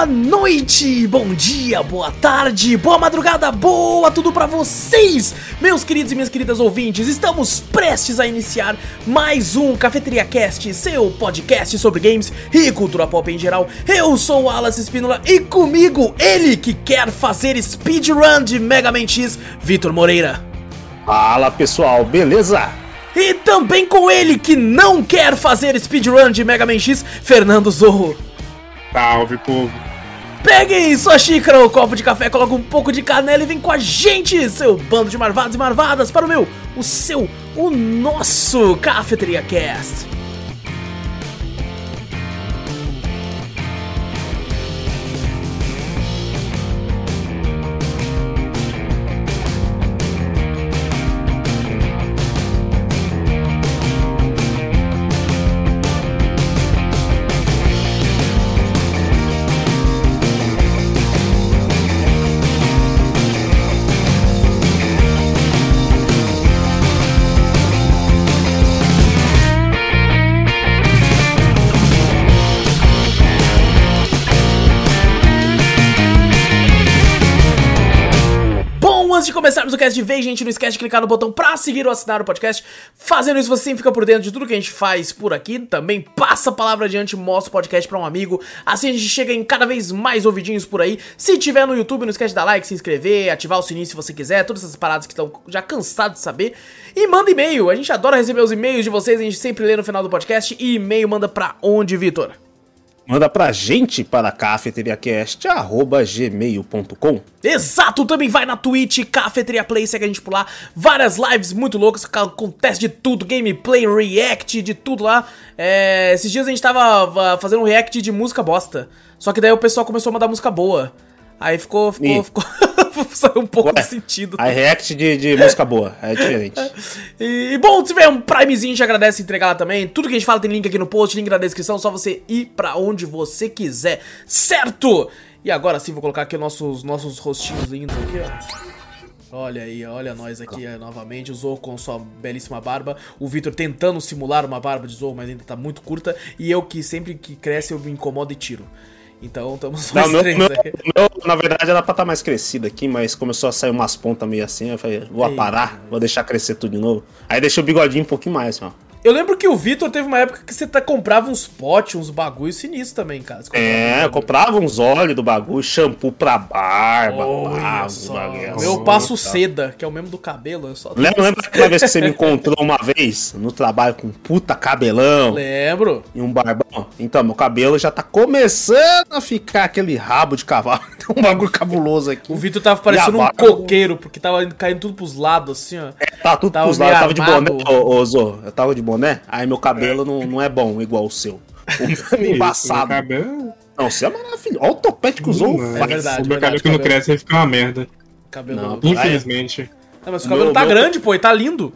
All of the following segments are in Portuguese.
boa noite, bom dia, boa tarde, boa madrugada, boa tudo pra vocês, meus queridos e minhas queridas ouvintes. Estamos prestes a iniciar mais um Cafeteria Cast, seu podcast sobre games e cultura pop em geral. Eu sou o Wallace Espínola e comigo ele que quer fazer speedrun de Mega Man X, Vitor Moreira. Fala pessoal, beleza? E também com ele que não quer fazer speedrun de Mega Man X, Fernando Zorro. Salve, povo. Peguem sua xícara ou copo de café, coloca um pouco de canela e vem com a gente, seu bando de marvados e marvadas, para o meu, o seu, o nosso Cafeteria Cast. Começarmos o cast de vez, gente, não esquece de clicar no botão pra seguir ou assinar o podcast. Fazendo isso, você fica por dentro de tudo que a gente faz por aqui. Também passa a palavra adiante, mostra o podcast pra um amigo. Assim a gente chega em cada vez mais ouvidinhos por aí. Se tiver no YouTube, não esquece de dar like, se inscrever, ativar o sininho se você quiser. Todas essas paradas que estão já cansados de saber. E manda e-mail. A gente adora receber os e-mails de vocês. A gente sempre lê no final do podcast. E e-mail manda pra onde, Vitor? Manda pra gente para cafeteriacast.gmail.com Exato, também vai na Twitch, Cafeteria Play, segue a gente por lá. Várias lives muito loucas, acontece de tudo, gameplay, react, de tudo lá. É, esses dias a gente tava ah, fazendo um react de música bosta. Só que daí o pessoal começou a mandar música boa. Aí ficou, ficou, Ih. ficou. Saiu um pouco Ué, de sentido. A react de, de música boa, é diferente. E, e, bom, se tiver um Primezinho, a gente agradece entregar lá também. Tudo que a gente fala tem link aqui no post, link na descrição, só você ir pra onde você quiser, certo? E agora sim, vou colocar aqui nossos, nossos rostinhos lindos aqui, ó. Olha aí, olha nós aqui é, novamente, o Zorro com sua belíssima barba, o Victor tentando simular uma barba de Zorro, mas ainda tá muito curta, e eu que sempre que cresce eu me incomodo e tiro. Então estamos Não, meu, três meu, meu, na verdade, era pra estar mais crescido aqui, mas começou a sair umas pontas meio assim. Eu falei, vou Ei. parar, vou deixar crescer tudo de novo. Aí deixei o bigodinho um pouquinho mais, ó. Eu lembro que o Victor teve uma época que você tá, comprava uns potes, uns bagulhos sinistros também, cara. É, eu comprava uns óleos do bagulho, shampoo pra barba, só. bagulho assim, passo tal. seda, que é o mesmo do cabelo. Eu só... Lembra, lembra aquela vez que você me encontrou uma vez no trabalho com um puta cabelão Lembro. e um barbão? Então, meu cabelo já tá começando a ficar aquele rabo de cavalo. Tem um bagulho cabuloso aqui. O Vitor tava parecendo um barba? coqueiro, porque tava caindo tudo pros lados, assim, ó. Tá tudo Tava pros lados. Eu tava de boné, ô, ô Zô. Eu tava de boné, aí meu cabelo não, não é bom igual o seu. O é embaçado. Meu cabelo- Não, você é maravilhoso. Olha o topete que Não, faz. É verdade. O meu cabelo que não cresce, ele fica uma merda. Cabelo. Não, Não. Infelizmente. mas o cabelo meu- tá meu- grande, pô, e tá lindo.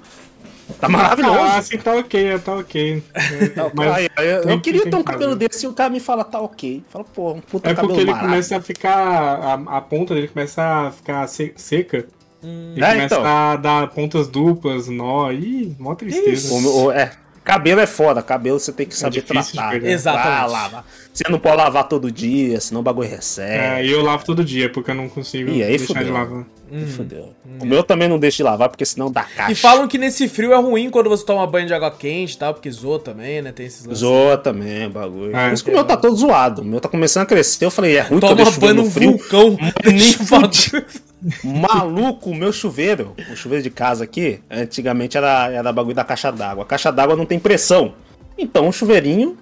Tá Ah, maravilhoso. assim tá ok, tá ok. Mas, aí, aí, eu, tem- queria ter um cabelo fazer. desse e o cara me fala, tá ok. Fala, pô, um puta É cabelo porque ele maravilhoso. começa a ficar. A, a ponta dele começa a ficar se- seca. Ele É, começa então. a dar pontas duplas, nó. Ih, mó tristeza. O o- é, cabelo é foda, cabelo você tem que saber difícil de tratar. perder. Exatamente. Ah, lava. Você não pode lavar todo dia, senão o bagulho recebe. É, e eu lavo todo dia, porque eu não consigo Ih, aí deixar fudeu. de lavar. Fudeu. O meu também não deixa de lavar, porque senão dá caixa. E falam que nesse frio é ruim quando você toma banho de água quente e tal, porque zoa também, né? Tem esses lances. Zoa também, o bagulho. É. Por isso que o meu tá todo zoado. O meu tá começando a crescer. Eu falei, é ruim que eu Toma deixo banho no frio. vulcão. Nem Maluco, o meu chuveiro, o chuveiro de casa aqui, antigamente era, era bagulho da caixa d'água. A caixa d'água não tem pressão. Então o chuveirinho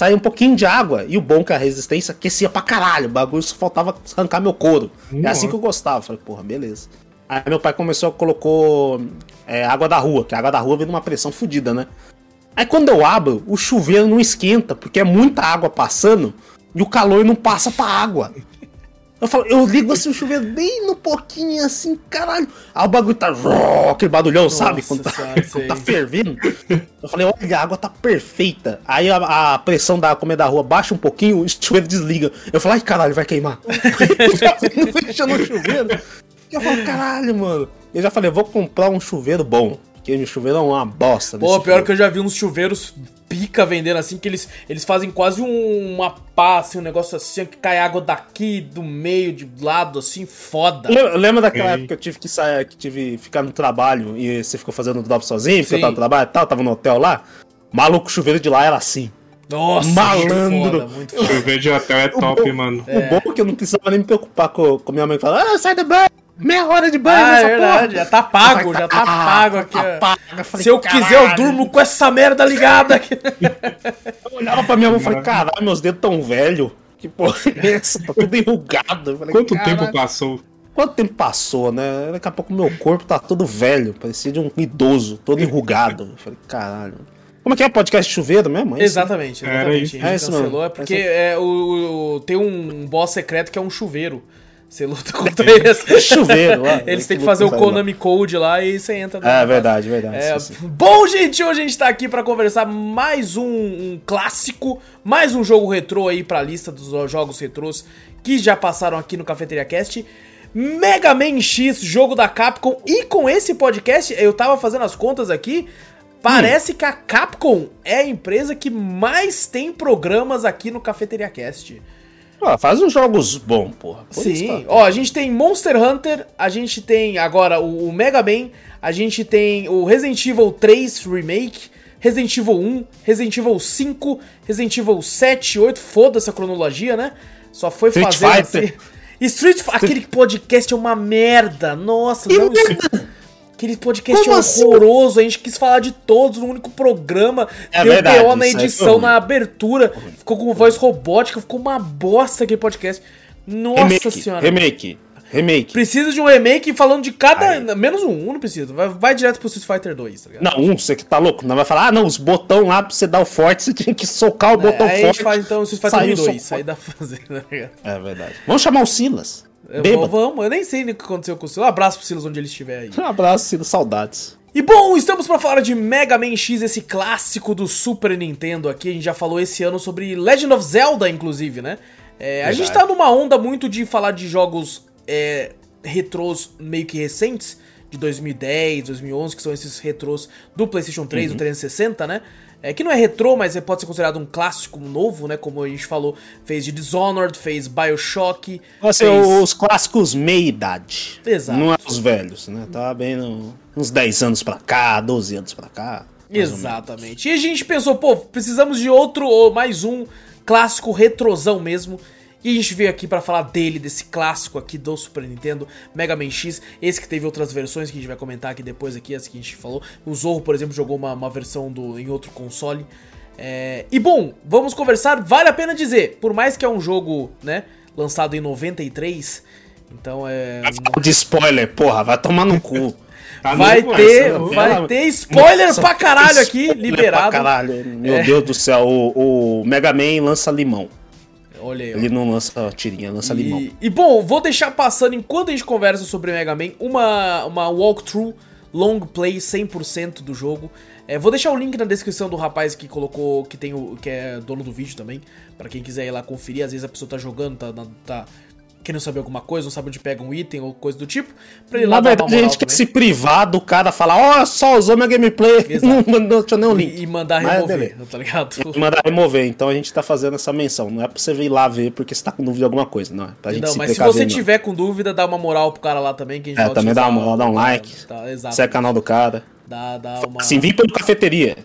saía um pouquinho de água. E o bom é que a resistência aquecia pra caralho. O bagulho só faltava arrancar meu couro. É Nossa. assim que eu gostava. Falei, porra, beleza. Aí meu pai começou, colocou é, água da rua, que a água da rua vem numa pressão fodida, né? Aí quando eu abro, o chuveiro não esquenta, porque é muita água passando e o calor não passa pra água. Eu falo, eu ligo assim o chuveiro bem no pouquinho assim, caralho. Aí o bagulho tá. Aquele barulhão, sabe? Quando tá, quando tá fervendo. Eu falei, olha, a água tá perfeita. Aí a, a pressão da como é da rua baixa um pouquinho, o chuveiro desliga. Eu falo, ai caralho, vai queimar. deixa no chuveiro. Eu falo, caralho, mano. Eu já falei, vou comprar um chuveiro bom. Aqui, meu chuveiro é uma bosta. Pô, pior que eu já vi uns chuveiros pica vendendo assim, que eles, eles fazem quase um, uma pá, assim, um negócio assim, que cai água daqui, do meio, de lado, assim, foda. Lembra, lembra daquela época que eu tive que sair, que tive ficar no trabalho e você ficou fazendo drop sozinho, porque eu tava no trabalho e tal, tava no hotel lá? Maluco, o chuveiro de lá era assim. Nossa, malandro. Muito foda, muito foda. Chuveiro de hotel é top, bom, mano. O bom é que eu não precisava nem me preocupar com, com minha mãe falando, ah, sai do banho! Meia hora de banho ah, nessa é verdade, porra. Já tá pago, já tá ah, pago aqui. Tá pago. Eu falei, Se eu caralho. quiser, eu durmo com essa merda ligada aqui. eu olhava pra minha mãe e falei, caralho, meus dedos tão velhos. Que porra é essa? Tá tudo enrugado. Falei, Quanto caralho. tempo passou? Quanto tempo passou, né? Daqui a pouco meu corpo tá todo velho. Parecia de um idoso, todo enrugado. Eu falei, caralho. Como é que é podcast chuveiro mesmo? É exatamente, exatamente. É, isso, é cancelou, é porque é, o, o, tem um boss secreto que é um chuveiro. Você luta contra eles. Chuveiro, lá. Eles têm que fazer o Konami Code lá e você entra. É verdade, verdade. É, sim, sim. Bom, gente, hoje a gente tá aqui para conversar mais um, um, clássico, mais um jogo retrô aí pra lista dos jogos retrôs que já passaram aqui no Cafeteria Cast. Mega Man X, jogo da Capcom. E com esse podcast, eu tava fazendo as contas aqui. Parece hum. que a Capcom é a empresa que mais tem programas aqui no Cafeteria Cast. Ah, faz uns jogos bons, porra. Por Sim. Ó, a gente tem Monster Hunter, a gente tem agora o, o Mega Man, a gente tem o Resident Evil 3 Remake, Resident Evil 1, Resident Evil 5, Resident Evil 7, 8, foda-se a cronologia, né? Só foi Street fazer Fighter. assim. Street Fighter, aquele podcast é uma merda. Nossa, não, isso... Aquele podcast Como assim? horroroso, assim? a gente quis falar de todos no único programa. É deu verdade, BO na edição, na abertura. Ficou com voz robótica, ficou uma bosta aquele podcast. Nossa remake, senhora. Remake. Remake. Precisa de um remake falando de cada. Ai. Menos um, um não precisa. Vai, vai direto pro Street Fighter 2, tá Não, um, você que tá louco. Não vai falar, ah, não, os botão lá pra você dar o forte, você tinha que socar o é, botão aí forte. Aí a gente faz então o Street Fighter 2, aí dá pra fazer, tá ligado? É verdade. Vamos chamar o Silas. Eu, vamos, eu nem sei o que aconteceu com o Silas. Um abraço pro Silas onde ele estiver aí. Um abraço, Silas, saudades. E bom, estamos para falar de Mega Man X, esse clássico do Super Nintendo aqui. A gente já falou esse ano sobre Legend of Zelda, inclusive, né? É, a gente tá numa onda muito de falar de jogos é, retrôs meio que recentes, de 2010, 2011, que são esses retrôs do PlayStation 3, uhum. do 360, né? É, que não é retrô, mas é, pode ser considerado um clássico novo, né? Como a gente falou, fez de Dishonored, fez Bioshock. Nossa, fez... os clássicos meia-idade. Exato. Não é os velhos, né? Tá bem no, uns 10 anos pra cá, 12 anos pra cá. Exatamente. E a gente pensou, pô, precisamos de outro ou mais um clássico retrosão mesmo. E a gente veio aqui para falar dele, desse clássico aqui do Super Nintendo, Mega Man X, esse que teve outras versões que a gente vai comentar aqui depois aqui, as que a gente falou. O Zorro, por exemplo, jogou uma, uma versão do, em outro console. É... E bom, vamos conversar, vale a pena dizer, por mais que é um jogo, né, lançado em 93, então é... De spoiler, porra, vai tomar no cu. Tá vai ter, vai ter spoiler Nossa, pra caralho aqui, liberado. Caralho, meu é. Deus do céu, o, o Mega Man lança limão. Olha aí. Ele não lança tirinha, lança e, limão. E bom, vou deixar passando enquanto a gente conversa sobre Mega Man uma, uma walkthrough long play 100% do jogo. É, vou deixar o link na descrição do rapaz que colocou, que tem o que é dono do vídeo também, para quem quiser ir lá conferir. Às vezes a pessoa tá jogando, tá, tá querendo saber alguma coisa, não sabe onde pega um item ou coisa do tipo, pra ele lá Na verdade, a gente quer se privar do cara falar, ó, oh, só usou minha gameplay, não mandou nem o link. E, mandar remover, tá ligado? E mandar remover, então a gente tá fazendo essa menção, não é pra você vir lá ver porque você tá com dúvida de alguma coisa, não. É pra gente Não, se mas se você tiver com dúvida, dá uma moral pro cara lá também, que a gente É, também dá uma moral, dá um like, tá, exato. segue o canal do cara. Dá, dá uma... Assim, vim pelo cafeteria,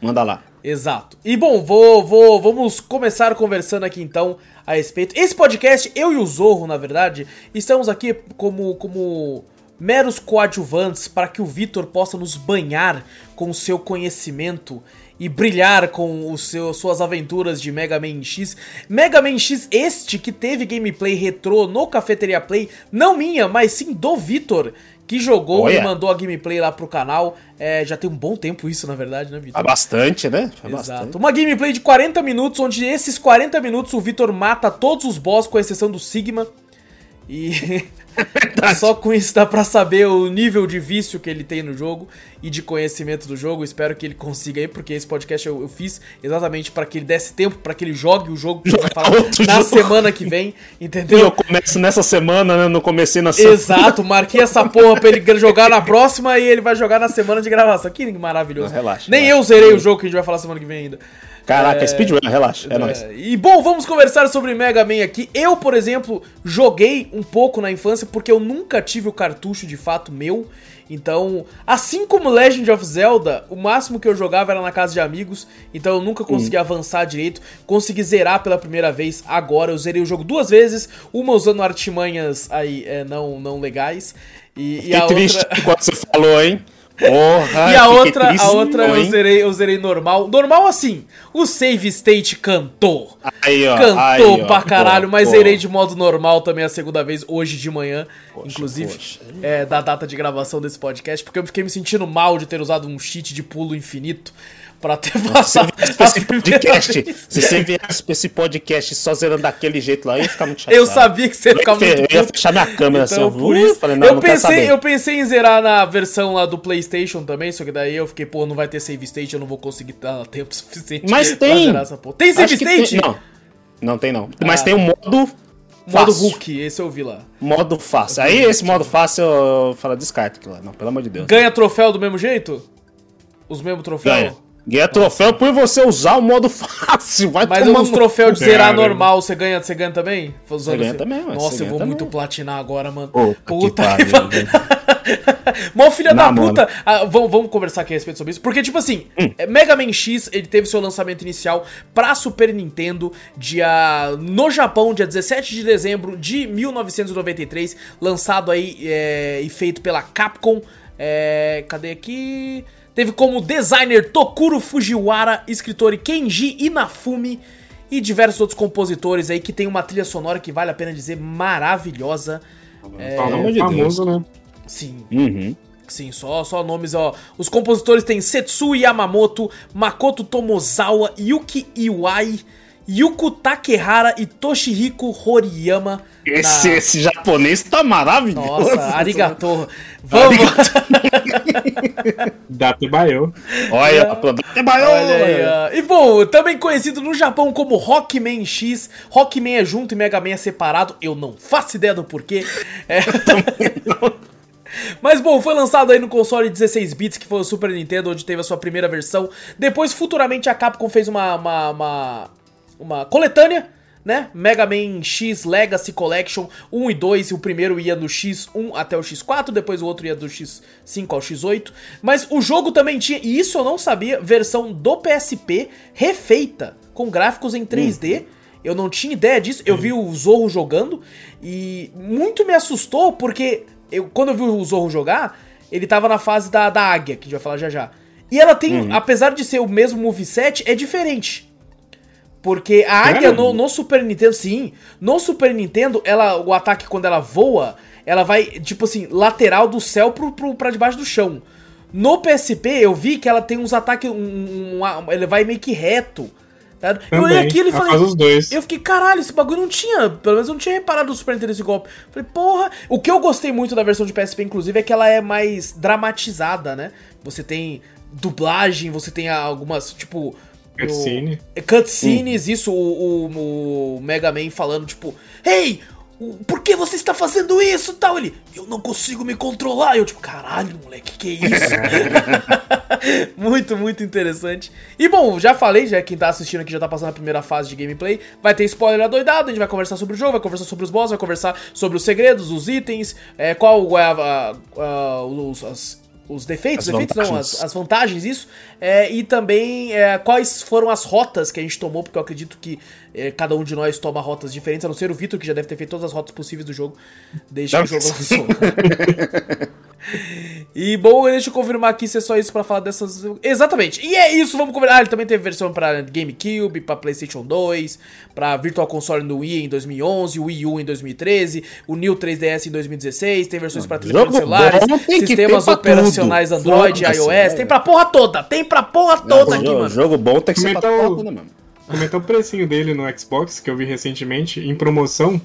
manda lá. Exato. E bom, vou, vou, vamos começar conversando aqui então a respeito. Esse podcast, eu e o Zorro, na verdade, estamos aqui como, como meros coadjuvantes para que o Vitor possa nos banhar com o seu conhecimento e brilhar com os seus, suas aventuras de Mega Man X. Mega Man X este que teve gameplay retrô no Cafeteria Play, não minha, mas sim do Vitor, que jogou Olha. e mandou a gameplay lá pro canal. É, já tem um bom tempo isso, na verdade, né, Vitor? Há bastante, né? Há Exato. Bastante. Uma gameplay de 40 minutos, onde esses 40 minutos o Vitor mata todos os boss, com exceção do Sigma. E só com isso dá pra saber o nível de vício que ele tem no jogo e de conhecimento do jogo. Espero que ele consiga aí, porque esse podcast eu, eu fiz exatamente para que ele desse tempo, para que ele jogue o jogo que vai falar na jogo. semana que vem, entendeu? E eu começo nessa semana, né? Não comecei na semana. Exato, marquei essa porra pra ele jogar na próxima e ele vai jogar na semana de gravação. Que maravilhoso. Não, relaxa. Nem relaxa. eu zerei o jogo que a gente vai falar semana que vem ainda. Caraca, é... speedrun, relaxa, é, é nóis. E bom, vamos conversar sobre Mega Man aqui. Eu, por exemplo, joguei um pouco na infância porque eu nunca tive o cartucho de fato meu. Então, assim como Legend of Zelda, o máximo que eu jogava era na casa de amigos, então eu nunca consegui hum. avançar direito. Consegui zerar pela primeira vez agora. Eu zerei o jogo duas vezes, uma usando artimanhas aí é, não, não legais. E, e a triste outra... quando você falou, hein? Porra, e a outra, a outra eu zerei, eu zerei normal. Normal assim, o save state cantou. Aí, ó, cantou aí, pra caralho, mas zerei de modo normal também a segunda vez, hoje de manhã. Poxa, inclusive, poxa. É, da data de gravação desse podcast, porque eu fiquei me sentindo mal de ter usado um cheat de pulo infinito pra ter passado esse podcast. Se você viesse pra esse podcast só zerando daquele jeito lá, eu ia ficar muito chateado. Eu sabia que você ia ficar muito Eu ia fechar minha câmera então, assim, por isso. Falei, não, eu, não pensei, eu pensei em zerar na versão lá do PlayStation também, só que daí eu fiquei, pô, não vai ter save state, eu não vou conseguir dar tempo suficiente Mas tem. zerar essa porra. Tem save state? Tem. Não. Não tem não. Mas ah, tem o um modo Modo Hulk, esse eu vi lá. Modo fácil. Aí esse modo fácil eu falo descarta aquilo lá. Não, pelo amor de Deus. Ganha troféu do mesmo jeito? Os mesmos troféus? Ganha. Ganha troféu por você usar o modo fácil. Vai mas uns troféus de zerar normal, você ganha, você ganha também? Você ganha também, mas Nossa, eu vou também. muito platinar agora, mano. Oh, Puta que pariu. Mó filha da puta. Ah, vamos, vamos, conversar aqui a respeito sobre isso. Porque, tipo assim, hum. É, Mega Man X, ele teve seu lançamento inicial pra Super Nintendo dia no Japão, dia 17 de dezembro de 1993. Lançado aí é, e feito pela Capcom. É, cadê aqui? Teve como designer Tokuro Fujiwara, escritor Kenji Inafumi e diversos outros compositores aí que tem uma trilha sonora que vale a pena dizer maravilhosa. É, é famoso, né? Sim. Uhum. Sim, só, só nomes, ó. Os compositores têm Setsu Yamamoto, Makoto Tomozawa, Yuki Iwai, Yuko Takehara e Toshihiko Horiyama. Esse, na... esse japonês tá maravilhoso. Nossa, arigato. Vamos. Datebayo. Olha, Datebayo. Olha E bom, também conhecido no Japão como Rockman X. Rockman é junto e Mega Man é separado. Eu não faço ideia do porquê. É... Mas bom, foi lançado aí no console 16 bits, que foi o Super Nintendo, onde teve a sua primeira versão. Depois, futuramente, a Capcom fez uma, uma, uma, uma coletânea né? Mega Man X Legacy Collection 1 e 2, o primeiro ia do X1 até o X4, depois o outro ia do X5 ao X8. Mas o jogo também tinha, e isso eu não sabia, versão do PSP refeita, com gráficos em 3D. Hum. Eu não tinha ideia disso, eu vi o Zorro jogando e muito me assustou porque eu, quando eu vi o Zorro jogar, ele tava na fase da, da águia, que a gente vai falar já já. E ela tem, uhum. apesar de ser o mesmo moveset, é diferente. Porque a águia no, no, Super Nintendo, sim, no Super Nintendo, ela, o ataque quando ela voa, ela vai, tipo assim, lateral do céu pro, pro, pra debaixo do chão. No PSP, eu vi que ela tem uns ataques, um, um, ele vai meio que reto. Tá? Eu olhei aquilo e falei. Os dois. Eu fiquei, caralho, esse bagulho não tinha. Pelo menos eu não tinha reparado no Super Nintendo esse golpe. Falei, porra. O que eu gostei muito da versão de PSP, inclusive, é que ela é mais dramatizada, né? Você tem dublagem, você tem algumas, tipo, Cutscene. É, cutscenes, isso, o, o, o, Mega Man falando, tipo, Hey, por que você está fazendo isso tal? Ele, eu não consigo me controlar. Eu, tipo, caralho, moleque, que isso? muito, muito interessante. E bom, já falei, já quem tá assistindo aqui já tá passando a primeira fase de gameplay. Vai ter spoiler adoidado, a gente vai conversar sobre o jogo, vai conversar sobre os bosses, vai conversar sobre os segredos, os itens, é, qual é a, a, a, os, as os defeitos, as defeitos não, as, as, vantagens, isso, é, e também é, quais foram as rotas que a gente tomou, porque eu acredito que é, cada um de nós toma rotas diferentes, a não ser o Vitor, que já deve ter feito todas as rotas possíveis do jogo, desde não. que o jogo lançou. e bom, deixa eu confirmar aqui se é só isso pra falar dessas. Exatamente. E é isso, vamos conversar. Ah, ele também teve versão pra GameCube, pra PlayStation 2, pra Virtual Console no Wii em 2011, o Wii U em 2013, o New 3DS em 2016, tem versões pra telefones celulares, sistemas operacionais Android, iOS, é. tem pra porra toda, tem pra porra toda aqui, mano. Jogo bom tem que ser pra porra toda mesmo. Comentou o precinho dele no Xbox, que eu vi recentemente, em promoção.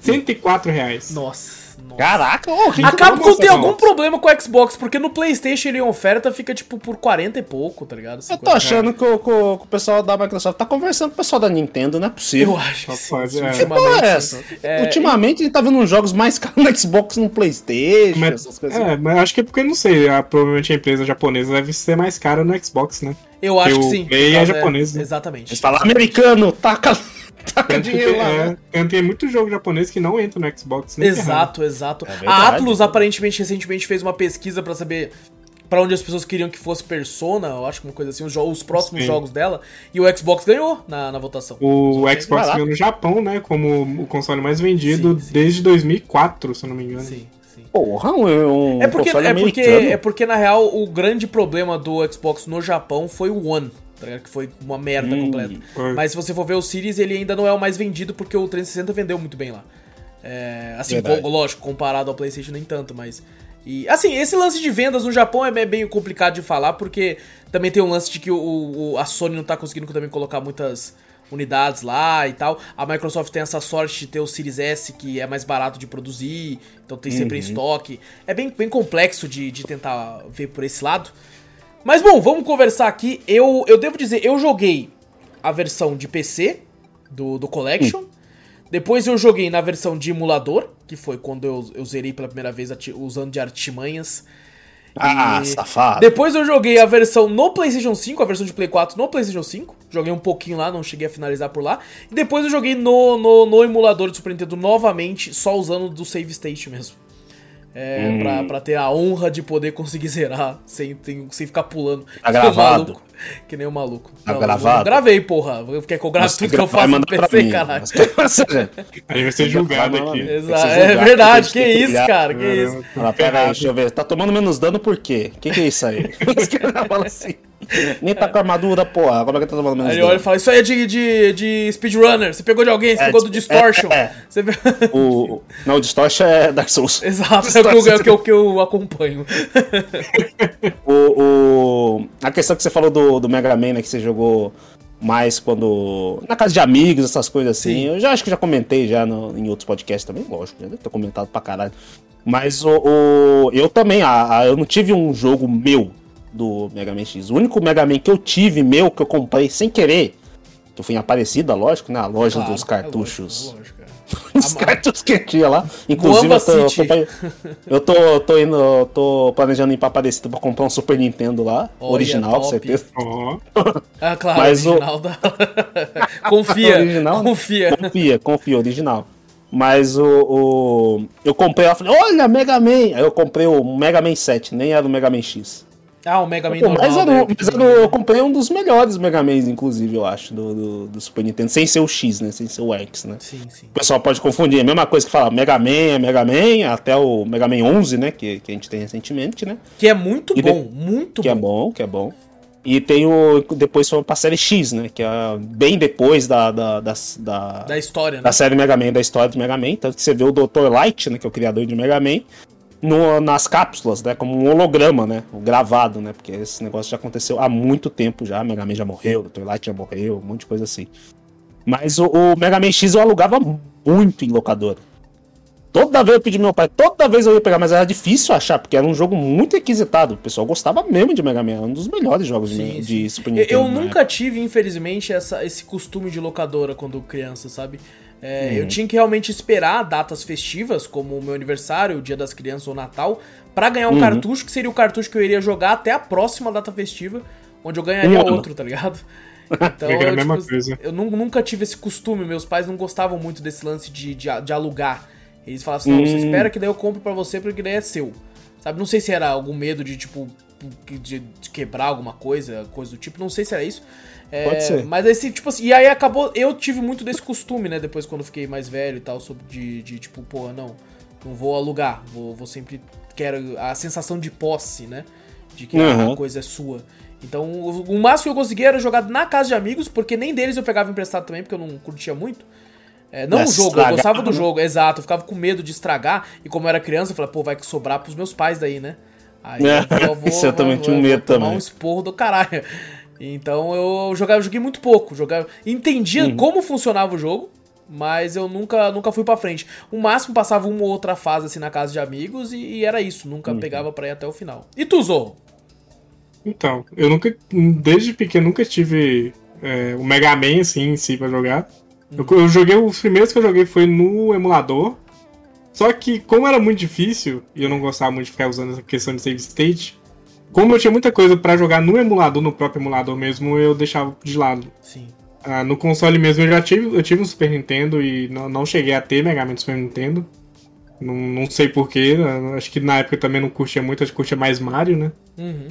104 reais. Nossa. Caraca, ô, A Capcom tem algum nossa. problema com o Xbox, porque no PlayStation ele em oferta fica tipo por 40 e pouco, tá ligado? Eu 50. tô achando que o, que o- que o pessoal da Microsoft tá conversando com o pessoal da Nintendo, não é possível. Eu acho que sim, Rapaz, é. Que porra é essa? É, Ultimamente a gente tá vendo uns jogos mais caros no Xbox no Playstation, Mas, essas coisas. assim. é, mas acho que é porque, não sei, a- provavelmente a empresa japonesa deve ser mais cara no Xbox, né? Eu acho que o sim. Play por é causa- japonês, né? Exatamente. Eles falam americano, taca, taca Tanto que, dinheiro lá. é, né? tanto tem muito jogo japonês que não entra no Xbox. nem. Exato, exato. É a verdade. Atlus aparentemente recentemente fez uma pesquisa pra saber pra onde as pessoas queriam que fosse Persona, eu acho que uma coisa assim, os, jo- os próximos Sim. jogos dela, e o Xbox ganhou na, na votação. O Xbox veio no Japão, né? Como o console mais vendido Sim, sim. desde 2004, se eu não me engano. Sim, sim. Porra, um, um É porque, é, porque, americano. é porque, na real, o grande problema do Xbox no Japão foi o One, tá? Que foi uma merda Hum. completa. Foi. Mas se você for ver o Series, ele ainda não é o mais vendido porque o 360 vendeu muito bem lá. É, assim, Verdade. co- lógico, comparado ao PlayStation nem tanto, mas. E, assim, esse lance de vendas no Japão é bem complicado de falar, porque também tem um lance de que o, o- a Sony não tá conseguindo também colocar muitas unidades lá e tal. A Microsoft tem essa sorte de ter o Series S, que é mais barato de produzir, então tem sempre em estoque. É bem, bem complexo de, de tentar ver por esse lado. Mas bom, vamos conversar aqui. Eu, eu devo dizer, eu joguei a versão de PC do, do Collection. Depois eu joguei na versão de emulador, que foi quando eu, eu zerei pela primeira vez ati- usando de artimanhas. Ah, E safado. Depois eu joguei a versão no PlayStation 5, a versão de Play 4 no PlayStation 5. Joguei um pouquinho lá, não cheguei a finalizar por lá. E depois eu joguei no, no, no emulador do Super Nintendo novamente, só usando do Save State mesmo. É, Hum. pra, pra ter a honra de poder conseguir zerar sem, sem, sem ficar pulando. Tá que nem um gravado? maluco. Que nem um maluco. Tá Não, gravado? Eu gravei, porra. Quer que eu grave tudo que eu faço no PC, mim. caralho? Ou seja, Aí vai ser julgado aqui. Exato. É verdade, que que isso, cara, que isso. Ah, pera aí, deixa eu ver. Tá tomando menos dano por quê? O que, que é isso aí? Os caras falam assim. Nem tá com armadura, porra. Agora que tá tomando menos Aí ele olha e fala, isso aí é de, de, de speedrunner. Você pegou de alguém, você É, pegou do é, Distortion. é. Você... O, não, o Distortion é Dark Souls. Exato, é o que eu, é o que eu- que eu acompanho. O, o- a questão que você falou do, do Mega Man, né, que você jogou mais quando. Na casa de amigos, essas coisas assim. Sim. Eu já acho que já comentei já no- em outros podcasts também, lógico, já deve ter comentado pra caralho. Mas o, o- eu também, a, a- eu não tive um jogo meu do Mega Man X. O único Mega Man que eu tive meu, que eu comprei sem querer, que eu fui em Aparecida, lógico, na loja Claro, dos é cartuchos. lógico, é lógico. Os cartuchos que tinha lá. Inclusive, eu tô, eu tô, eu tô, tô indo, tô planejando ir pra Aparecida pra comprar um Super Nintendo lá, Olha, original, com certeza. Ó, Ah, claro, Mas o- original da... confia, Original? confia. Confia, confia, original. Mas o, o- Eu comprei, eu falei, olha, Mega Man! Aí eu comprei o Mega Man 7, nem era o Mega Man X. Ah, o Mega Man Pô, normal. mas era, né, mas eu comprei um dos melhores Mega Mans, inclusive, eu acho, do, do, do Super Nintendo. Sem ser o X, né? Sem ser o X, né? Sim, sim. O pessoal pode confundir. É a mesma coisa que falar Mega Man é Mega Man, até o Mega Man 11, né? Que, que a gente tem recentemente, né? Que é muito E de- bom, muito que é bom. bom, que é bom. E tem o. Depois foi pra série X, né? Que é bem depois da, da, da, da, Da história, né? da série Mega Man, da história do Mega Man. Tanto que você vê o Dr. Light, né? Que é o criador de Mega Man, no, nas cápsulas, né? Como um holograma, né? Gravado, né? Porque esse negócio já aconteceu há muito tempo já. Mega Man já morreu, o Dr. Light já morreu, um monte de coisa assim. Mas o, o Mega Man X eu alugava muito em locadora. Toda vez eu pedi meu pai, toda vez eu ia pegar, mas era difícil achar, porque era um jogo muito requisitado. O pessoal gostava mesmo de Mega Man, era um dos melhores jogos de, Sim, Me- sim. de Super Eu, Nintendo. eu na nunca tive, infelizmente, essa, esse costume de locadora quando criança, sabe? É, Uhum. Eu tinha que realmente esperar datas festivas, como o meu aniversário, o dia das crianças ou Natal, pra ganhar um Uhum. cartucho, que seria o cartucho que eu iria jogar até a próxima data festiva, onde eu ganharia Um ano. outro, tá ligado? Então, Pegar a eu, tipo, eu nu- nunca tive esse costume, meus pais não gostavam muito desse lance de, de, de alugar. Eles falavam assim, não, você Hum. espera que daí eu compro pra você, porque daí é seu. Sabe, não sei se era algum medo de, tipo, de, de quebrar alguma coisa, coisa do tipo, não sei se era isso. É, Pode ser. Mas esse, tipo assim, e aí acabou, eu tive muito desse costume, né, depois quando fiquei mais velho e tal, sobre de, de tipo, pô, não, não vou alugar, vou, vou sempre, quero a sensação de posse, né, de que Uhum. a coisa é sua. Então, o, o máximo que eu conseguia era jogar na casa de amigos, porque nem deles eu pegava emprestado também, porque eu não curtia muito. É, não o jogo, eu estragar, gostava do né? jogo, exato. Eu ficava com medo de estragar. E como eu era criança, eu falei, pô, vai sobrar pros meus pais daí, né? Aí É, eu isso eu também tinha um medo também. um esporro do caralho. Então eu jogava, eu joguei muito pouco. Jogava, entendia Uhum. como funcionava o jogo, Mas eu nunca, nunca fui pra frente. O máximo passava uma ou outra fase assim na casa de amigos e, e era isso. Nunca Uhum. pegava pra ir até o final. E tu, Zorro? Então, eu nunca, desde pequeno, nunca tive é, o Mega Man assim em si pra jogar. Eu, eu joguei, os primeiros que eu joguei foi no emulador. Só que, como era muito difícil, e eu não gostava muito de ficar usando essa questão de save state, como eu tinha muita coisa pra jogar no emulador, no próprio emulador mesmo, eu deixava de lado. Sim. Ah, no console mesmo eu já tive, eu tive um Super Nintendo e não, não cheguei a ter Mega Man do Super Nintendo. Não, não sei porquê, acho que na época eu também não curtia muito, acho que curtia mais Mario, né? Uhum.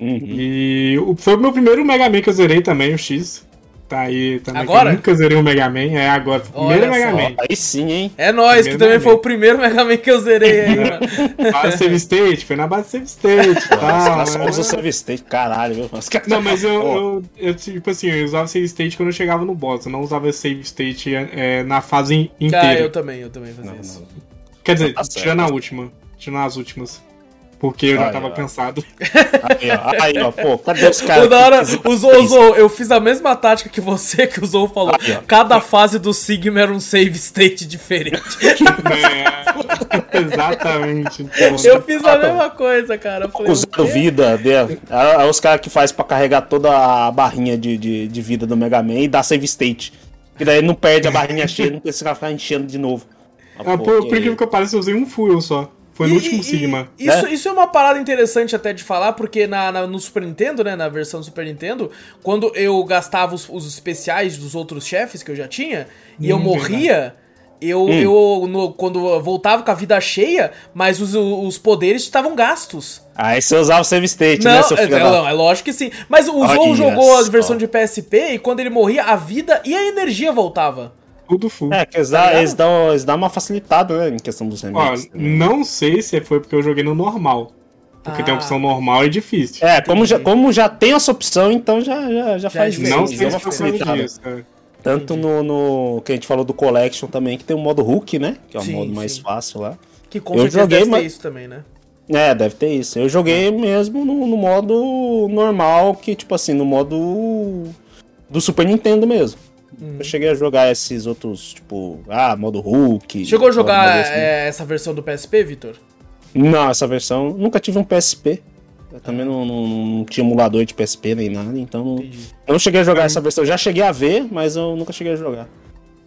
Uhum. E foi o meu primeiro Mega Man que eu zerei também, o X. Tá aí também. que Agora? Eu nunca zerei um Mega Man, é agora. o Primeiro Mega. Man. Aí sim, hein? É nóis, que também Mega foi Man. o primeiro Mega Man que eu zerei aí, mano. Base Save State, foi na base Save State só tal. usam né? save state, caralho, caras- Não, mas eu, eu, eu, tipo assim, eu usava Save State quando eu chegava no boss, eu não usava Save State é, na fase Cara, inteira. eu também, eu também fazia Não, isso. não. Quer dizer, Tá tirando a última. Tirando as últimas. Porque eu já tava ai. cansado. Aí, ó, aí, ó, pô, cadê os caras? Da hora, Zou, Zou, eu fiz a mesma tática que você, que o Zou falou. Aí. Cada fase do Sigma era um save state diferente. É, exatamente. Então, Eu fiz a mesma coisa, cara. Usando vida, de, é, os caras que faz pra carregar toda a barrinha de, de, de vida do Mega Man e dá save state. Que daí não perde a barrinha cheia, não precisa ficar enchendo de novo. Ah, pô, por, que- por incrível que eu pareça, eu usei um fuel só. Foi no E- último e- Sigma. Isso, né? isso é uma parada interessante até de falar, porque na, na- no Super Nintendo, né, na versão do Super Nintendo, quando eu gastava os, os especiais dos outros chefes que eu já tinha, e eu Hum, morria, eu, Hum. eu no- quando eu voltava com a vida cheia, mas os, os poderes estavam gastos. Aí você usava o save state, né, Não, seu é, filho da... não, é lógico que sim. Mas o Zou Olha jogou a só. versão de PSP e quando ele morria, a vida e a energia voltava. Tudo full. É, que eles, Tá dá, ligado? eles, dão, eles dão uma facilitada, né, em questão dos Ó, remakes. não sei se foi porque eu joguei no normal. Porque tem a Ah. opção normal e difícil. É, como já, como já tem essa opção, então já, já, já faz é isso. não diferente, sei se uma foi por causa facilitada. disso. é. Tanto no, no que a gente falou do Collection também, que tem o modo Hulk, né? Que é o Sim, modo mais sim. fácil lá. Que com Eu joguei, deve ter mas- isso também, né? É, deve ter isso. Eu joguei mesmo no, no modo normal, que tipo assim, no modo do Super Nintendo mesmo. Uhum. Eu cheguei a jogar esses outros, tipo, ah, modo Hulk. Chegou a jogar assim. é, essa versão do PSP, Vitor? Não, essa versão. Nunca tive um PSP. Eu também não, não- não tinha emulador de PSP nem nada, então não, Entendi. não cheguei a jogar essa versão. Eu já cheguei a ver, mas eu nunca cheguei a jogar.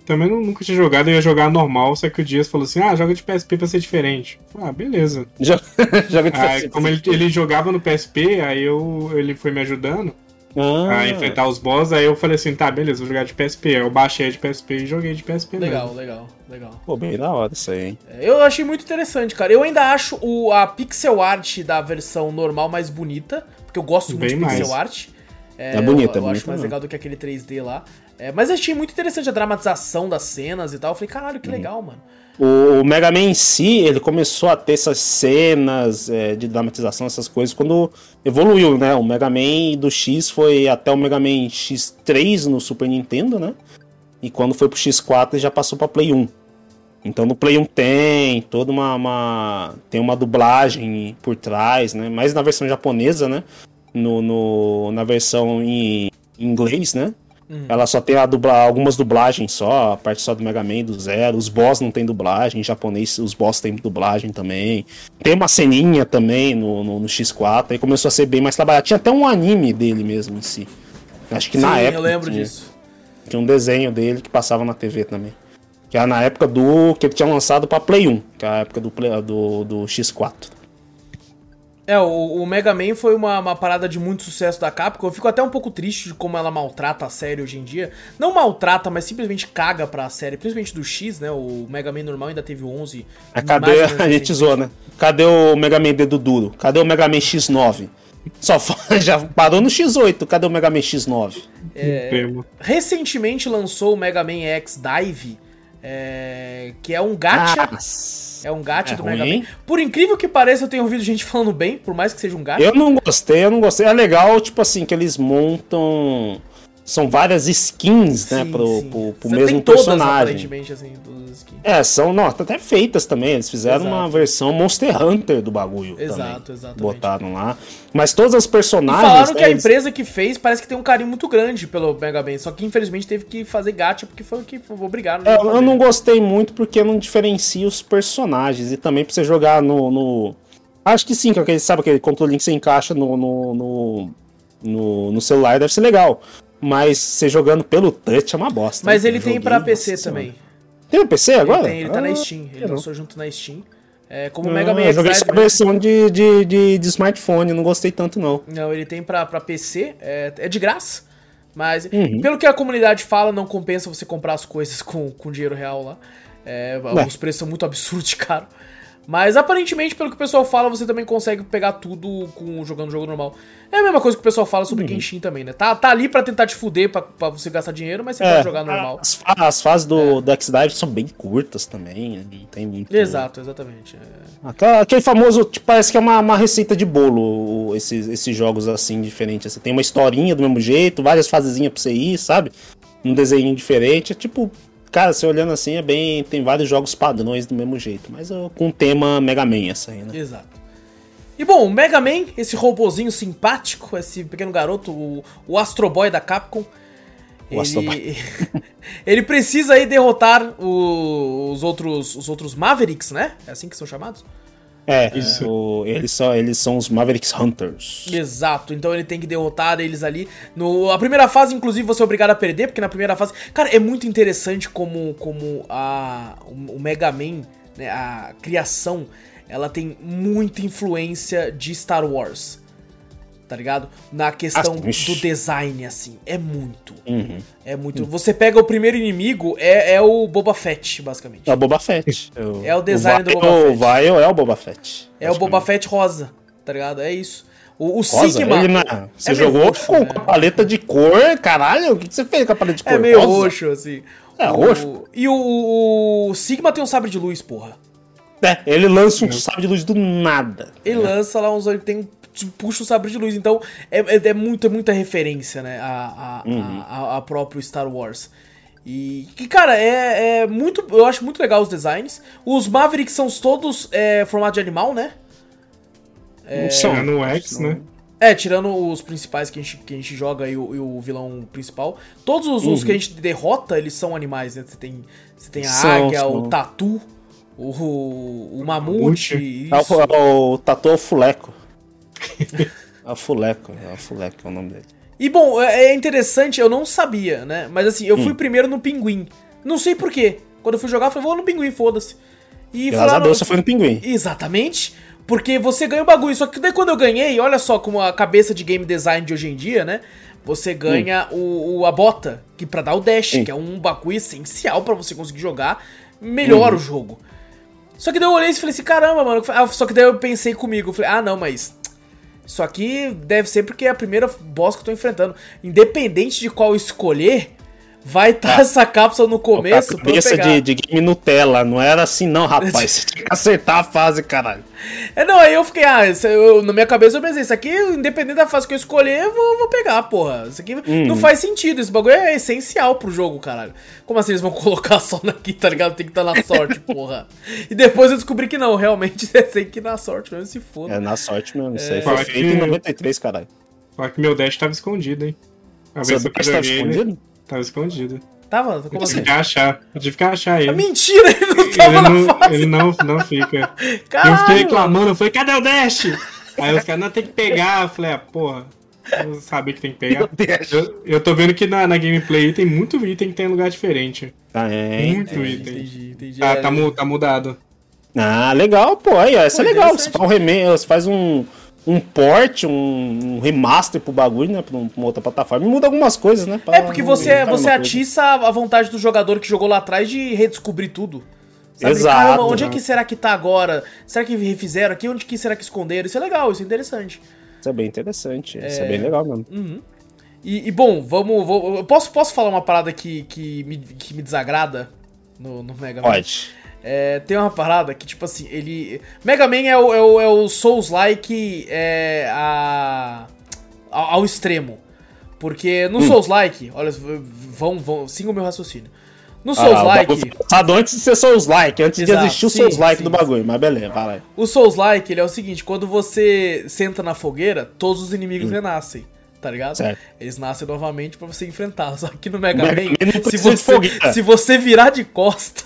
Também não- nunca tinha jogado, eu ia jogar normal, só que o Dias falou assim: ah, joga de PSP pra ser diferente. Ah, beleza. Já, joga de Aí, PSP. como ele, ele jogava no PSP, aí eu, ele foi me ajudando Ah, a enfrentar os boss, aí eu falei assim, tá, beleza, vou jogar de PSP. Aí eu baixei de PSP e joguei de PSP Legal, mesmo. legal, legal. Pô, bem da hora isso aí, hein? É, Eu achei muito interessante, cara. Eu ainda acho o, a pixel art da versão normal mais bonita, porque eu gosto muito Bem de pixel mais. art. É bonita, eu, eu é acho mais mesmo. legal do que aquele 3D lá. É, mas eu achei muito interessante a dramatização das cenas e tal. Eu falei, caralho, Uhum. que legal, mano. O Mega Man em si, ele começou a ter essas cenas é, de dramatização, essas coisas, quando evoluiu, né? O Mega Man do X foi até o Mega Man X3 no Super Nintendo, né? E quando foi pro X4 ele já passou pra Play 1. Então no Play 1 tem toda uma, uma- tem uma dublagem por trás, né? Mas na versão japonesa, né? No, no- na versão em inglês, né? Ela só tem a dubla, algumas dublagens só, a parte só do Mega Man do zero. Os boss não tem dublagem, em japonês os boss tem dublagem também. Tem uma ceninha também no, no, no X4, aí começou a ser bem mais trabalhado. Tinha até um anime dele mesmo em si. Acho que na Sim, época. eu lembro tinha, disso. Tinha um desenho dele que passava na TV também. Que era na época do. que ele tinha lançado pra Play 1, que é a época do, do, do X4. É, o, o Mega Man foi uma, uma parada de muito sucesso da Capcom. Eu fico até um pouco triste de como ela maltrata a série hoje em dia. Não maltrata, mas simplesmente caga pra série, principalmente do X, né? O Mega Man normal ainda teve o 11. Aí mais cadê a gente recentemente. zoa, né? Cadê o Mega Man dedo duro? Cadê o Mega Man X9? Só já parou no X8, cadê o Mega Man X9? É, recentemente lançou o Mega Man X Dive, é, que é um gacha. Nossa. É um gacha é do ruim, Mega Man. Por incrível que pareça, eu tenho ouvido gente falando bem, por mais que seja um gacha. Eu não gostei, eu não gostei. É legal, tipo assim, que eles montam. São várias skins, né, Sim, pro, sim. pro, pro mesmo tem todas, personagem. aparentemente, assim. É, são, não, até feitas também. Eles fizeram Exato. uma versão Monster Hunter do bagulho. Exato, exatamente. Botaram lá. Mas todas as E personagens. falaram que né, a eles- empresa que fez parece que tem um carinho muito grande pelo Mega Man, só que infelizmente teve que fazer gacha porque foi o que obrigaram. É, eu não gostei muito porque não diferencia os personagens. E também pra você jogar no. no- Acho que sim, que aquele, sabe aquele controle que você encaixa no, no, no, no, no celular deve ser legal. Mas você jogando pelo touch é uma bosta. Mas ele tem pra PC nossa também. Tem no PC agora? Ele, tem, ele tá na Ah, Steam. Ele não. lançou junto na Steam. É, como o Ah, Mega Man eu joguei essa né? versão de, de, de, de smartphone, não gostei tanto não. Não, ele tem pra, pra PC, é, é de graça. Mas, Uhum. pelo que a comunidade fala, não compensa você comprar as coisas com, com dinheiro real lá. É, os preços são muito absurdos de caro. Mas aparentemente, pelo que o pessoal fala, você também consegue pegar tudo com jogando jogo normal. É a mesma coisa que o pessoal fala sobre Uhum. Genshin também, né? Tá, tá ali pra tentar te fuder, pra, pra você gastar dinheiro, mas você É, pode jogar normal. As, as fases do, do X-Dive são bem curtas também. Não tem muito. Exato, exatamente. é. Aquela- aquele famoso, tipo, parece que é uma, uma receita de bolo, esses, esses jogos assim, diferentes. Você tem uma historinha do mesmo jeito, várias fasezinhas pra você ir, sabe? Um desenho diferente. É tipo, cara, você olhando assim, é bem. Tem vários jogos padrões do mesmo jeito, mas com tema Mega Man essa aí, né? Exato. E bom, o Mega Man, esse robozinho simpático, esse pequeno garoto, o, o Astro Boy da Capcom. O Astro ele, ele precisa aí derrotar o- os, outros, os outros Mavericks, né? É assim que são chamados? É, Isso. o- eles, são, eles são os Mavericks Hunters. Exato, então ele tem que derrotar eles ali. No, a primeira fase, inclusive, você é obrigado a perder, porque na primeira fase. Cara, é muito interessante como, como a, o, o Mega Man, né, a criação, ela tem muita influência de Star Wars. Tá ligado? Na questão do design, assim. É muito. Uhum. É muito. Você pega o primeiro inimigo, é, é o Boba Fett, basicamente. É o Boba Fett. É o design do Vile- Boba Fett. O Vile é o Boba Fett. É o Boba Fett rosa, tá ligado? É isso. O, o Rosa, Sigma. ele não- Você é meio jogou roxo, com né? a paleta de cor, caralho? O que que você fez com a paleta de cor? É meio Rosa? roxo, assim. É, O- roxo? E o, o- o Sigma tem um sabre de luz, porra. É, ele lança um sabre de luz do nada. Ele lança lá uns. Ele tem um- puxa o sabre de luz. Então é, é, é muita, muita referência, né? A, a, Uhum. a, a- a próprio Star Wars. E que, cara, é, é muito. Eu acho muito legal os designs. Os Mavericks são todos é, formato de animal, né? Não Só são. no X, né? É, tirando os principais que a gente, que a gente joga e o, e o vilão principal. Todos os, Uhum. os que a gente derrota, eles são animais, né? Você tem, você tem a São, águia, são. o tatu, o, o, o mamute. É o, é o Tatu é o Fuleco. É o Fuleco, é o Fuleco é o nome dele. E bom, é é interessante, eu não sabia, né? Mas assim, eu fui Hum. primeiro no pinguim. Não sei porquê. Quando eu fui jogar, eu falei, vou no pinguim, foda-se. E Graças a falaram- Deus você foi no Pinguim. Exatamente. Porque você ganha o bagulho. Só que daí quando eu ganhei, olha só como a cabeça de game design de hoje em dia, né? Você ganha o, o- a bota, que pra dar o dash, Sim. que é um bagulho essencial pra você conseguir jogar melhor o jogo. Só que daí eu olhei e falei assim, caramba, mano. Só que daí eu pensei comigo, eu falei, ah, não, mas. Isso aqui deve ser porque é a primeira boss que eu tô enfrentando. Independente de qual escolher, vai estar essa cápsula no começo a pra eu cabeça pegar. de, de game Nutella, não era assim não, rapaz. Você tinha que acertar a fase, caralho. É, não, aí eu fiquei, ah, isso- eu- na minha cabeça eu pensei, isso aqui, independente da fase que eu escolher, eu vou, vou pegar, porra. Isso aqui Uhum. não faz sentido, esse bagulho é essencial pro jogo, caralho. Como assim eles vão colocar só aqui, tá ligado? Tem que estar na sorte, porra. E depois eu descobri que não, realmente tem que ir na sorte mesmo, se foda. É na sorte mesmo. Isso aí Fala foi feito em 93, caralho. Só que meu dash tava escondido, hein? A vez que eu ele, escondido? Tava escondido. Tava? Eu Como tive assim? que achar. Eu tive que achar ele. Mentira, ele não Ele tava na não, fase. ele não, não fica. Eu fiquei Caralho! reclamando, eu falei, cadê o dash? Aí os caras, não, tem que pegar. Eu falei, ah, porra, eu sabia que tem que pegar. Eu, eu tô vendo que na, na gameplay tem muito item que tem em lugar diferente. Tá, é. Muito item. Entendi, entendi. Tá, É, tá, mu- tá mudado. Ah, legal, pô. Aí, ó, isso Pô, é legal. Você faz um, remake, você faz um, um port, um, um remaster pro bagulho, né? Pra, um- pra uma outra plataforma. E muda algumas coisas, né? pra É porque você, você coisa. atiça a vontade do jogador que jogou lá atrás de redescobrir tudo. Sabe? Exato. Caramba, onde é que será que tá agora? Será que refizeram aqui? Onde que será que esconderam? Isso é legal, isso é interessante. Isso é bem interessante. Isso é bem legal mesmo. E, e, bom, vamos. eu posso, posso falar uma parada que, que, me, que me desagrada no, no Mega Man? Pode. É, tem uma parada que, tipo assim, ele. Mega Man é o, é o, é o Souls-like é, a, ao, extremo. Porque no Hum. Souls-like, olha, vão, vão, sigam o meu raciocínio. No Ah, Souls-like, lançado antes de ser Souls-like, antes Exato, de existir o Souls-like do bagulho. Mas beleza, vai lá. o Souls-like, ele é o seguinte, quando você senta na fogueira, todos os inimigos renascem. Tá ligado? Hum. Certo. Eles nascem novamente pra você enfrentá-los. Só que no Mega Mega Man, Man se você, se você virar de costa,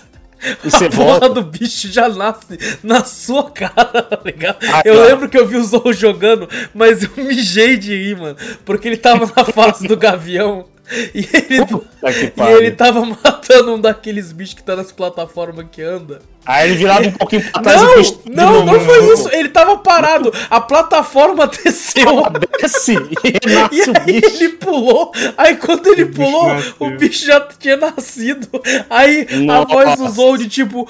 E você a porra volta. do bicho já nasce na sua cara, tá ligado? Ah, eu tá. lembro que eu vi o Zou jogando, mas eu mijei de rir, mano. Porque ele tava na fase do gavião e ele, Puta que e ele tava matando um daqueles bichos que tá nas plataformas que anda. Aí ele virava um pouquinho pra trás Não, e bicho. não, não foi isso. Ele tava parado. A plataforma desceu. Desce e E o aí bicho. ele pulou, aí quando ele bicho pulou, nasceu. o bicho já tinha nascido. Aí a Nossa. voz do Zold, tipo,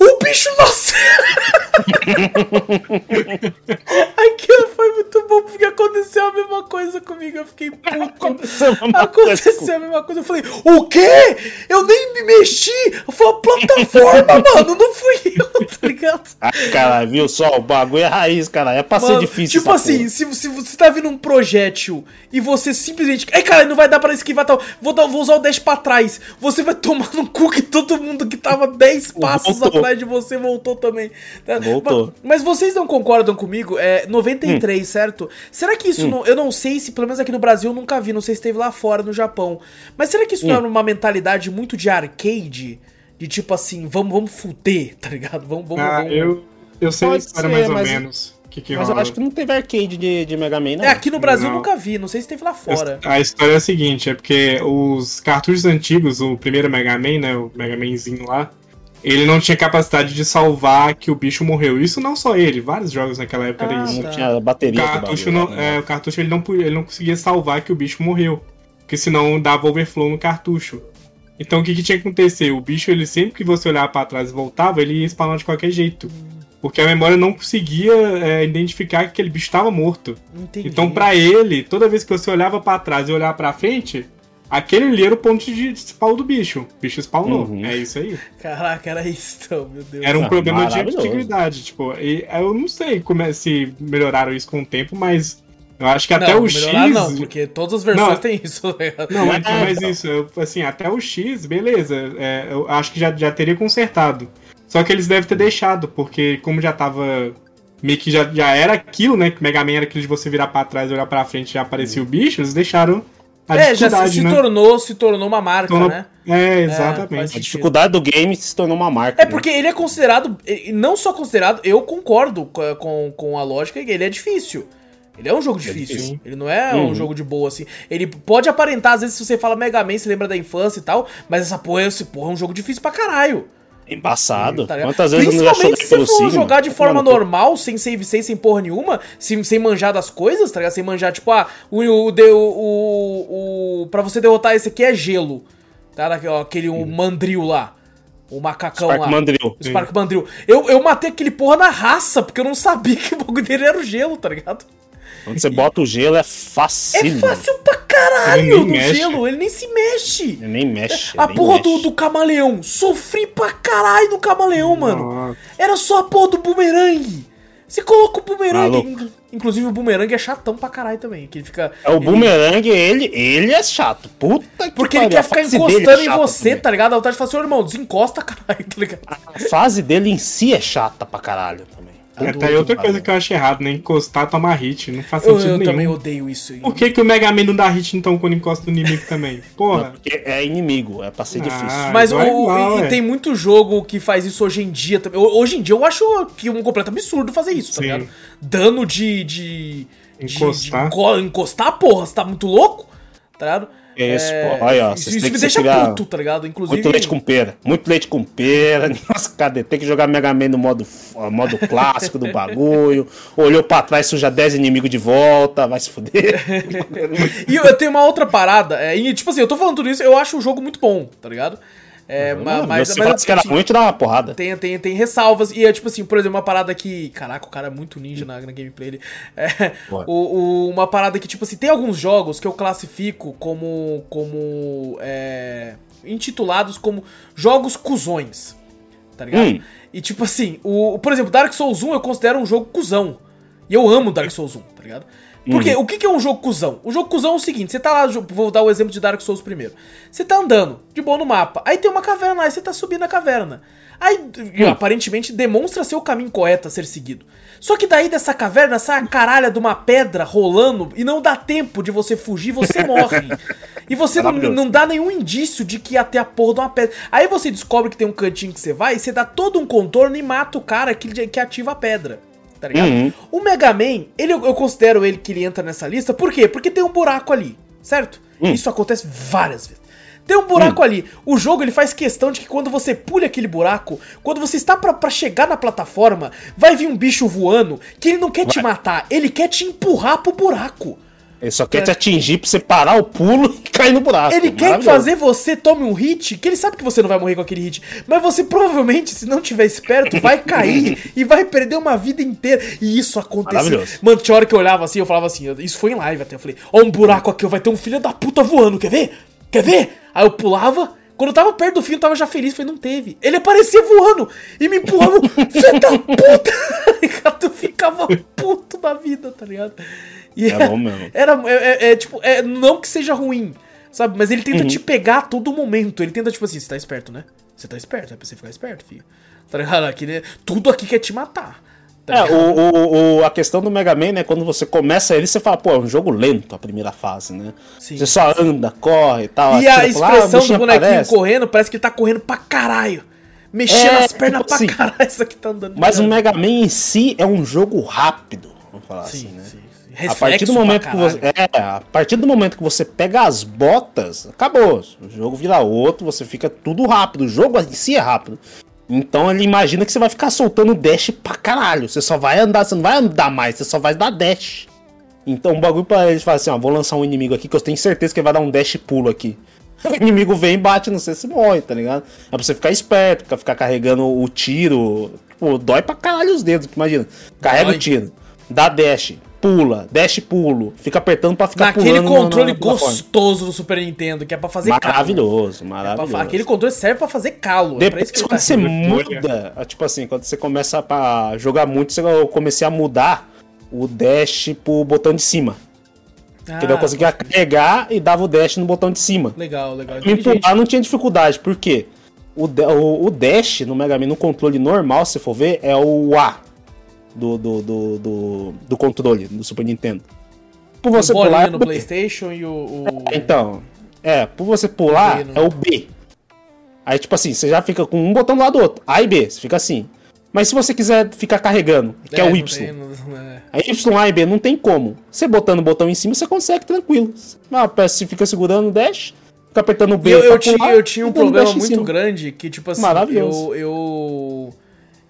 o bicho nasceu! Aquilo foi muito bom, porque aconteceu a mesma coisa comigo, eu fiquei puto. Aconteceu a mesma coisa Aconteceu a mesma coisa, eu falei, o quê? Eu nem me mexi! Foi a plataforma, mano, não fui eu, tá ligado? Ah, cara, viu só? O bagulho é raiz, cara. É pra ser Mano, difícil. Tipo assim, se, se você tá vindo um projétil e você simplesmente. Ai, cara, não vai dar pra esquivar tal. Vou, dar, vou usar o dash pra trás. Você vai tomar no cu que todo mundo que tava 10 passos Voltou. Atrás de você voltou também. Tá? Voltou. Mas, mas vocês não concordam comigo? É 93, certo? Será que isso não. Eu não sei se, pelo menos aqui no Brasil, eu nunca vi. Não sei se teve lá fora, no Japão. Mas será que isso não é uma mentalidade muito de arcade? De tipo assim, vamos, vamos fuder, tá ligado? Vamos, vamos. Ah, vamos... eu, eu sei a Pode história ser, mais ou mas- menos. Que que Mas eu acho que não teve arcade de, de Mega Man, não. É, aqui no Brasil eu Não. nunca vi. Não sei se teve lá fora. A história é a seguinte, é porque os cartuchos antigos, o primeiro Mega Man, né, o Mega Manzinho lá, ele não tinha capacidade de salvar que o bicho morreu. Isso não só ele, vários jogos naquela época era Ah, isso. Não tá. tinha O bateria. do cartucho, bagulho, não, né? é, o cartucho ele não, ele não conseguia salvar que o bicho morreu. Porque senão dava overflow no cartucho. Então o que, que tinha que acontecer? O bicho, ele sempre que você olhava pra trás e voltava, ele ia spawnar de qualquer jeito. Porque a memória não conseguia é, identificar que aquele bicho estava morto. Entendi. Então, pra ele, toda vez que você olhava pra trás e olhava pra frente, aquele ali era o ponto de spawn do bicho. O bicho spawnou. Uhum. É isso aí. Caraca, era isso, então, meu Deus. Era um Ah, problema de antiguidade. Tipo, e eu não sei como é, se melhoraram isso com o tempo, mas eu acho que até não, o melhorar X. não, porque todas as versões Não. têm isso. ligado? Não, mas, É, mas isso, eu, assim, até o X, beleza. é, eu acho que já, já teria consertado. Só que eles devem ter deixado, porque como já tava. Meio que já, já era aquilo, né? Que Mega Man era aquilo de você virar pra trás e olhar pra frente e já aparecia o bicho, eles deixaram a é, já se, se né? tornou, se tornou uma marca, Tornou- né? É, faz exatamente. A dificuldade do game se tornou uma marca. É né? porque ele é considerado, e não só considerado, eu concordo com, a- com, com a lógica que ele é difícil. Ele é um jogo difícil. difícil. Ele não é um Uhum. jogo de boa, assim. Ele pode aparentar, às vezes, se você fala Mega Man, você lembra da infância e tal, mas essa porra, esse porra é um jogo difícil pra caralho. Embaçado. Tá? Quantas vezes eu não já Principalmente chorei se pelo for signo? jogar de forma Mano, normal, sem save save, sem porra nenhuma, sem, sem manjar das coisas, tá ligado? Sem manjar, tipo, ah, o, o, de- o, o, o- Pra você derrotar esse aqui é gelo. Tá? Aquele, aquele o mandril lá. O macacão Spark lá. Mandrill. O Spark Mandrill. Eu, eu matei aquele porra na raça, porque eu não sabia que o bagulho dele era o gelo, tá ligado? Quando você bota o gelo, é É fácil. fácil pra caralho no mexe. gelo, ele nem se mexe. Ele nem mexe. A nem porra do, mexe. do camaleão. Sofri pra caralho do camaleão, mano. Nossa. Era só a porra do bumerangue. Você coloca o bumerangue. Inclusive o bumerangue é chatão pra caralho também. Que ele fica. É o ele- boomerang, ele, ele é chato. Puta que Porque ele quer ficar é encostando em chata você, também. tá ligado? A vontade de falar assim, ô irmão, desencosta, caralho, tá ligado? A fase dele em si é chata pra caralho também. É, tá aí outra que coisa que eu acho errado, né? Encostar, tomar hit. Não faz Eu, sentido eu nenhum. também odeio isso. aí. Por que, que o Mega Man não dá hit então quando encosta no inimigo também? Não, Porra. porque é inimigo, é pra ser Ah, difícil. Mas o, igual é e, é. tem muito jogo que faz isso hoje em dia também. Ho- Hoje em dia eu acho que é um completo absurdo fazer isso, tá Sim. ligado? Dano de. de. de- Encostar. de enco- encostar, porra, você tá muito louco? Tá ligado? É isso, pô. Olha, ó, isso vocês isso têm me que deixa criar puto, tá ligado? Inclusive. Muito leite com pera. Muito leite com pera. Nossa, cadê? Tem que jogar Mega Man no modo, modo clássico do bagulho. Olhou pra trás, suja 10 inimigos de volta. Vai se fuder. E eu, eu tenho uma outra parada. É, e, tipo assim, eu tô falando tudo isso, eu acho o jogo muito bom, tá ligado? É, Mano, mas, mas, fala que era assim, dá uma porrada. Tem, tem, tem ressalvas. E é tipo assim, por exemplo, uma parada que. Caraca, o cara é muito ninja na, na gameplay dele. É, o, o- uma parada que, tipo assim, tem alguns jogos que eu classifico como. como. É, intitulados como jogos cuzões. Tá ligado? Hum. E tipo assim, o, por exemplo, Dark Souls 1 eu considero um jogo cuzão. E eu amo Dark Souls 1, tá ligado? Porque o que, é um jogo cuzão? O jogo cuzão é o seguinte: você tá lá, vou dar o exemplo de Dark Souls primeiro. Você tá andando de boa no mapa, aí tem uma caverna lá, e você tá subindo a caverna. Aí, Hum. aparentemente, demonstra ser o caminho correto a ser seguido. Só que daí dessa caverna sai a caralha de uma pedra rolando e não dá tempo de você fugir, você morre. E você não, não dá nenhum indício de que ia ter a porra de uma pedra. Aí você descobre que tem um cantinho que você vai, e você dá todo um contorno e mata o cara que, que ativa a pedra. Tá ligado? Uhum. O Mega Man, ele, eu considero ele que ele entra nessa lista, por quê? Porque tem um buraco ali, certo? Hum. Isso acontece várias vezes. Tem um buraco ali. O jogo ele faz questão de que quando você pule aquele buraco, quando você está pra, pra chegar na plataforma, vai vir um bicho voando que ele não quer te Vai. matar, ele quer te empurrar pro buraco. Ele só quer te atingir pra você parar o pulo e cair no buraco. Ele quer fazer você tome um hit, que ele sabe que você não vai morrer com aquele hit, mas você provavelmente, se não tiver esperto, vai cair e vai perder uma vida inteira. E isso aconteceu. Mano, tinha hora que eu olhava assim, eu falava assim, isso foi em live até, eu falei, ó um buraco aqui, vai ter um filho da puta voando, quer ver? Quer ver? Aí eu pulava, quando eu tava perto do fim, eu tava já feliz, falei, não teve. Ele aparecia voando e me empurrava, filho da puta! tu ficava puto da vida, tá ligado? E É bom mesmo. era, é, é- é, tipo, é, não que seja ruim, sabe? Mas ele tenta Uhum. te pegar a todo momento. Ele tenta, tipo assim, você tá esperto, né? Você tá esperto, é pra você ficar esperto, filho. Tá ligado? Aqui, né? Tudo aqui quer te matar. Tá É, o, o, o- a questão do Mega Man, né? Quando você começa ele, você fala, pô, é um jogo lento a primeira fase, né? Sim. Você só anda, corre e tal. E a expressão do bichinho bonequinho aparece. correndo parece que ele tá correndo pra caralho. Mexendo É, as pernas tipo pra assim, caralho. Isso aqui tá andando. Mas o? Mega Man em si é um jogo rápido, vamos falar Sim, assim, né? sim, sim. A Reflexo partir do momento que você, é, a partir do momento que você pega as botas, acabou. O jogo vira outro, você fica tudo rápido. O jogo em si é rápido. Então ele imagina que você vai ficar soltando dash pra caralho. Você só vai andar, você não vai andar mais, você só vai dar dash. Então o bagulho pra eles falar assim, ó, vou lançar um inimigo aqui que eu tenho certeza que ele vai dar um dash pulo aqui. O inimigo vem e bate, não sei se morre, tá ligado? É pra você ficar esperto, pra ficar carregando o tiro. Tipo, dói pra caralho os dedos, imagina. Carrega Dói. o tiro, dá dash, pula, dash pulo, fica apertando pra ficar Naquele pulando. na- controle na plataforma. gostoso do Super Nintendo, que é pra fazer Maravilhoso, calo. É pra maravilhoso. Aquele controle serve pra fazer calo. é Depois, que ele quando tá você muda, ah, tipo assim, quando você começa a jogar muito, você- eu comecei a mudar o dash pro botão de cima. que daí eu Ah, conseguia carregar e dava o dash no botão de cima. Legal, legal. Me pular não tinha dificuldade, por quê? O, o, o dash no Mega Man, no controle normal, se for ver, é o A do, do, do, do, do controle do Super Nintendo. Por você o pular. é no o B. Playstation e o... o- Então, é, por você pular B, né? é o B. Aí, tipo assim, você já fica com um botão do lado do outro. A e B, você fica assim. Mas se você quiser ficar carregando, que é, o não Y. tem, não- é. A Y, A e B não tem como. Você botando o botão em cima, você consegue tranquilo. Ah, você fica segurando o dash, fica apertando o B. E eu, eu pra tinha, pular, eu tinha um e dando problema muito grande que, tipo assim, Maravilhoso. eu, eu,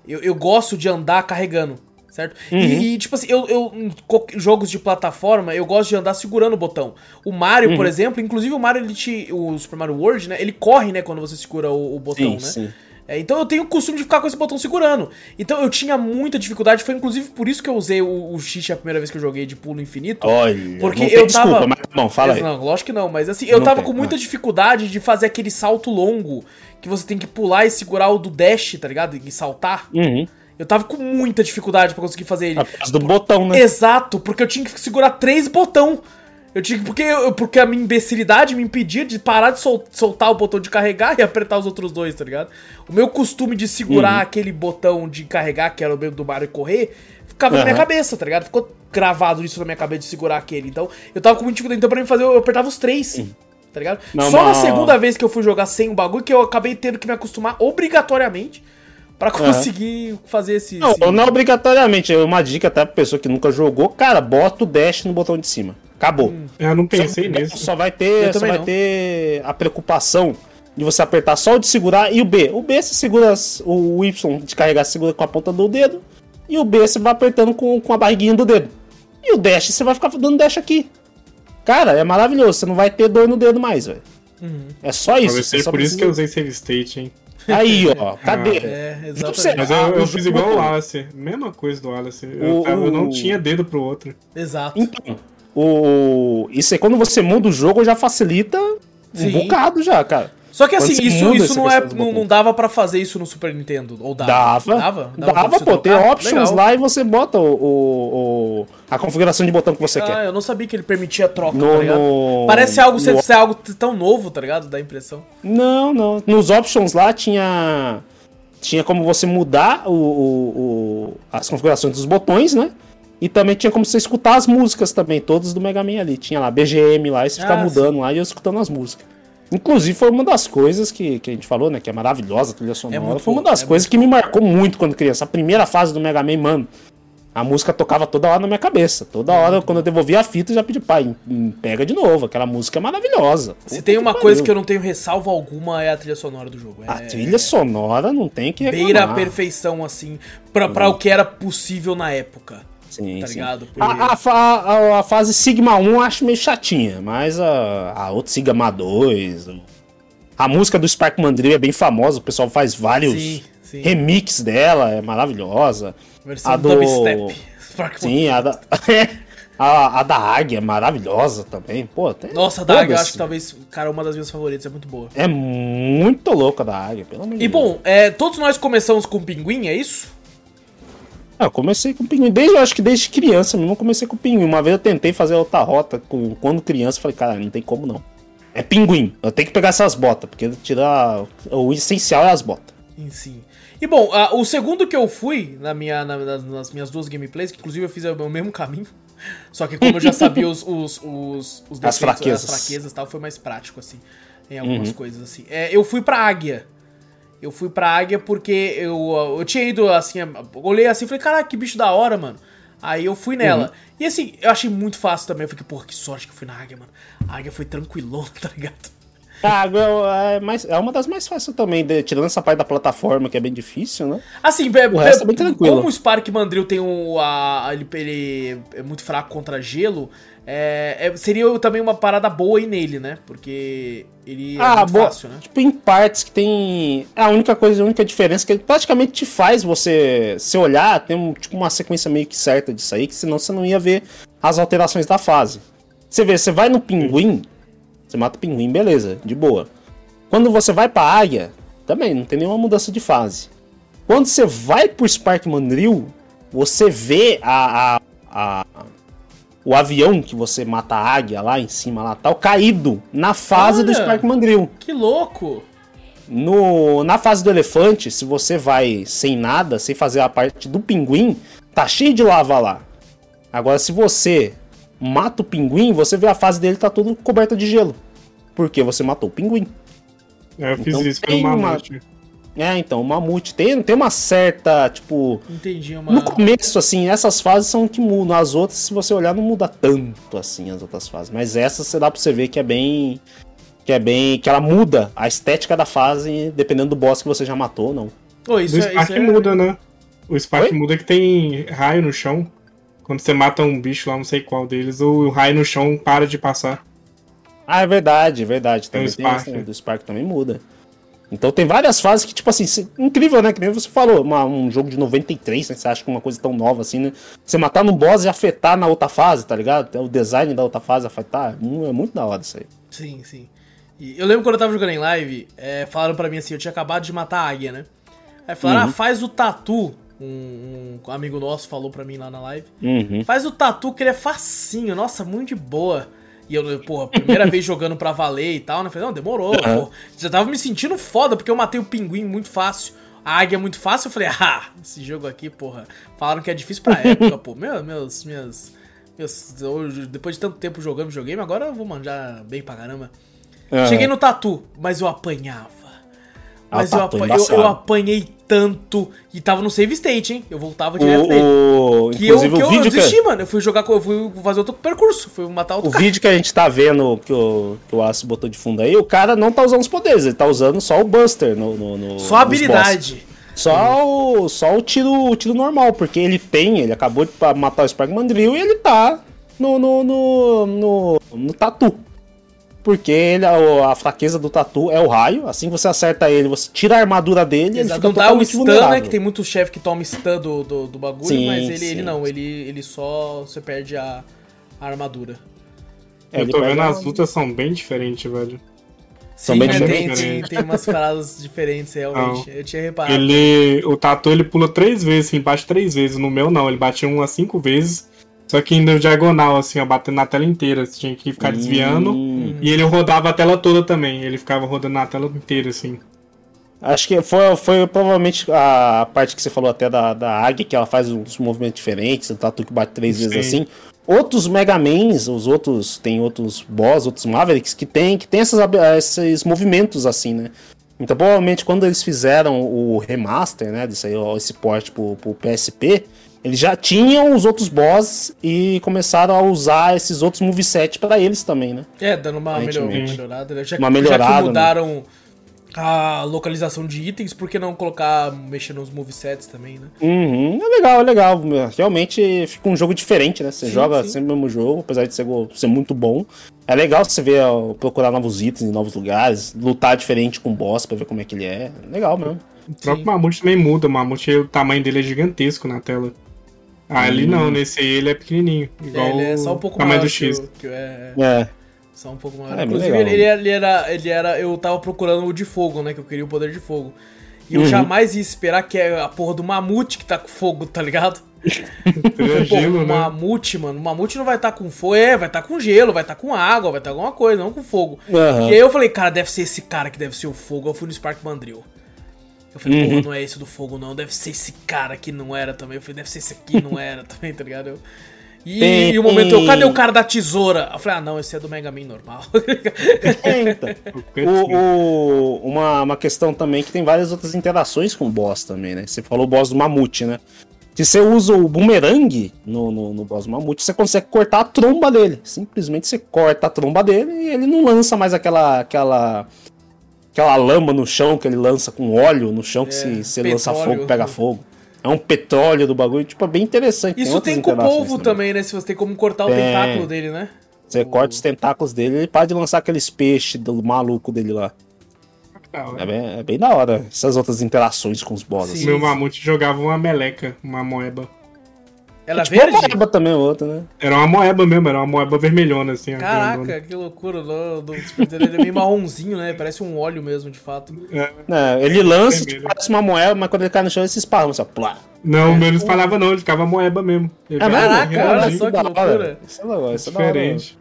eu. eu gosto de andar carregando, certo? Uhum. E, e, tipo assim, eu, eu. em Jogos de plataforma, eu gosto de andar segurando o botão. O Mario, Uhum. por exemplo, inclusive o Mario, ele te. O Super Mario World, né? Ele corre, né, quando você segura o, o botão, Sim, né? sim. É, então eu tenho o costume de ficar com esse botão segurando. Então eu tinha muita dificuldade, foi inclusive por isso que eu usei o, o cheat a primeira vez que eu joguei de pulo infinito. Olha, Porque não tem eu desculpa, tava- mas tá bom, fala aí. Não, lógico que não, mas assim, eu Não tava tem, com muita ah. dificuldade de fazer aquele salto longo que você tem que pular e segurar o do dash, tá ligado? E saltar. Uhum. Eu tava com muita dificuldade pra conseguir fazer ele. Por causa do botão, né? Exato, porque eu tinha que segurar três botão. Eu tinha que- porque, eu- porque a minha imbecilidade me impedia de parar de sol- soltar o botão de carregar e apertar os outros dois, tá ligado? O meu costume de segurar Uhum. aquele botão de carregar, que era o mesmo do Mario e correr, ficava na minha cabeça, tá ligado? Ficou gravado isso na minha cabeça de segurar aquele. Então, eu tava com muita dificuldade. Então, pra mim fazer, eu apertava os três. Tá ligado? Não, Só na segunda vez que eu fui jogar sem o bagulho que eu acabei tendo que me acostumar obrigatoriamente pra conseguir fazer esse. Não, esse- não obrigatoriamente. É uma dica até pra pessoa que nunca jogou. Cara, bota o dash no botão de cima. Acabou. Hum. É, Eu não pensei só, nisso. Só vai Eu ter, só vai não. ter a preocupação de você apertar só o de segurar e o B. O B você segura o Y de carregar, você segura com a ponta do dedo. E o B você vai apertando com, com a barriguinha do dedo. E o dash você vai ficar dando dash aqui. Cara, é maravilhoso. Você não vai ter dor no dedo mais, velho. Uhum. É só isso. Talvez você seja por isso precisa- que eu usei save state, hein? Aí, ó. Cadê? É, exatamente. Mas eu, Ah, eu o fiz igual o Wallace. Mesma coisa do Wallace. Eu, O- eu não tinha dedo pro outro. Exato. Então, o... isso aí, quando você muda o jogo, já facilita um Sim. bocado já, cara. Só que assim, isso, isso não, é, não, não dava pra fazer isso no Super Nintendo? Ou dava? Dava. Dava, Dava, você pô. Tem options Legal. lá e você bota o, o- o- a configuração de botão que você Ah, quer. eu não sabia que ele permitia troca, No- tá ligado? no- Parece algo no- ser algo tão novo, tá ligado? Dá a impressão. Não, não. Nos options lá tinha. Tinha como você mudar o, o- as configurações dos botões, né? E também tinha como você escutar as músicas também, todas do Mega Man ali. Tinha lá BGM lá, e você Ah, mudando lá e eu escutando as músicas. Inclusive foi uma das coisas que, que a gente falou, né? Que é maravilhosa a trilha sonora. muito foi uma das é coisas que me marcou muito quando criança. A primeira fase do Mega Man, mano. A música tocava toda hora na minha cabeça. Toda hora, quando eu devolvia a fita, eu já pedi, pai, pega de novo. Aquela música é maravilhosa. Se tem que uma pariu. coisa que eu não tenho ressalva alguma é a trilha sonora do jogo. É, A trilha sonora não tem que reclamar. beira a perfeição, assim, pra, pra o que era possível na época. Sim, tá sim. ligado? A, a a- fase Sigma 1 eu acho meio chatinha, mas a, a outra Sigma 2. o- A música do Spark Mandrill é bem famosa, o pessoal faz vários Sim, sim. remix dela, é maravilhosa. Versão a do- dubstep. Spark Sim, a da, a, a da Águia é maravilhosa também. Pô, tem Nossa, a da Águia, eu acho que talvez, cara, uma das minhas favoritas, é muito boa. É muito louca a da Águia, pelo amor de E Deus. bom, é, todos nós começamos com o pinguim, é isso? Ah, comecei com pinguim. Desde, eu acho que desde criança mesmo eu comecei com pinguim. Uma vez eu tentei fazer outra rota com, quando criança. Falei, cara, não tem como não. É pinguim. Eu tenho que pegar essas botas, porque tirar. O essencial é as botas. Em si. E bom, a- o segundo que eu fui na minha, na- nas, nas minhas duas gameplays, que inclusive eu fiz o mesmo caminho, só que como eu já sabia os, os, os, os As fraquezas. as fraquezas e tal, foi mais prático, assim, em algumas coisas, assim. É, eu fui pra Águia. Eu fui pra Águia porque eu, eu tinha ido, assim, olhei assim e falei, caraca, que bicho da hora, mano. Aí eu fui nela. E assim, eu achei muito fácil também. Eu fiquei, porra, que sorte que eu fui na Águia, mano. A Águia foi tranquilona, tá ligado? A água é, mais, é uma das mais fáceis também, de- tirando essa parte da plataforma que é bem difícil, né? Assim, é, O resto é- é bem tranquilo. como o Spark Mandrill tem um. A, ele, ele é muito fraco contra gelo, é, é- seria também uma parada boa aí nele, né? Porque ele é ah, muito boa. fácil, né? Tipo, em partes que tem. A única coisa, a única diferença é que ele praticamente te faz você se olhar, tem um, tipo uma sequência meio que certa disso aí, que senão você não ia ver as alterações da fase. Você vê, você vai no pinguim, você mata o pinguim, beleza, de boa. Quando você vai pra águia, também não tem nenhuma mudança de fase. Quando você vai pro Spark Mandrill, você vê a, a, a- o avião que você mata a águia lá em cima, lá tal, caído na fase do Olha! Spark Mandrill. Que louco! No, na fase do elefante, se você vai sem nada, sem fazer a parte do pinguim, tá cheio de lava lá. Agora, se você mata o pinguim, você vê a fase dele tá toda coberta de gelo. Porque você matou o pinguim. É, eu fiz Então isso tem foi uma uma- mamute. É, então, o mamute tem, tem uma certa, tipo. Entendi uma. No começo, assim, essas fases são que mudam. As outras, se você olhar, não muda tanto assim as outras fases. Mas essa você dá pra você ver que é bem. Que é bem. Que ela muda a estética da fase, dependendo do boss que você já matou ou não. Ô, isso, o é, Spark isso é- muda, né? O Spark Oi? muda que tem raio no chão. Quando você mata um bicho lá, não sei qual deles, o raio no chão para de passar. Ah, é verdade, é verdade. Tem o Também tem Spark. né, do Spark também muda. Então tem várias fases que, tipo assim, incrível, né? Que nem você falou, uma- um jogo de 93, né? Você acha que uma coisa tão nova assim, né? Você matar no boss e afetar na outra fase, tá ligado? O design da outra fase afetar, hum, é muito da hora isso aí. Sim, sim. E eu lembro quando eu tava jogando em live, é, falaram pra mim assim, eu tinha acabado de matar a águia, né? Aí falaram, Uhum. ah, faz o tatu. Um, um amigo nosso falou pra mim lá na live. Uhum. Faz o tatu que ele é facinho, nossa, muito de boa. E eu, porra, primeira vez jogando pra valer e tal, né? Falei, não, demorou, pô. Já tava me sentindo foda, porque eu matei o pinguim muito fácil. A águia muito fácil, eu falei, ah, esse jogo aqui, porra. Falaram que é difícil pra época, pô. Meu, meus, minhas. meus depois de tanto tempo jogando videogame, agora eu vou manjar bem pra caramba. Aham. Cheguei no tatu, mas eu apanhava. Mas eu, apa- eu, eu apanhei tanto. E tava no save state, hein? Eu voltava direto nele. O, o, Que eu, que eu vídeo que, desisti, mano. Eu fui jogar, eu fui fazer outro percurso. Fui matar outro o cara. vídeo que a gente tá vendo, que o, que o Aço botou de fundo aí, o cara não tá usando os poderes, ele tá usando só o Buster no, no, no- Só a habilidade. Só o, só o tiro, o tiro normal, porque ele tem, ele acabou de matar o Spark Mandrill e ele tá no, no, no, no, no tatu. Porque ele, a, a fraqueza do tatu é o raio, assim que você acerta ele, você tira a armadura dele e ele Exato. fica Não dá o stun, vulnerável. né? Que tem muito chefe que toma stun do, do, do bagulho, Sim, mas ele, sim. ele não, ele, ele só. Você perde a, a armadura. É, eu tô vendo a- as lutas são bem diferentes, velho. São bem tem- diferentes. Tem, tem umas paradas diferentes, realmente. Eu tinha reparado. Ele. O tatu ele pula três vezes, assim, bate três vezes. No meu não, ele batia umas cinco vezes. Só que ainda diagonal, assim, ó, batendo na tela inteira. Você tinha que ficar desviando. Hum. E ele rodava a tela toda também. Ele ficava rodando na tela inteira, assim. Acho que foi, foi provavelmente a parte que você falou até da, da águia, que ela faz uns movimentos diferentes, o tatu que bate três vezes Sim. assim. Outros Mega Mans, os outros, tem outros boss, outros Mavericks que tem, que tem essas, esses movimentos assim, né? Então provavelmente quando eles fizeram o remaster, né, disso aí, esse port pro, pro PSP, eles já tinham os outros boss e começaram a usar esses outros moveset pra eles também, né? É, dando uma melhor- melhorada. né? Já, Uma já melhorada, que né? mudaram a localização de itens, por que não colocar, mexer nos movesets também, né? Uhum, é legal, é legal. Realmente fica um jogo diferente, né? Você Sim, joga sim. sempre o mesmo jogo, apesar de ser, ser muito bom. É legal você ver, procurar novos itens em novos lugares, lutar diferente com o boss pra ver como é que ele é. Legal mesmo. O próprio Mamute também muda. O Mamute, o tamanho dele é gigantesco na tela. Ah, ali não, nesse aí ele é pequenininho. Igual É, ele é só um o pouco tamanho maior do que, X. o, que o- é, É. Só um pouco maior. É, Inclusive, ele, ele era, ele era. Eu tava procurando o de fogo, né? Que eu queria o poder de fogo. E eu Uhum. jamais ia esperar que é a porra do mamute que tá com fogo, tá ligado? É Pô, gelo, o né? mamute, mano, o mamute não vai estar com fogo, é, vai estar com gelo, vai estar com água, vai estar alguma coisa, não com fogo. Aham. E aí eu falei, cara, deve ser esse cara que deve ser o fogo. Eu fui no Spark Mandrill. Eu falei, Uhum. porra, não é esse do fogo, não. Deve ser esse cara que não era também. Eu falei, deve ser esse aqui não era também, tá ligado? Eu- E, Tem- e o momento, eu, cadê o cara da tesoura? Eu falei, ah, não, esse é do Mega Man normal. É, então. O, o- uma, uma questão também que tem várias outras interações com o boss também, né? Você falou o boss do mamute, né? Se você usa o boomerang no, no, no boss do mamute, você consegue cortar a tromba dele. Simplesmente você corta a tromba dele e ele não lança mais aquela aquela aquela lama no chão que ele lança com óleo no chão, que É, se você lança fogo, pega fogo. É um petróleo do bagulho, tipo, é bem interessante. Isso outras tem com o polvo também, né? Se você tem como cortar o Tem. tentáculo dele, né? Você corta os tentáculos dele, ele para de lançar aqueles peixes do maluco dele lá. É bem, é bem da hora essas outras interações com os boss. Sim. assim. Meu mamute jogava uma meleca, uma moeba. Ela é Tipo, uma verde? moeba também outra, né? Era uma moeba mesmo, era uma moeba vermelhona, assim. Caraca, grandona. que loucura. Do, do Super ele é meio marronzinho, né? Parece um óleo mesmo, de fato. É. É, ele lança, tipo, parece uma moeda, mas quando ele cai no chão, ele se esparra, assim, ó, plá. Não, o meu não espalhava não, ele ficava moeba mesmo. Ele É? Caraca, olha só que hora. loucura. Isso é legal, isso é da hora. Diferente.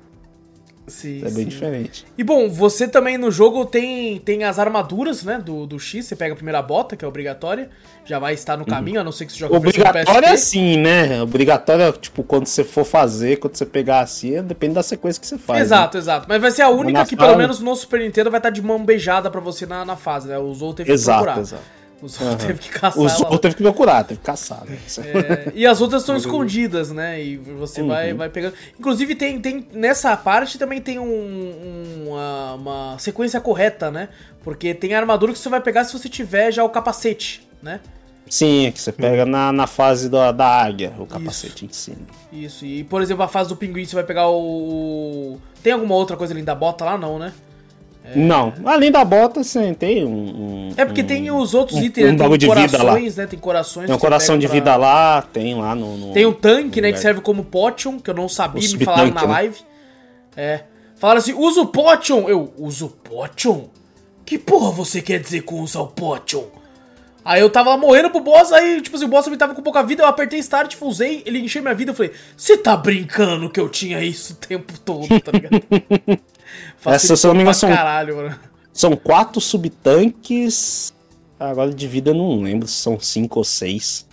Sim, É bem sim. diferente. E bom, você também no jogo tem, tem as armaduras, né? Do, do X, você pega a primeira bota, que é obrigatória. Já vai estar no caminho, a não ser que você jogue a versão Uhum. Obrigatório é assim, né? Obrigatório é, tipo, quando você for fazer, quando você pegar assim, depende da sequência que você faz. né? Exato, exato. Mas vai ser a única que, sala- pelo menos no Super Nintendo, vai estar de mão beijada pra você na, na fase, né? Os outros teve que Exato, procurar. exato. Os outros Aham. teve que caçar ela. outros teve que procurar, teve que caçar. Né? Isso é- e as outras estão escondidas, né? E você Uhum. vai, vai pegando. Inclusive, tem, tem nessa parte também tem um- um- uma, uma sequência correta, né? Porque tem armadura que você vai pegar se você tiver já o capacete, né? Sim, é que você pega na, na fase da, da águia, o capacete em cima. Isso. E, por exemplo, a fase do pinguim, você vai pegar o. Tem alguma outra coisa além da bota lá? Não, né? Não, além da bota, você tem um. um- É porque um- tem os outros um- itens, um né? de Tem vida lá. corações, né? Tem corações. Tem um que coração de pra- vida lá, tem lá no. no- Tem o tanque, né, que lugar. serve como potion, que eu não sabia, O me falaram na né? live. É. Falaram assim, usa o potion. Eu, uso potion? Que porra você quer dizer com usar o potion? Aí eu tava lá morrendo pro boss, aí, tipo assim, o boss me tava com pouca vida, eu apertei start, usei, ele encheu minha vida, eu falei, você tá brincando que eu tinha isso o tempo todo, tá ligado? Essa, se eu não me engano, pra são- caralho, mano. São quatro subtanques. Agora de vida eu não lembro se são cinco ou seis.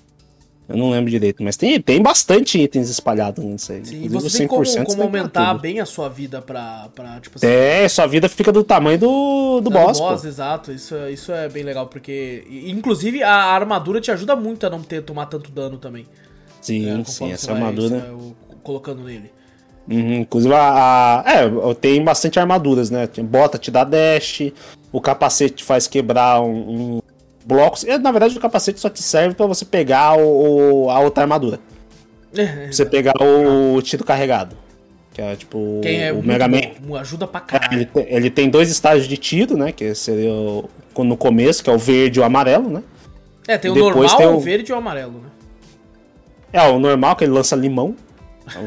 Eu não lembro direito, mas tem, tem bastante itens espalhados nisso aí. Sim, Inclusive, você tem como, 100% como aumentar bem a sua vida pra, pra tipo assim, É, sua vida fica do tamanho do, do Tá, boss, pô. exato. Isso, é- isso é bem legal, porque. Inclusive, a armadura te ajuda muito a não ter tomar tanto dano também. Sim, né, sim, essa vai- armadura. vai o- colocando nele. Uhum, inclusive, a, a- É, tem bastante armaduras, né? Bota te dá dash, o capacete te faz quebrar um, um blocos. É, Na verdade, o capacete só te serve pra você pegar o, o- a outra armadura. Pra você pegar o tiro carregado. Que é tipo Quem é o Mega Man. bom, ajuda pra É, Ele, caralho. tem- ele tem dois estágios de tiro, né? Que seria o- no começo, que é o verde e o amarelo, né? É, tem o depois normal, tem o o- verde e o amarelo, né? É o normal, que ele lança limão.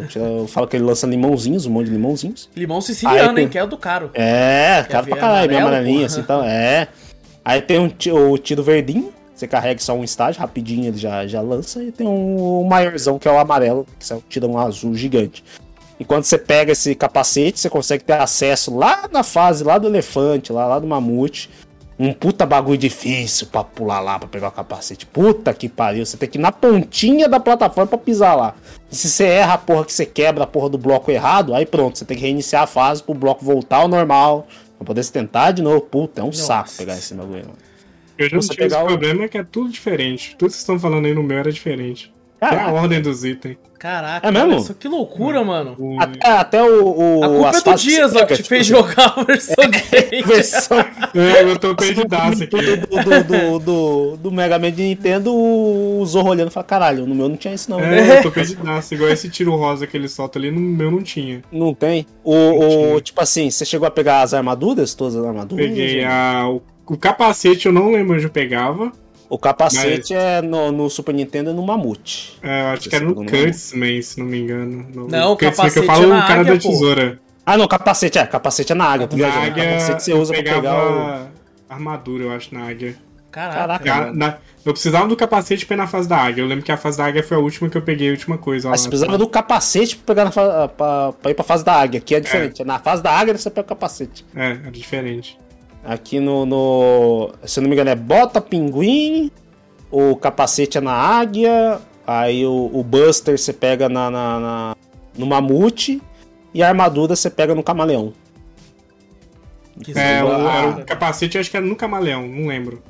Então, eu falo que ele lança limãozinhos, um monte de limãozinhos. Limão siciliano, Aí, hein? Que é o do caro. É, caro pra caralho, amarelo, amarelinho assim então É. Aí tem um, o tiro verdinho, você carrega só um estágio, rapidinho ele já, já lança. E tem um, o maiorzão, que é o amarelo, que é um azul gigante. E quando você pega esse capacete, você consegue ter acesso lá na fase, lá do elefante, lá, lá do mamute. Um puta bagulho difícil pra pular lá, pra pegar o capacete. Puta que pariu, você tem que ir na pontinha da plataforma pra pisar lá. E se você erra a porra que você quebra a porra do bloco errado, aí pronto, você tem que reiniciar a fase pro bloco voltar ao normal. Pra poder se tentar de novo. Puta, é um Nossa. saco pegar esse bagulho. mano. Eu já não tive esse o- problema, é que é tudo diferente. Tudo que vocês estão falando aí no meu era diferente. Até a ordem dos itens. Caraca, É mesmo? só que loucura, mano. Até, até o. o A culpa é do Dias, ó, que te tipo fez assim, jogar a versão dele. versão É, eu tô perdidaço aqui. do, do, do, do, do Mega Man de Nintendo, o Zorro olhando e fala: caralho, no meu não tinha isso não. É, eu tô perdidaço. Igual esse tiro rosa que ele solta ali, no meu não tinha. Não tem. O, o, tipo assim, você chegou a pegar as armaduras, todas as armaduras? Peguei a, o, o capacete, eu não lembro onde eu pegava. O capacete é no, no Super Nintendo é no Mamute. É, eu acho que era no pegou no Kurtzman, se não me engano. No, Não, o Kurtzman que capacete eu falo é o cara águia, da pô. tesoura. Ah, não, capacete é. Capacete é na águia. Na viajando. águia, capacete você usa pra pegar o. armadura, eu acho, na águia. Caraca. Caraca. Na- na- eu precisava do capacete pra ir na fase da águia. Eu lembro que a fase da águia foi a última que eu peguei, a última coisa. Mas você precisava do capacete pra, pegar na fa... pra, pra ir pra fase da águia, que é diferente. Na fase da águia você pega o capacete. É, era diferente. Aqui no, no. Se eu não me engano, é bota pinguim, o capacete é na águia, aí o, o Buster você pega na, na, na- no mamute e a armadura você pega no camaleão. É, o, era o capacete, acho que era no camaleão, não lembro.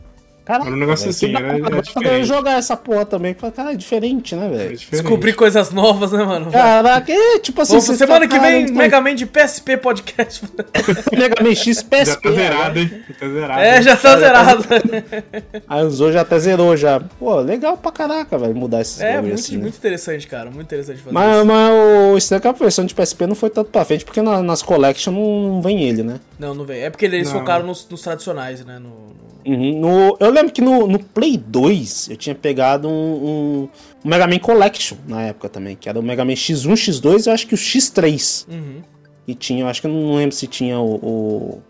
Caraca, Era um negócio velho, assim, que dá era- jogar essa porra também. Cara, é diferente, né, velho? diferente. Descobrir coisas novas, né, mano? Caraca, é tipo assim. Semana fala, que vem, "Caralho, Mega Man de PSP Podcast. Mega Man X Já PSP. tá zerado, hein? Já tá zerado. É, já tá zerado. Aí o Zou já até zerou já. Pô, legal pra caraca, velho, mudar esses É, muito, assim, né? muito interessante, cara. Muito interessante fazer Mas, isso. mas o estranho é que a versão de PSP não foi tanto pra frente, porque na- nas Collection não, não vem ele, né? Não, não vem. É porque eles Não. focaram nos, nos tradicionais, né? No, no- Uhum. No- eu lembro que no, no Play 2 eu tinha pegado um, um, um Mega Man Collection na época também, que era o Mega Man X1, X2 e eu acho que o X3. Uhum. E tinha, eu acho que eu não lembro se tinha o. o-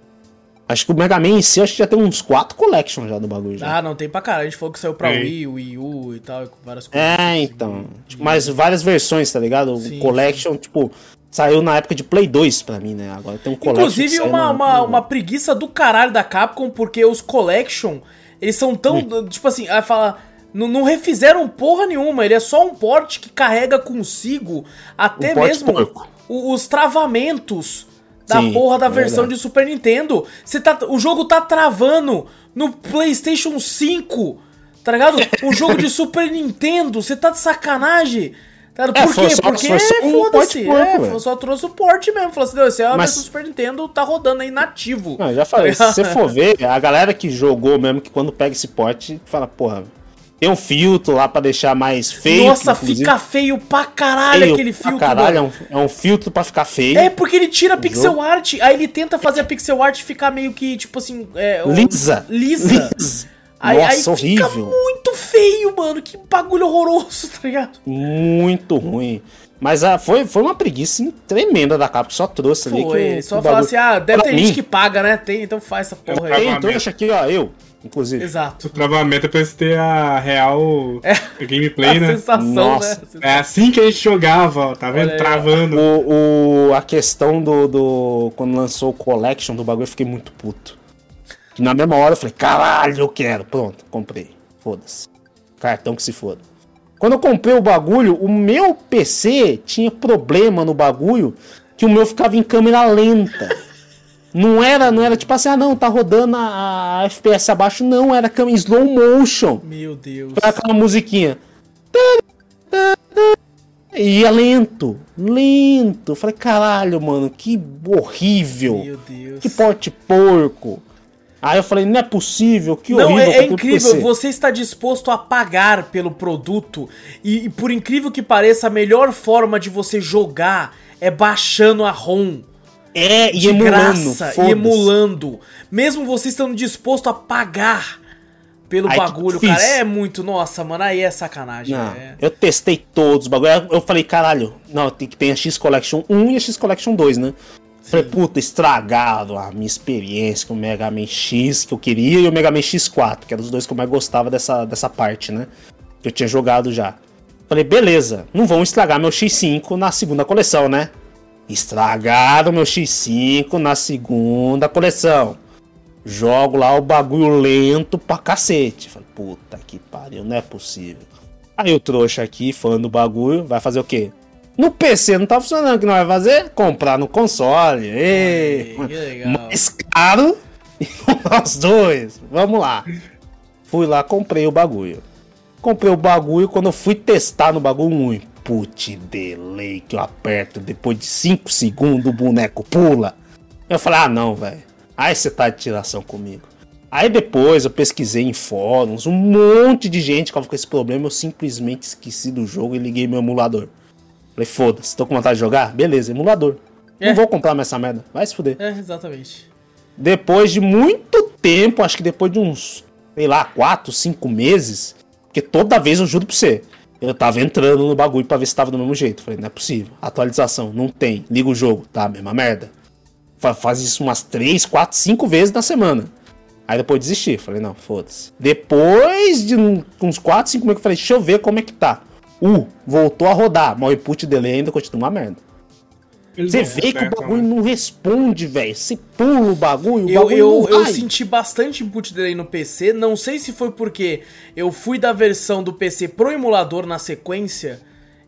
Acho que o Mega Man em si, eu acho que já tem uns 4 Collection já do bagulho já. Ah, não, tem pra caralho. A gente falou que saiu pra Tem. Wii, Wii U e tal, e com várias coisas. É, então. Tipo, mas várias versões, tá ligado? Sim, o Collection, tipo, saiu na época de Play 2 pra mim, né? Agora tem um Collection. Inclusive, uma, uma, uma preguiça do caralho da Capcom, porque os Collection, eles são tão. Tipo assim, a fala. Não, não refizeram porra nenhuma, ele é só um port que carrega consigo até Um mesmo porco. o- os travamentos da Sim, porra da é versão verdade. de Super Nintendo. Você tá, o jogo tá travando no PlayStation 5, tá ligado? Um jogo de Super Nintendo, você tá de sacanagem. Tá ligado? É, Por foi quê? só- Porque um foda-se. porco, É, velho. só trouxe o port mesmo. Falou assim, não, esse é Mas- versão do Super Nintendo, tá rodando aí nativo. Não, eu já falei, se você for ver, a galera que jogou mesmo, que quando pega esse porte, fala, porra, tem um filtro lá pra deixar mais feio. Nossa, inclusive, fica feio pra caralho feio aquele pra filtro. Caralho, é um, é um filtro pra ficar feio. É, porque ele tira a pixel jogo. art, aí ele tenta fazer a pixel art ficar meio que, tipo assim... É, o- Lisa. Lisa. Aí, Nossa, aí fica horrível. muito feio, mano. Que bagulho horroroso, tá ligado? Muito ruim. Mas ah, foi, foi uma preguiça tremenda da Capcom, só trouxe ali. Foi, que só que o fala bagulho- assim, ah, deve Pra ter mim- gente que paga, né? Tem, então faz essa porra aí. Tem trouxa aqui, ó, eu, inclusive. Exato. O travamento é pra você ter a real gameplay, a né? sensação, Nossa. né? É assim que a gente jogava, ó, tá vendo? Aí. Travando. O, o- a questão do, do. Quando lançou o Collection do bagulho, eu fiquei muito puto. Que na mesma hora eu falei, caralho, eu quero. Pronto, comprei. Foda-se. Cartão que se foda. Quando eu comprei o bagulho, o meu PC tinha problema no bagulho que o meu ficava em câmera lenta. Não era, não era tipo assim, ah não, tá rodando a, a FPS abaixo, não, era câmera slow motion. Meu Deus. Foi aquela musiquinha. E ia lento, lento. Eu Falei, caralho, mano, que horrível. Meu Deus. Que porte porco. Aí eu falei, não é possível, que Não, horrível. é, é comprei pro incrível. Você está disposto a pagar pelo produto. E, e por incrível que pareça, a melhor forma de você jogar é baixando a ROM. É, e de emulando. graça e emulando. Mesmo você estando disposto a pagar pelo Aí, bagulho, cara. É muito. Nossa, mano, aí é sacanagem. Não, é. eu testei todos os bagulho. Aí Eu falei, caralho, não, tem que ter a X Collection 1 e a X Collection 2, né? Falei, puta, estragaram a minha experiência com o Mega Man X que eu queria e o Mega Man X4, que eram os dois que eu mais gostava dessa, dessa parte, né? Que eu tinha jogado já. Falei, beleza, não vão estragar meu X5 na segunda coleção, né? Estragaram meu X5 na segunda coleção. Jogo lá o bagulho lento pra cacete. Falei, puta que pariu, não é possível. Aí o trouxa aqui, fã do bagulho, vai fazer o quê? No PC não tá funcionando, o que não vai fazer? Comprar no console. Ei, Ai, mais caro e os dois. Vamos lá. Fui lá, comprei o bagulho. Comprei o bagulho, quando eu fui testar no bagulho, um input delay que eu aperto depois de 5 segundos o boneco pula. Eu falei, ah não, velho. Aí você tá de tiração comigo. Aí depois eu pesquisei em fóruns, um monte de gente que tava com esse problema, eu simplesmente esqueci do jogo e liguei meu emulador. Falei, foda-se, tô com vontade de jogar? Beleza, emulador. É. Não vou comprar mais essa merda, vai se fuder. É, exatamente. Depois de muito tempo, acho que depois de uns, sei lá, 4, 5 meses, porque toda vez eu juro pra você, eu tava entrando no bagulho pra ver se tava do mesmo jeito. Falei, não é possível. Atualização, não tem. Liga o jogo, tá, mesma merda. Fa- Faz isso umas 3, 4, 5 vezes na semana. Aí depois desisti. Falei, não, foda-se. Depois de uns 4, 5 meses, eu falei, deixa eu ver como é que tá. Uh, voltou a rodar, mas o input delay ainda continua uma merda. Você vê que o bagulho né? não responde, velho. Você pula o bagulho, o Eu, bagulho eu, não eu senti bastante input delay no PC. Não sei se foi porque eu fui da versão do PC pro emulador na sequência.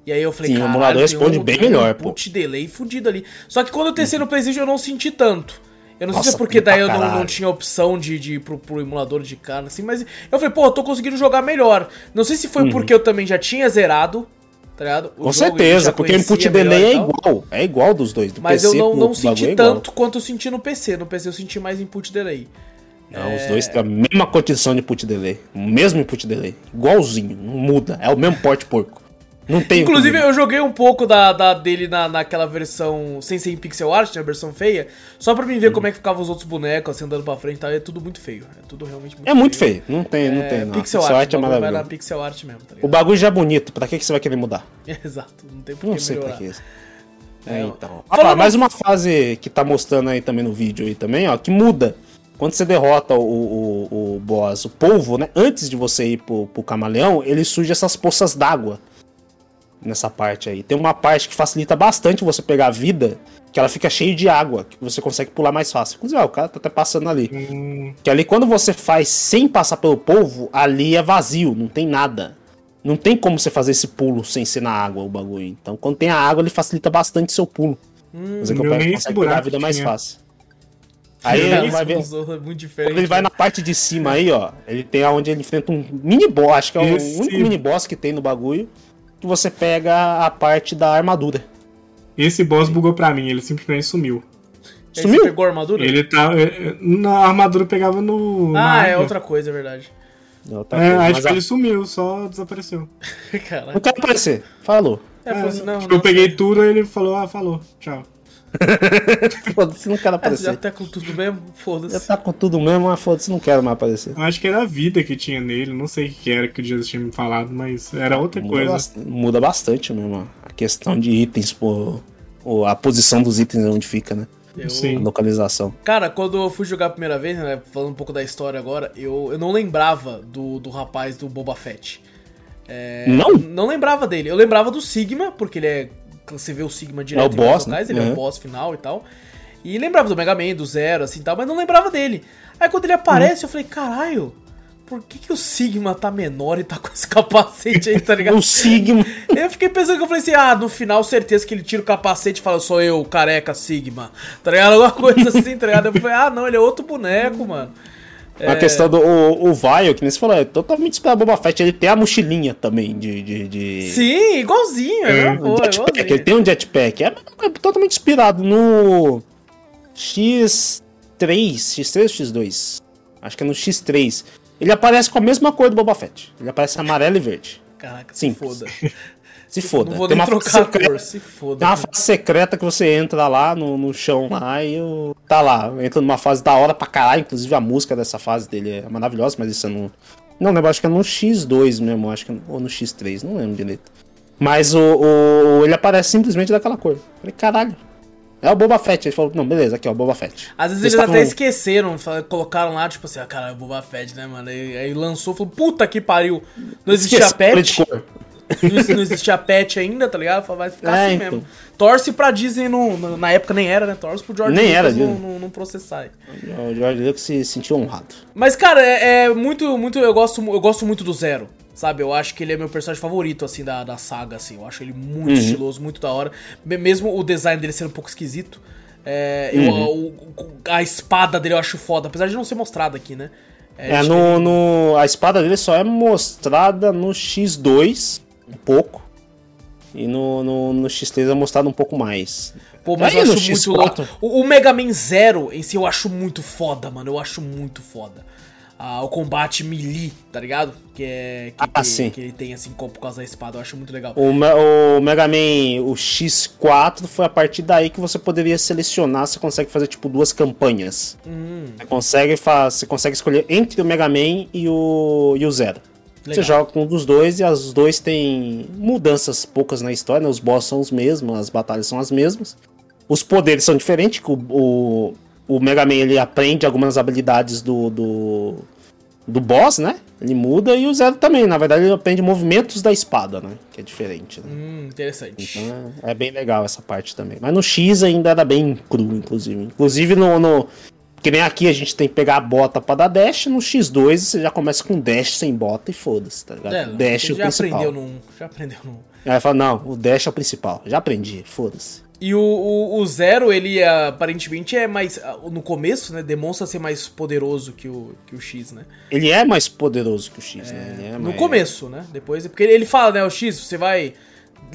E aí eu falei, Sim, o emulador responde bem tem melhor, input delay fudido ali. Só que quando eu testei no PlayStation eu não senti tanto. Eu não sei se é Nossa, porque daí eu não, não tinha opção de, de ir pro, pro emulador de cara, assim, mas eu falei, pô, eu tô conseguindo jogar melhor. Não sei se foi porque eu também já tinha zerado, tá ligado? O Uhum. Com jogo certeza, porque o input delay é igual. É igual dos dois. Do Mas PC eu não, não senti é tanto quanto eu senti no PC. No PC eu senti mais input delay. Não, os dois têm a mesma condição de input delay. O mesmo input delay. Igualzinho. Não muda. É o mesmo porte porco. Não tem Inclusive, eu joguei um pouco da, da- dele na, naquela versão sem ser em pixel art, né, a versão feia, só pra mim ver como é que ficavam os outros bonecos, assim, andando pra frente e tal. É tudo muito feio. É tudo realmente muito É muito feio. Não tem, não tem, não. Pixel, Pixel art, art é o bagulho vai na maravilhoso. pixel art mesmo, tá O bagulho já é bonito. Pra que, que você vai querer mudar? Exato, não tem por Não sei pra melhorar. que isso. É, É, então. Ah, mais uma fase que tá mostrando aí também no vídeo aí também, ó, que muda. Quando você derrota o, o, o boss, o polvo, né? Antes de você ir pro, pro camaleão, ele surge essas poças d'água. Nessa parte aí. Tem uma parte que facilita bastante você pegar a vida, que ela fica cheia de água, que você consegue pular mais fácil. Inclusive, ó, o cara tá até passando ali. Hum, Que ali quando você faz sem passar pelo polvo, ali é vazio, não tem nada. Não tem como você fazer esse pulo sem ser na água o bagulho. Então quando tem a água, ele facilita bastante seu pulo. Mas é que o cara consegue pegar a vida mais fácil. Aí Cara, ele vai ver. é muito diferente. Quando ele vai na parte de cima aí, ó, ele tem aonde ele enfrenta um mini boss, acho que é o Esse- único mini boss que tem no bagulho, que você pega a parte da armadura. Esse boss bugou pra mim, ele simplesmente sumiu. Sumiu? Você pegou a armadura? Ele tá. é, é, Na armadura pegava no. Ah, é outra coisa, é verdade. Não, tá É, acho que a- ele sumiu, só desapareceu. Caralho. Não quero aparecer. Falou. É, assim, não, tipo, não, eu peguei tudo e ele falou, ah, falou, tchau. Foda-se, não quero É, já aparecer. tá com tudo mesmo? Já Foda-se. tá com tudo mesmo, mas foda-se, não quero mais aparecer. Eu acho que era a vida que tinha nele, não sei o que era que o Jesus tinha me falado, mas era outra Muda, coisa. bast- muda bastante mesmo a questão de itens, pô, ou a posição dos itens onde fica, né? Eu- A Sim. localização. Cara, quando eu fui jogar a primeira vez, né, falando um pouco da história agora, eu, eu não lembrava do, do rapaz do Boba Fett. É, Não? Não lembrava dele. Eu lembrava do Sigma, porque ele é. Você vê o Sigma direto É o boss, né? locais, ele é o Uhum. boss final e tal. E lembrava do Mega Man, do Zero, assim tal, mas não lembrava dele. Aí quando ele aparece, eu falei, caralho, por que, que o Sigma tá menor e tá com esse capacete aí, tá ligado? O Sigma. Eu fiquei pensando que eu falei assim, ah, no final, certeza que ele tira o capacete e fala, sou eu, careca Sigma. Tá ligado? Alguma coisa assim, tá ligado? Eu falei, ah, não, ele é outro boneco, mano. A questão do o, o Vile, que nem você falou, é totalmente inspirado no Boba Fett. Ele tem a mochilinha também de. de, de... Sim, igualzinho, é, É, mesma o coisa, jetpack, ele igualzinho. tem um jetpack. É, é totalmente inspirado no X3, X3 ou X2? Acho que é no X3. Ele aparece com a mesma cor do Boba Fett. Ele aparece amarelo e verde. Caraca, se Simples. foda. Se foda. Não vou tem nem uma fase trocar a secreta- cor, se foda. Tem uma fase secreta que você entra lá no, no chão lá e o- tá lá. Entra numa fase da hora pra caralho. Inclusive a música dessa fase dele é maravilhosa, mas isso eu não, Não lembro, acho que é no X2 mesmo, acho que ou no X3, não lembro direito. Mas o, o- ele aparece simplesmente daquela cor. Falei, caralho. É o Boba Fett. Ele falou, não, beleza, aqui ó, o Boba Fett. Às vezes Eles eles até esqueceram, colocaram lá, tipo assim, ah, cara, é o Boba Fett, né, mano? Aí, aí lançou, falou, puta que pariu. Não existia Esqueci, cor. Não, não existia patch ainda, tá ligado? Vai ficar É, assim então. mesmo. Torce pra Disney, no, na época nem era, né? Torce pro George Nem era, Lucas não, viu? não, não processar. O George Lucas se sentiu honrado. Mas, cara, é, é muito, muito. Eu gosto, eu gosto muito do Zero. Sabe? Eu acho que ele é meu personagem favorito, assim, da, da saga, assim. Eu acho ele muito Uhum. estiloso, muito da hora. Me- Mesmo o design dele sendo um pouco esquisito. É, eu- Uhum. o- a espada dele eu acho foda, apesar de não ser mostrada aqui, né? É, acho no, no. A espada dele só é mostrada no X2, um pouco. E no, no, no X3 é mostrado um pouco mais. Pô, mas Aí eu acho muito X4. louco. O, o Mega Man Zero em si eu acho muito foda, mano. Eu acho muito foda. Ah, o combate melee, tá ligado? Que é. Que, Ah, que- sim. que ele tem assim por causa da espada, eu acho muito legal. O, o Mega Man, o X4, foi a partir daí que você poderia selecionar. Você consegue fazer tipo duas campanhas. Hum. Você, consegue fa- você consegue escolher entre o Mega Man e o, e o Zero. Legal. Você joga com um dos dois e os dois têm mudanças poucas na história. né? Os boss são os mesmos, as batalhas são as mesmas. Os poderes são diferentes. Que o, o, o Mega Man ele aprende algumas habilidades do, do, do boss, né? Ele muda e o Zero também. Na verdade, ele aprende movimentos da espada, né? Que é diferente. Né? Hum, interessante. Então é, é bem legal essa parte também. Mas no X ainda era bem cru, inclusive. Inclusive no. no que nem aqui a gente tem que pegar a bota pra dar dash, no X2 você já começa com dash sem bota e foda-se, tá ligado? É, dash é o já principal. aprendeu num. Já aprendeu num. Aí fala, não, o dash é o principal. Já aprendi, foda-se. E o, o, o Zero, ele aparentemente é mais. No começo, né? Demonstra ser mais poderoso que o, que o X, né? Ele é mais poderoso que o X, né? Ele é No mais- começo, né? Depois. Porque ele, ele fala, né? O X, você vai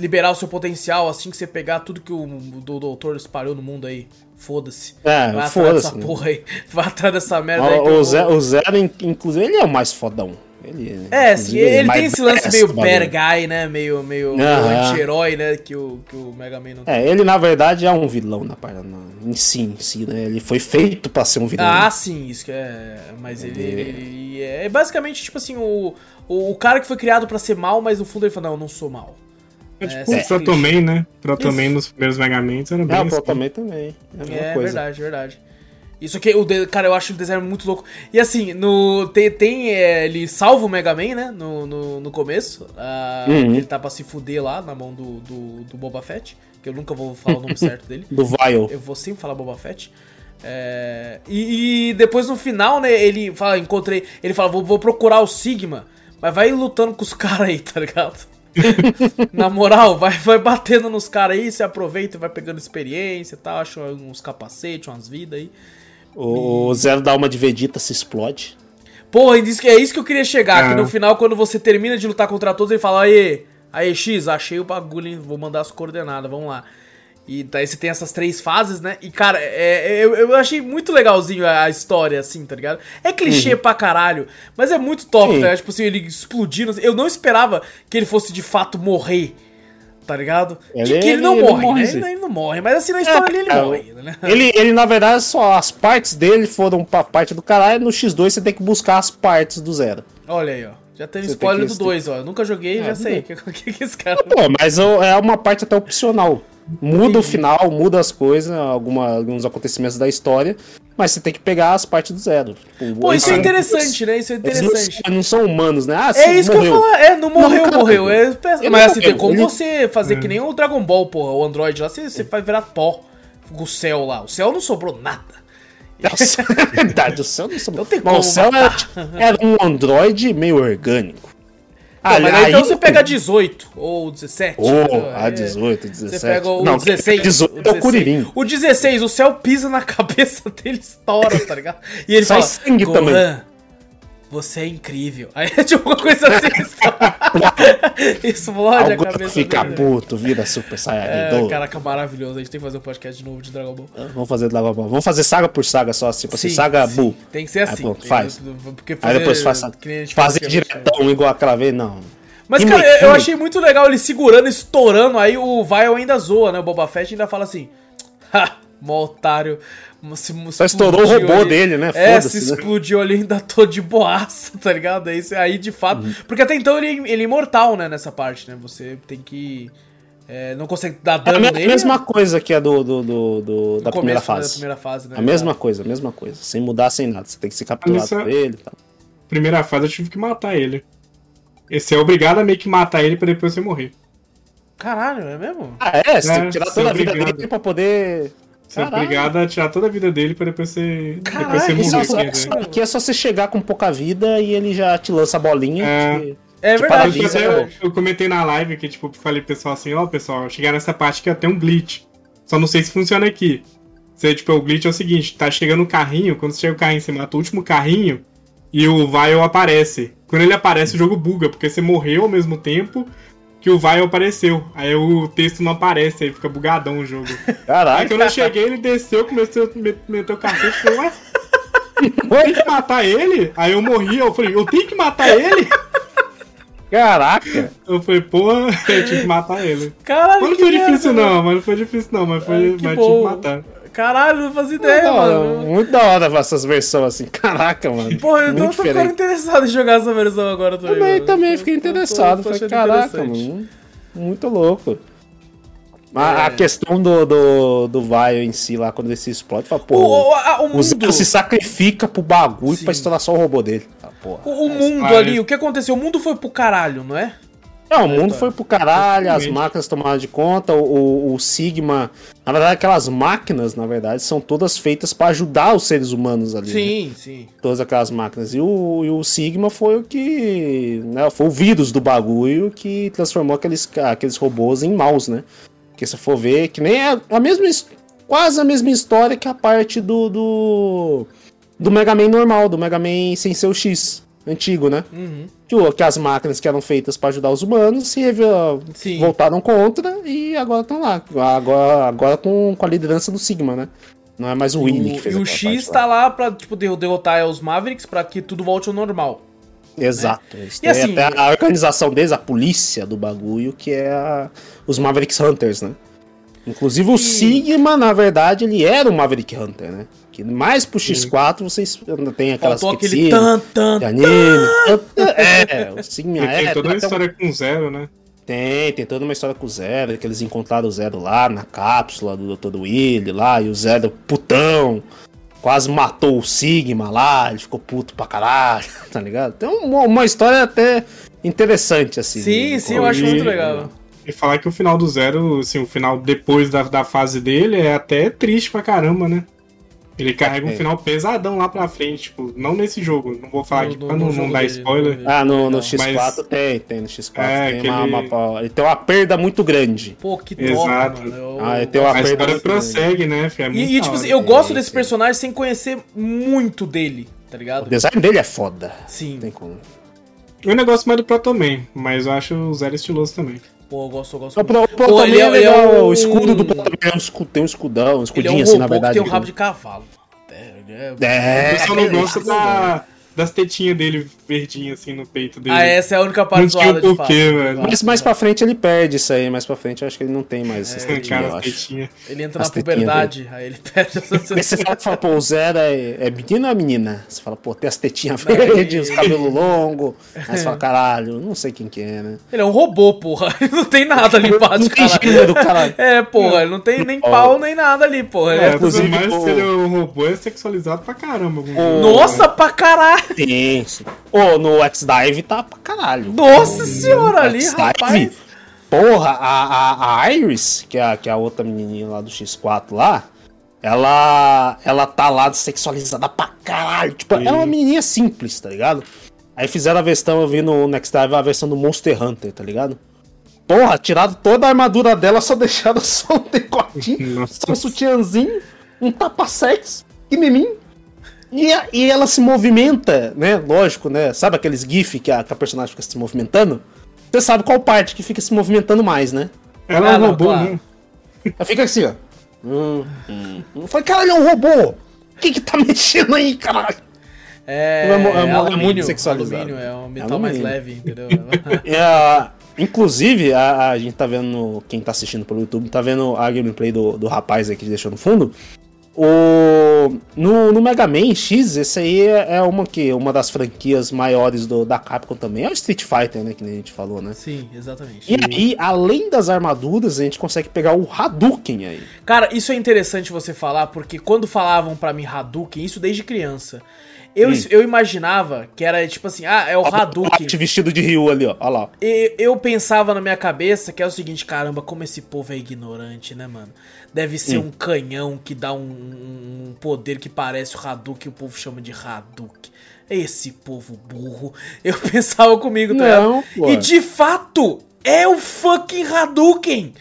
liberar o seu potencial assim que você pegar tudo que o, do doutor espalhou no mundo aí. Foda-se. É, vai atrás dessa né? porra aí. Vai atrás dessa merda aí. O, eu o, Zero, o Zero, in- inclusive, ele é o mais fodão. Ele, É, sim, ele, mais tem esse lance meio bad guy, né? Meio, meio, anti-herói, né? Que o, que o Mega Man não tem. É, ele na verdade é um vilão na, par- na, em si, em si, né? Ele foi feito pra ser um vilão. Ah, sim, isso que é. Mas ele, ele- ele é basicamente tipo assim, o, o, o cara que foi criado pra ser mal, mas no fundo ele fala, não, eu não sou mal. É É, tipo sim. o Protoman, né? Protoman Isso. nos primeiros Megamentos era bem É, o assim. Também também. É a mesma É coisa. verdade, verdade. Isso aqui, o cara, eu acho o design muito louco. E assim, no, tem, tem, é, ele salva o Mega Man, né? No, no, no começo. Ah, Uhum. Ele tá pra se fuder lá na mão do, do, do Boba Fett. Que eu nunca vou falar o nome certo dele. Do Vile. Eu vou sempre falar Boba Fett. É, e, e depois no final, né, ele fala, encontrei. Ele fala, vou, vou procurar o Sigma, mas vai lutando com os caras aí, tá ligado? Na moral, vai, vai batendo nos caras aí, você aproveita e vai pegando experiência e tal, acha uns capacetes, umas vidas aí. O, o Zero da alma de Vegeta se explode. Porra, é isso que- é isso que eu queria chegar, que Ah. no final, quando você termina de lutar contra todos, ele fala, aí, aí, X, achei o bagulho, hein? vou mandar as coordenadas, vamos lá. E daí você tem essas três fases, né? E, cara, é, é- eu, eu achei muito legalzinho a, história, assim, tá ligado? É clichê pra caralho, mas é muito top, Sim. né? Tipo assim, ele explodindo. Eu não esperava que ele fosse de fato morrer, tá ligado? Ele- que, que ele não ele não morre, morre, né? Ele, ele não morre, mas assim, na história ali ele É, morre, né? Ele, ele, na verdade, só as partes dele foram pra parte do caralho. No X2 você tem que buscar as partes do Zero. Olha aí, ó. Já teve Você spoiler tem do que- 2, ó. Eu nunca joguei, já tudo sei. O que, que, que esse cara. Pô, mas é uma parte até opcional. Muda o final, muda as coisas, alguma, alguns acontecimentos da história, mas você tem que pegar as partes do zero. Tipo, Pô, isso é eles- interessante, né? Isso é Eles não, interessante. são- não são humanos, né? Ah, É sim, isso que eu morreu. falar. É, não morreu, Não, morreu. É, mas assim, morreu, tem como ele- você fazer que nem o Dragon Ball, porra. O Android lá, você, você vai virar pó. O céu lá. O céu não sobrou nada. Nossa, é verdade, o céu não sobrou. Não tem Mas como o céu era, tipo, era um androide meio orgânico. Ah, mas aí, então você pega 18 ou 17. Oh, a É. 18, 17. Você pega o não, 16. 18 é o Kuririn. O 16, o céu pisa na cabeça dele, estoura, tá ligado? E ele Sai fala: sangue Gohan, também." Você é incrível. Aí é tipo uma coisa assim. Explode a Algo cabeça fica dele. puto, vira Super Saiyajin É, 2. caraca, maravilhoso. A gente tem que fazer um podcast de novo de Dragon Ball. Vamos fazer Dragon Ball. Vamos fazer saga por saga só, tipo assim, Sim, saga sim. Buu. Tem que ser Aí, assim. pronto, Tem- faz. Porque Aí depois faz, a fazer a diretão igual aquela vez, não. Mas, cara, eu- eu achei muito legal ele segurando, estourando. Aí o Vile ainda zoa, né? O Boba Fett ainda fala assim: Ha, Mó otário. Se, Só estourou o robô ali. dele, né? É, se Foda-se, né? explodiu ali, ainda tô de boaça, tá ligado? Aí, cê- aí de fato. Uhum. Porque até então ele, ele é imortal, né? Nessa parte, né? Você tem que. é, não consegue dar É a dano me- nele. mesma coisa que a do, do, do- do- da começo, primeira né, fase. Da primeira fase, né? A mesma coisa, a mesma coisa. Sem mudar, sem nada. Você tem que ser capturado Mas isso é- por ele e tal. Primeira fase eu tive que matar ele. Esse é obrigado a meio que matar ele pra depois você morrer. Caralho, é mesmo? Ah, é? Você tem É, que tirar toda a vida obrigado. dele pra poder. Você é obrigado a tirar toda a vida dele pra depois você, Caralho, depois você isso Isso morrer. é isso dizer. Aqui é só você chegar com pouca vida e ele já te lança a bolinha. É. que- É Que verdade. é eu, eu comentei na live que, tipo, falei pro pessoal assim, ó, pessoal, chegar nessa parte que tem um glitch. Só não sei se funciona aqui. Você, tipo, o glitch é o seguinte, tá chegando o carrinho, quando chega o carrinho, você mata o último carrinho e o Vial aparece. Quando ele aparece, o jogo buga, porque você morreu ao mesmo tempo que o Vial apareceu. Aí o texto não aparece, aí fica bugadão o jogo. Aí Caralho. quando eu cheguei, ele desceu, começou a me- meter o cacete e falei, ué, eu tenho que matar ele? Aí eu morri, eu falei, eu tenho que matar ele? Caraca. Eu falei, porra, eu tinha que matar ele. Caralho, Mas não foi merda, difícil, mano. não, mas não foi difícil, não, mas foi. Ai, mas bom. tinha que matar. Caralho, não fazia ideia, Da hora, mano. muito da hora essas versões assim. Caraca, mano. Porra, eu muito tô ficando interessado em jogar essa versão agora também. Também, mano. também Tô- fiquei tô- tô- interessado. tô Falei, caraca, mano. Muito louco. Mas É. a questão do, do, do Vile em si lá, quando ele se explode, fala, O, pô, o, a- o o mundo, se sacrifica pro bagulho Sim. pra estourar só o robô dele. Ah, porra. o, o mundo Ah, ali, é. o que aconteceu? O mundo foi pro caralho, não é? Não, o mundo foi pro caralho, as máquinas tomaram de conta, o, o- Sigma. Na verdade, aquelas máquinas, na verdade, são todas feitas pra ajudar os seres humanos ali. né? Sim, sim. Todas aquelas máquinas. E o, e o Sigma foi o que. Né, foi o vírus do bagulho que transformou aqueles, aqueles robôs em maus, né? Porque se for ver, que nem é a mesma. Quase a mesma história que a parte do. do, do Mega Man normal, do Mega Man sem ser o X. Antigo, né? Uhum. Que, que as máquinas que eram feitas pra ajudar os humanos se Sim. voltaram contra e agora estão lá. Agora, agora com, com a liderança do Sigma, né? Não é mais o Winnie que fez e o X parte tá lá pra, tipo, derro- derrotar os Mavericks pra que tudo volte ao normal. Exato. Isso E daí assim- até a organização deles, a polícia do bagulho, que é a- os Mavericks Hunters, né? Inclusive o Sigma, na verdade, ele era um Maverick Hunter, né? Que mais pro X4 vocês ainda tem aquelas Faltou aquele tan, tan, de anime. É, o Sigma Ele é. tem toda uma até um- história com zero, né? Tem, tem toda uma história com o Zero, que eles encontraram o Zero lá na cápsula do Dr. Willy lá, e o Zero putão, quase matou o Sigma lá, ele ficou puto pra caralho, tá ligado? Tem uma, uma história até interessante, assim. Sim, de- sim, eu acho E- muito legal. E falar que o final do zero, assim, o final depois da, da fase dele é até triste pra caramba, né? Ele carrega um É. final pesadão lá pra frente, tipo, não nesse jogo, não vou falar No- aqui no- pra no não, não dar dele, spoiler. Ah, no, no Não, X4 mas- tem, tem, no X4 É, tem uma, ele- uma- Ele tem uma perda muito grande. Pô, que top, Exato. mano. Eu- Ah, ele tem uma A perda história muito grande. prossegue, né, filho? É muito E, e, tipo assim, eu gosto desse sim. personagem sem conhecer muito dele, tá O ligado? design dele é foda. Sim. Não tem como. Eu gosto mais do Protoman, mas eu acho o Zero estiloso também. Pô, eu gosto, eu gosto O, pro, o Pô, Protoman ele é- é ele é um- o escudo do Protoman é um tem um escudão, um Ele é escudinho um assim, na verdade. que tem um rabo de cavalo. É, ele é- É, Eu só não gosto é, da, das tetinhas dele verdinhas assim no peito dele. Ah, essa é a única parte Não tinha zoada de porquê, fato. velho. Mas mais pra frente ele perde isso aí, mais pra frente eu acho que ele não tem mais essas É, tetinhas, Cara, eu as acho. tetinhas. Ele entra As na puberdade, aí ele perde essa Aí você fala, fala, pô, o Zero é, é menino ou é menina? Você fala, pô, tem as tetinhas verdes, os cabelos longos. Aí você fala, caralho, não sei quem que é, né? Ele é um robô, porra. Ele não tem nada ali embaixo, Não tem gênero, caralho. É, porra, ele não tem nem pau nem nada ali, porra. É, é- inclusive, mas o- se ele é um robô, é sexualizado pra caramba. algum O- dia. Nossa, pra caralho! Tem, sim. Ô, no X-Dive tá pra caralho. Nossa No- senhora, no ali, rapaz. Porra, a, a, a Iris, que é, a- que é a outra menininha lá do X4 lá, ela ela tá lá sexualizada pra caralho. Tipo, ela é uma menininha simples, tá ligado? Aí fizeram a versão, eu vi no Next Dive a versão do Monster Hunter, tá ligado? Porra, tiraram toda a armadura dela, só deixaram só um decotinho, Nossa. só um sutiãzinho, um tapa-sexo, pequenininho. E, a- e ela se movimenta, né? Lógico, né? Sabe aqueles GIF que a, que a personagem fica se movimentando? Você sabe qual parte que fica se movimentando mais, né? Ela é um não, robô, claro. né? Ela fica assim, ó. Hum, hum. Eu falei, caralho, é um robô! O que que tá mexendo aí, caralho? É, É é mo- é alumínio, muito sexualizado. alumínio, é um metal Alumínio. mais leve, entendeu? E a, Inclusive, a, a gente tá vendo, quem tá assistindo pelo YouTube, tá vendo a gameplay do, do rapaz aí que deixou no fundo. O, no, no Mega Man X, esse aí é, é uma, que, uma das franquias maiores do, da Capcom também. É o Street Fighter, né? Que nem a gente falou, né? Sim, exatamente. E aí, além das armaduras, a gente consegue pegar o Hadouken aí. Cara, isso é interessante você falar, porque quando falavam pra mim Hadouken, isso desde criança. Eu, eu imaginava que era tipo assim, ah, é o Hadouken. Light vestido de Ryu ali, ó. Olha lá. E eu pensava na minha cabeça que é o seguinte, caramba, como esse povo é ignorante, né, mano? Deve ser Hum. um canhão que dá um, um poder que parece o Hadouken e o povo chama de Hadouken. Esse povo burro. Eu pensava comigo, tá Não. E de fato, é o fucking Hadouken!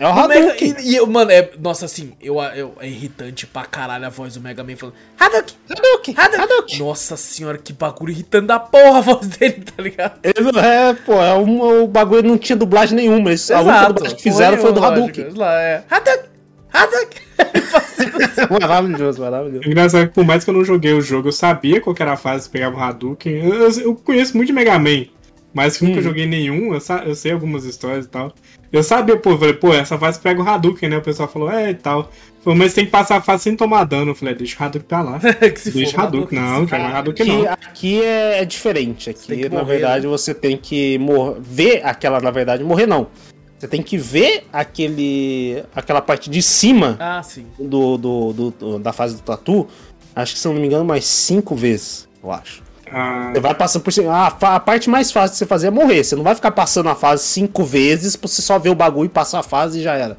É o Mega- Hadouken. e, e eu, mano, é, nossa, assim, eu, eu, é irritante pra caralho a voz do Mega Man falando Hadouken! Hadouken, Hadouken! Hadouken. Nossa senhora, que bagulho irritante da porra a voz dele, tá ligado? Ele, é, pô, é um, o bagulho não tinha dublagem nenhuma. Eles, a única dublagem que fizeram foi do Hadouken. lógico. Lá, é. Hadouken! Hadouken! maravilhoso, maravilhoso. É engraçado que por mais que eu não joguei o jogo, eu sabia qual que era a fase que pegava o Hadouken. Eu, eu- eu conheço muito de Mega Man, mas que nunca joguei nenhum, eu, eu sei algumas histórias e tal. Eu sabia, pô, eu falei, pô, essa fase pega o Hadouken, né? O pessoal falou, é e tal. Falei, mas tem que passar a fase sem tomar dano. Eu falei, deixa o Hadouken pra lá. que se Deixa o Hadouken, não, quero mais Hadouken Aqui, não. aqui é, é diferente. Aqui, na morrer, verdade, né? você tem que mor ver aquela, na verdade, morrer não. Você tem que ver aquele, aquela parte de cima Ah, sim. do, do, do- do- da fase do tatu. Acho que, se eu não me engano, mais cinco vezes, eu acho. Ah, Você vai passando por cima. A, fa- a parte mais fácil de você fazer é morrer. Você não vai ficar passando a fase cinco vezes pra você só ver o bagulho e passar a fase e já era.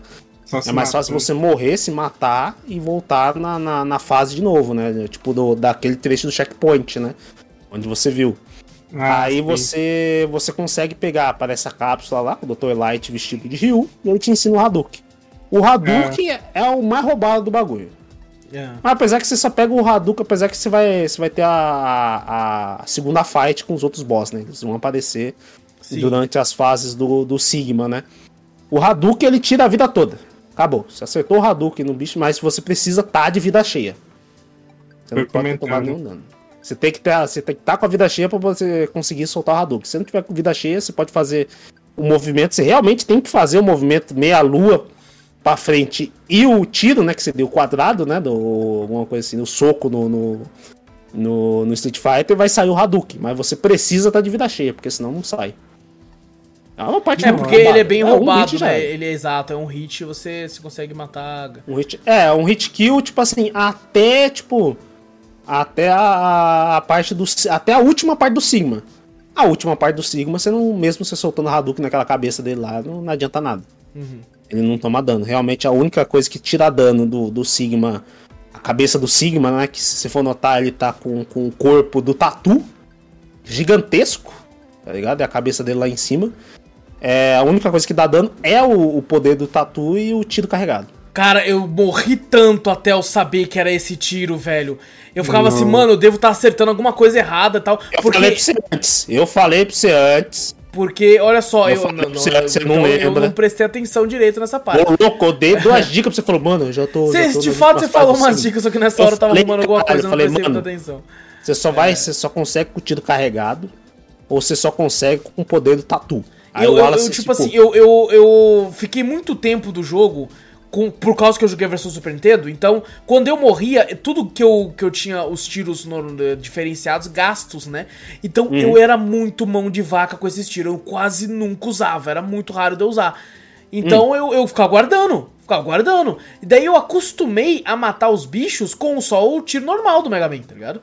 É mais fácil você morrer, se matar e voltar na, na, na fase de novo, né? Tipo, do, daquele trecho do checkpoint, né? Onde você viu. Ah, Aí sim. você você consegue pegar, aparece a cápsula lá, o Dr. Light vestido de Ryu, e ele te ensina o Hadouken. O Hadouken é. é o mais roubado do bagulho. É. Mas apesar que você só pega o Hadouken, apesar que você vai, você vai ter a, a, a segunda fight com os outros boss, né? Eles vão aparecer Sim. durante as fases do, do Sigma, né? O Hadouken ele tira a vida toda. Acabou. Você acertou o Hadouken no bicho, mas você precisa estar de vida cheia. Você não pode tomado nenhum dano. Você tem que estar, você tem que estar com a vida cheia para você conseguir soltar o Hadouken. Se você não tiver com vida cheia, você pode fazer o movimento. Você realmente tem que fazer o movimento meia para frente e o tiro, né, que seria o quadrado, né, do alguma coisa assim, o soco no, no no, no Street Fighter vai sair o Hadouken, mas você precisa estar de vida cheia, porque senão não sai. É uma parte É, porque roubada. ele é bem um roubado, já né? Ele é exato, é um hit, você se consegue matar. Um hit, é, um hit kill, tipo assim, até, tipo, até a, a parte do, até a última parte do Sigma. A última parte do Sigma, você não, mesmo você soltando Hadouken naquela cabeça dele lá, não, não adianta nada. Ele não toma dano. Realmente a única coisa que tira dano do, do Sigma, a cabeça do Sigma, né, que se você for notar, ele tá com, com o corpo do Tatu, gigantesco, tá ligado? É a cabeça dele lá em cima. É, a única coisa que dá dano é o, o poder do Tatu e o tiro carregado. Cara, eu morri tanto até eu saber que era esse tiro, velho. Eu ficava Não. assim, mano, eu devo estar acertando alguma coisa errada e tal. Eu porque, falei pra você antes. Eu falei pra você antes. Porque, olha só, Eu eu, falei não, pra você, não então eu lembra. não prestei atenção direito nessa parte. Ô, louco, eu dei duas dicas pra você. Falou, mano, eu já tô. Cê, já tô de fato, você falou umas Sigma. dicas, só que nessa Eu hora eu tava falei, arrumando alguma coisa e não falei, prestei muita atenção. Você só vai, você só consegue com o tiro carregado. Ou você só consegue com o poder do tatu. Aí Eu, eu- eu, tipo assim, eu, eu, eu fiquei muito tempo do jogo com, por causa que eu joguei a versão Super Nintendo. Então, quando eu morria, tudo que eu, que eu tinha os tiros no- diferenciados, gastos, né? Então Uhum. eu era muito mão de vaca com esses tiros. Eu quase nunca usava, era muito raro de eu usar. Então Hum. eu, eu ficava guardando, ficava guardando. E daí eu acostumei a matar os bichos com só o tiro normal do Mega Man, tá ligado?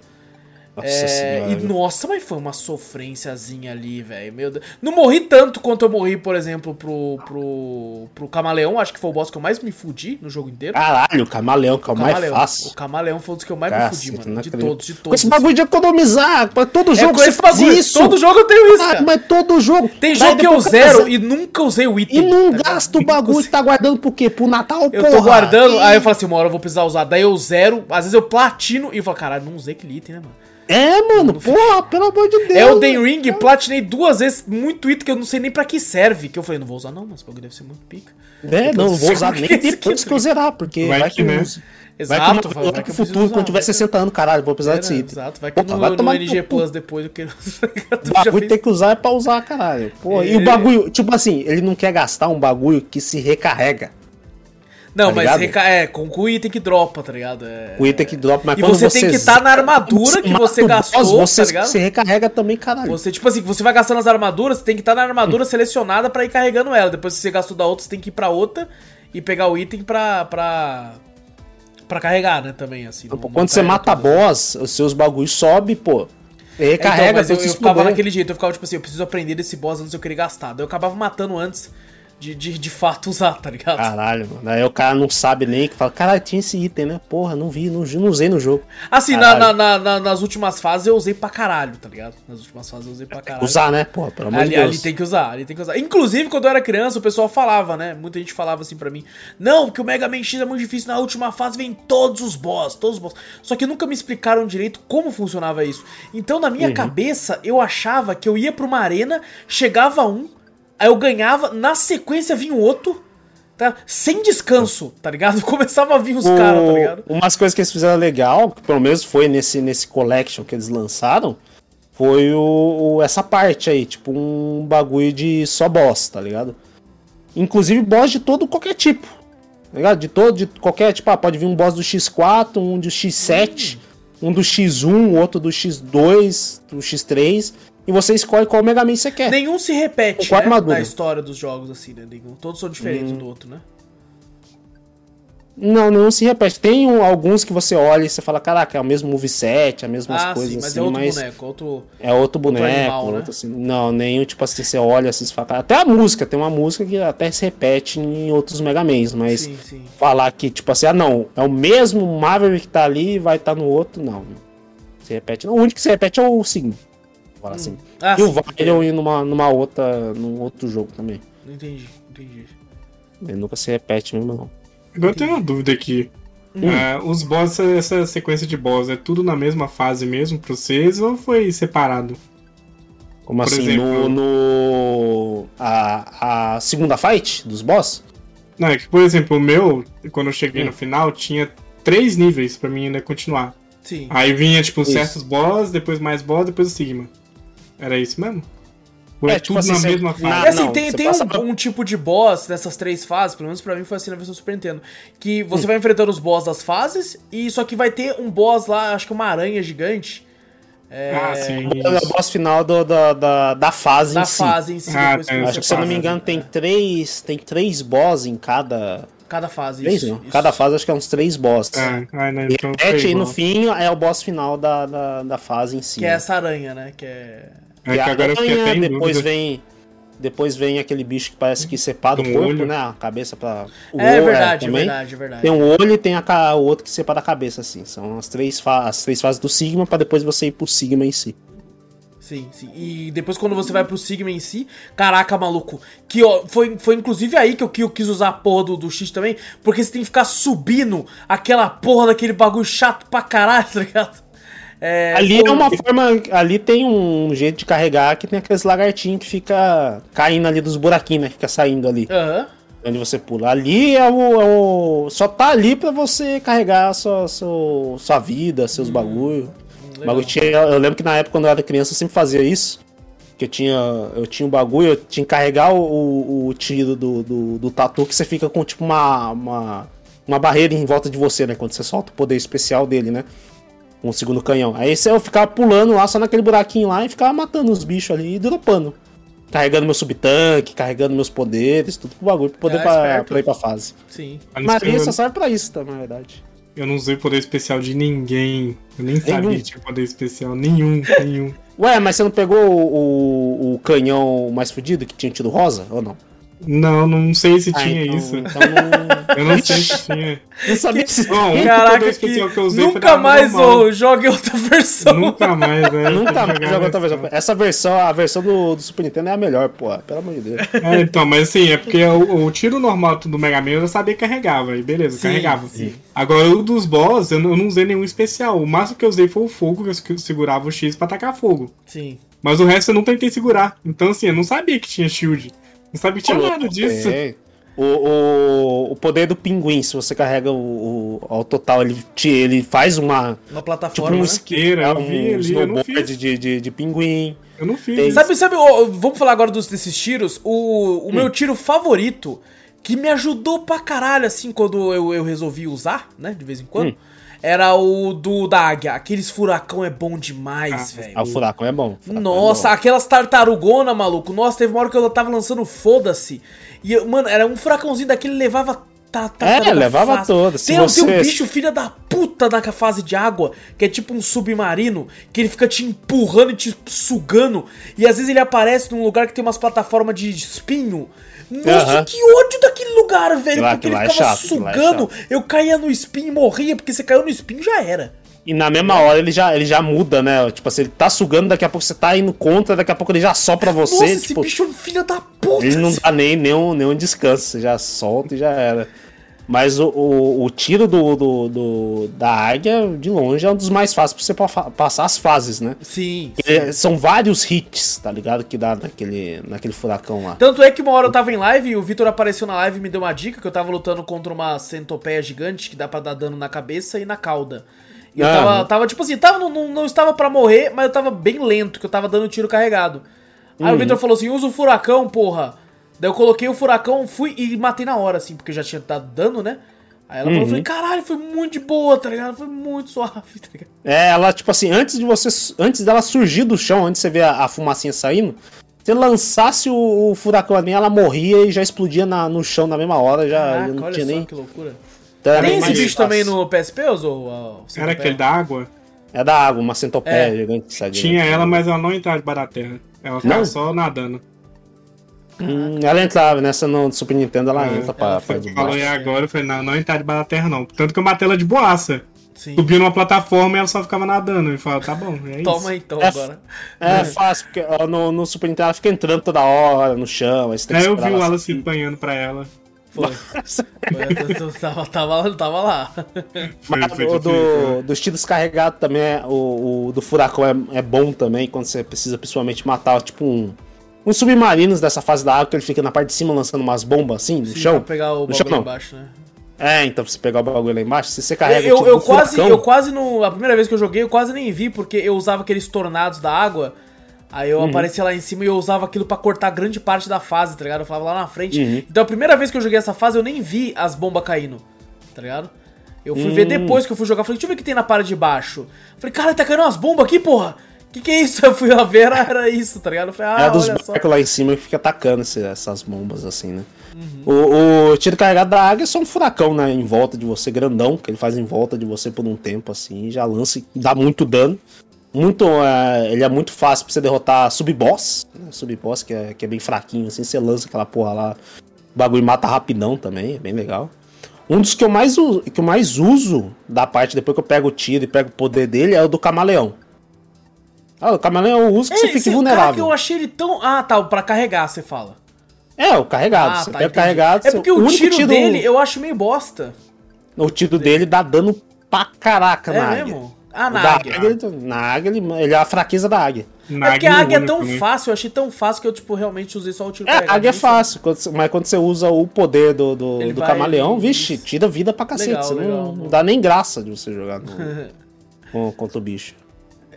Nossa É, senhora. e nossa, mas foi uma sofrênciazinha ali, velho. Meu Deus. Não morri tanto quanto eu morri, por exemplo, pro, pro, pro Camaleão. Acho que foi o boss que eu mais me fudi no jogo inteiro. Caralho, o camaleão, que é o mais fácil. O Camaleão foi um dos que eu mais me fudi, mano. De acredito. todos, de Com todos. esse bagulho de economizar, todo é jogo com você esse bagulho. isso. Todo jogo eu tenho isso, Ah, cara. mas todo jogo. Tem jogo que eu zero e nunca usei o item. E não tá gasta o bagulho tá guardando por quê? Pro Natal, Eu porra? tô guardando, E- aí eu falo assim, uma hora eu vou precisar usar. Daí eu zero, às vezes eu platino e eu falo, caralho, não usei aquele item, né, mano? É, mano, porra, pelo amor de Deus. É o Den Ring, platinei duas vezes muito item que eu não sei nem pra que serve. Que eu falei, não vou usar não, mas o bagulho deve ser muito pica. É, não, não vou usar nem depois que eu zerar, porque Vai vai que, que né? use. Exato, vai que, vai que futuro, usar, quando tiver vai que- 60 anos, caralho, vou precisar É, desse item. Exato, vai que Porra, no, vai tomar no NG. Plus depois eu quero. O bagulho tem que usar é pra usar, caralho. Pô, e É. o bagulho, tipo assim, ele não quer gastar um bagulho que se recarrega. Não, tá mas reca- é, com com o item que dropa, tá ligado? É... O item que dropa, mas E quando você você tem que estar na armadura que você gastou, você tá ligado? se recarrega também, caralho. Você, tipo assim, você vai gastando as armaduras, você tem que estar na armadura selecionada pra ir carregando ela. Depois que você gastou da outra, você tem que ir pra outra e pegar o item pra. pra. pra carregar, né? Também, assim. quando você mata boss, os seus bagulhos sobe, pô. E recarrega, então, mas eu, eu se ficava naquele jeito, eu ficava tipo assim, eu preciso aprender desse boss antes de eu querer gastar. Daí eu acabava matando antes de, de, de fato usar, tá ligado? Caralho, mano. Aí o cara não sabe nem que fala, caralho, tinha esse item, né? Porra, não vi, não, não usei no jogo. Assim, na, na- na- nas últimas fases eu usei pra caralho, tá ligado? Nas últimas fases eu usei pra caralho. Usar, né? Porra, pelo amor Ali, de Deus. ali tem que usar, ali tem que usar. Inclusive, quando eu era criança, o pessoal falava, né? Muita gente falava assim pra mim: Não, que o Mega Man X é muito difícil, na última fase vem todos os boss, todos os boss. Só que nunca me explicaram direito como funcionava isso. Então, na Uhum. minha cabeça, eu achava que eu ia pra uma arena, chegava um, aí eu ganhava, na sequência vinha um outro, tá? Sem descanso, tá ligado? Começava a vir os O- caras, tá ligado? Umas coisas que eles fizeram legal, que pelo menos foi nesse, nesse collection que eles lançaram, foi o, o- essa parte aí, tipo um bagulho de só boss, tá ligado? Inclusive boss de todo qualquer tipo. Tá ligado? De todo, de qualquer, tipo, ah, pode vir um boss do X4, um do X7, um do X1, outro do X2, do X3, e você escolhe qual Mega Man você quer. Nenhum se repete né, na história dos jogos, assim, né? Nenhum. Todos são diferentes um do outro, né? Não, não se repete. Tem um- alguns que você olha e você fala, caraca, é o mesmo moveset, a mesma Ah, coisa sim, mas assim, é outro mas boneco, outro. é outro boneco, animal, outro, né? assim. Não, nenhum, tipo assim, você olha assim, você fala, até a música, tem uma música que até se repete em outros Mega Mans, mas Sim, sim. falar que, tipo assim, ah, não, é o mesmo Maverick que tá ali e vai estar no outro, não. Se repete, não. O único que se repete é o Sigma. Fala assim. Ah, e o. Valion ir numa, numa outra, num outro jogo também. Não entendi, entendi. Ele nunca se repete mesmo, não. Agora eu tenho uma dúvida aqui. Hum. É, os boss, essa sequência de boss, é tudo na mesma fase mesmo pra vocês ou foi separado? Como Por assim, exemplo- no. no a, a segunda fight dos boss? Não, é que, por exemplo, o meu, quando eu Hum. cheguei no final, tinha três níveis pra mim ainda continuar. Sim. Aí vinha, tipo, Isso. certos boss, depois mais boss, depois o Sigma. Era isso mesmo? Ou é, É, tipo tudo assim, na você- mesma fase? E assim, não, tem, tem um, pra- um tipo de boss nessas três fases, pelo menos pra mim foi assim na versão Super Nintendo, que você Hum. vai enfrentando os boss das fases, e só que vai ter um boss lá, acho que uma aranha gigante, é, Ah, sim. É o boss final do- da, da, da fase da em si. fase em si. Ah, Acho que se eu não me engano, tem três. Tem três boss em cada. Cada fase, Três, isso, isso. Cada fase acho que é uns três boss. Ah, ah, não, E então repete foi aí no fim é o boss final da, da, da fase em si. Que é essa aranha, né, que é... É E que agora aranha, depois dúvida. vem. Depois vem aquele bicho que parece que separa o Um corpo, olho. né? A cabeça pra. O É olho, verdade, é verdade, é verdade. Tem um olho e tem a, o outro que separa a cabeça, assim. São as três, as três fases do Sigma pra depois você ir pro Sigma em si. Sim, sim. E depois quando você vai pro Sigma em si, caraca, maluco. Que ó, foi, foi inclusive aí que eu, que eu quis usar a porra do, do X também, porque você tem que ficar subindo aquela porra daquele bagulho chato pra caralho, tá ligado? É, ali pô, é uma forma. Ali tem um jeito de carregar que tem aqueles lagartinhos que fica caindo ali dos buraquinhos, né? Fica saindo ali. Aham. Onde você pula. Ali é o. é o- só tá ali pra você carregar sua, sua, sua vida, seus bagulho. legal. bagulho tinha, eu lembro que na época, quando eu era criança, eu sempre fazia isso. Que eu tinha, eu tinha um bagulho, eu tinha que carregar o, o, o tiro do, do, do tatu, que você fica com tipo uma, uma, uma barreira em volta de você, né? Quando você solta o poder especial dele, né? Com o segundo canhão. Aí você- eu ficava pulando lá, só naquele buraquinho lá, e ficava matando os bichos ali e dropando. Carregando meu subtanque, carregando meus poderes, tudo pro bagulho, pra poder Ah, pra, pra ir pra fase. Sim. Mas Mas eu, isso só serve pra isso, tá, na verdade. eu não usei poder especial de ninguém. Eu nem Nenhum. sabia que tinha poder especial. Nenhum, nenhum. Ué, mas você não pegou o, o, o canhão mais fudido que tinha tido rosa, ou não? Não, não sei se Ah, tinha então- isso. então não- Eu não sei se tinha. não sabia que se Não, um Caraca, que especial que eu usei nunca mais ô, jogue outra versão. Nunca mais, né? Nunca mais jogo outra versão. Essa versão, a versão do, do Super Nintendo é a melhor, pô. Pelo amor de Deus. É, então, mas assim, é porque o, o tiro normal do Mega Man eu já sabia que carregava, e beleza, Sim, carregava. sim. Agora o dos boss, eu não, eu não usei nenhum especial. O máximo que eu usei foi o fogo, que eu que eu segurava o X pra atacar fogo. Sim. Mas o resto eu não tentei segurar. Então, assim, eu não sabia que tinha shield. Não sabia que tinha nada disso. É. O, o, o poder do pinguim, se você carrega o, o ao total, ele, te, ele faz uma. Uma Tipo plataforma, um né? Isqueira, eu um vi não snowboard de, de, de pinguim. Eu não fiz. Tem-. Sabe, sabe, ó, vamos falar agora dos, desses tiros. O, o Hum. meu tiro favorito, que me ajudou pra caralho, assim, quando eu, eu resolvi usar, né, de vez em quando, Hum. Era o do da águia. Aqueles furacão é bom demais, Ah, velho. Ah, o furacão é bom. furacão Nossa, é bom. aquelas tartarugona, maluco. Nossa, teve uma hora que eu tava lançando foda-se. E, mano, era um furacãozinho daquele levava. ta- tartaruga É, levava fácil. todas. Se Tem, um- tem um você- bicho filha da puta na fase de água, que é tipo um submarino, que ele fica te empurrando e te sugando. E às vezes ele aparece num lugar que tem umas plataformas de espinho. Nossa, Aham. que ódio daquele lugar, velho. Lá- porque ele é ficava chato, é sugando. chato. eu caía no espinho e morria, porque você caiu no espinho já era. E na mesma hora ele já, ele já muda, né? Tipo assim, ele tá sugando, daqui a pouco você tá indo contra, daqui a pouco ele já sopra você. Nossa, esse tipo, bicho é um filho da puta. ele não dá nem nenhum, nenhum descanso, você já solta e já era. Mas o, o, o tiro do, do, do- da águia, de longe, é um dos mais fáceis pra você pa- passar as fases, né? Sim, Ele- são vários hits, tá ligado? Que dá naquele, naquele furacão lá. Tanto é que uma hora eu tava em live e o Vitor apareceu na live e me deu uma dica que eu tava lutando contra uma centopeia gigante que dá pra dar dano na cabeça e na cauda. E eu Ah. tava, tava tipo assim, tava, não, não, não estava pra morrer, mas eu tava bem lento, que eu tava dando tiro carregado. Aí Uhum. o Vitor falou assim: usa o furacão, porra. Daí eu coloquei o furacão, fui e matei na hora, assim, porque eu já tinha dado dano, né? Aí ela falou, Uhum. falei, caralho, foi muito de boa, tá ligado? Foi muito suave, tá ligado? É, ela, tipo assim, antes de você. Antes dela surgir do chão, antes de você ver a, a fumacinha saindo, se lançasse o, o furacão ali, ela morria e já explodia na- no chão na mesma hora, já Caraca, não olha tinha só nem. que loucura. Então Tem esse bicho fácil. também no PSP, ou? Era aquele da água? É da água, uma centopeia É. gigante. sabe? Tinha ela, mas ela não entrava debaixo da terra. Ela ficava Não? só nadando. Hum, ela entrava nessa no Super Nintendo, ela É, entra pra, ela de Falou aí agora, eu falei, não, não entrar debaixo da terra não. Tanto que eu matei ela de boaça. Sim. Subiu numa plataforma e ela só ficava nadando. E falou, tá bom, é isso. Toma então É, agora. É fácil, porque ó, no, no Super Nintendo ela fica entrando toda hora no chão. Aí você tem que Aí eu vi o ela Wallace sair. apanhando pra ela. Foi. Eu tava, tava, tava lá. Foi, Mas foi do, né? dos tiros carregados também, é- o, o do furacão é, é bom também, quando você precisa principalmente matar, tipo, um, uns submarinos dessa fase da água, que ele fica na parte de cima lançando umas bombas assim, no Sim, chão. pegar o No chão, não. embaixo, né? É, então pra você pegar o bagulho lá embaixo, se você carrega Eu, o tiro eu do quase, furacão, eu quase não. A primeira vez que eu joguei, eu quase nem vi, porque eu usava aqueles tornados da água. Aí Uhum. eu aparecia lá em cima e eu usava aquilo pra cortar grande parte da fase, tá ligado? Eu falava lá na frente. Uhum. Então a primeira vez que eu joguei essa fase, eu nem vi as bombas caindo, tá ligado? Eu fui ver Hum. depois que eu fui jogar. Falei, deixa eu ver o que tem na parte de baixo. Falei, cara, tá caindo umas bombas aqui, porra. Que que é isso? Eu fui lá ver, era, isso, tá ligado? Eu falei, ah, é dos barcos lá em cima que fica atacando esse- essas bombas assim, né? Uhum. O, o tiro carregado da águia é só um furacão, né? Em volta de você, grandão, que ele faz em volta de você por um tempo assim, já lança e dá muito dano. Muito, é, ele é muito fácil pra você derrotar sub-boss, né? Sub-boss que é, que é bem fraquinho, assim, você lança aquela porra lá, o bagulho mata rapidão também, é bem legal. Um dos que eu mais, que eu mais uso da parte, depois que eu pego o tiro e pego o poder dele, é o do camaleão. Ah, o camaleão eu uso que É, você fica cara que vulnerável. eu achei ele tão. Ah, tá, pra carregar, você fala. É, o carregado. Ah, você tá, pega o entendi. carregado. É porque o, único tiro, dele eu acho meio bosta. O tiro dele dá dano pra caraca É na águia. mesmo? Ah, O na da águia. ele- na águia, ele, ele é a fraqueza da águia. Na É porque a águia é tão né? fácil, eu achei tão fácil que eu, tipo, realmente usei só o tiro É, a águia é fácil, mas quando você usa o poder do, do, Ele do camaleão, vixe, isso. tira vida pra cacete. Legal, você não- legal. não, dá nem graça de você jogar no- com- contra o bicho.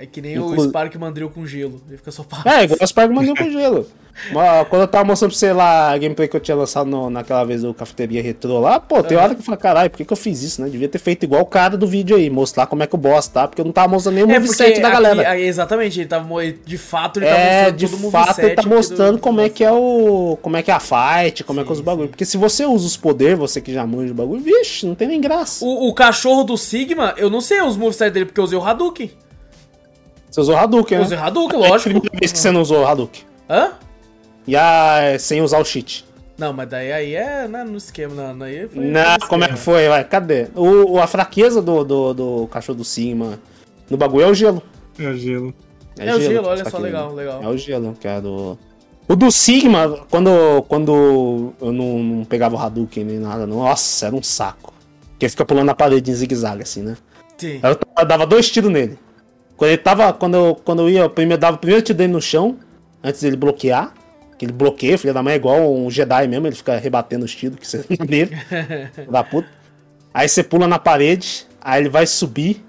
É que nem Inclu- o Spark Mandrill com gelo. Ele fica só pá. É, igual os Spark mandou com gelo. Quando eu tava mostrando pra você lá a gameplay que eu tinha lançado no- naquela vez do Cafeteria Retrô lá, pô, tem hora que eu falo, caralho, por que, que eu fiz isso, né? Devia ter feito igual o cara do vídeo aí, mostrar como é que o boss tá, porque eu não tava mostrando nem o É moveset da aqui- galera. aí, exatamente, ele tava, mo- de fato ele tá É, mostrando de todo o fato moveset ele tá aqui do- mostrando como é que é o. como é que é a fight, como é que é os Sim, bagulhos. Porque se você usa os poderes, você que já manja o bagulho, vixe, não tem nem graça. O, o cachorro do Sigma, eu não sei os movesets dele, porque eu usei o Hadouken. Você usou o Hadouken, Eu né? usei o Hadouken, É a lógico. primeira vez que você não usou o Hadouken. Hã? E a, sem usar o cheat. Não, mas daí aí é né, no esquema, não, não, aí foi Não, como é que foi? Vai, cadê? O, o- a fraqueza do, do, do cachorro do Sigma no bagulho é o gelo. É gelo. É o gelo, que olha tá só, legal, legal. É o gelo, que é do. O do Sigma, quando, quando eu não, não pegava o Hadouken nem nada, não, nossa, era um saco. Porque fica pulando na parede em zigue-zague, assim, né? Sim. Aí Eu, eu dava dois tiros nele. Quando ele tava. Quando eu, quando eu ia, eu primeiro, dava o primeiro tiro dele no chão, antes dele bloquear. Que ele bloqueia, filho da mãe, é igual um Jedi mesmo, ele fica rebatendo os tiros que você nele. da puta. Aí você pula na parede, aí ele vai subir.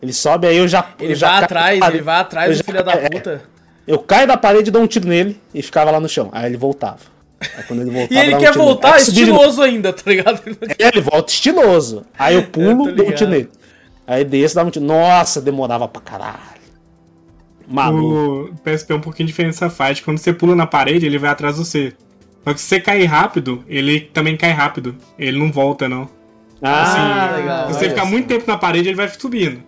Ele sobe, aí eu já. Ele eu já vai atrás, ele vai atrás Eu do filho da é, puta. Eu caio da parede, dou um tiro nele e ficava lá no chão. Aí ele voltava. Aí quando ele voltava. E ele um quer nele. voltar estiloso ainda, tá ligado? É, ele volta estiloso. Aí eu Eu pulo, tô dou um tiro nele. Aí desse, dava um tiro. Nossa, demorava pra caralho. Maluco. O PSP é um pouquinho diferente dessa fight. Quando você pula na parede, ele vai atrás de você. Só que se você cair rápido, ele também cai rápido. Ele não volta, não. Ah, Ah, legal. Se você ficar muito tempo na parede, ele vai subindo.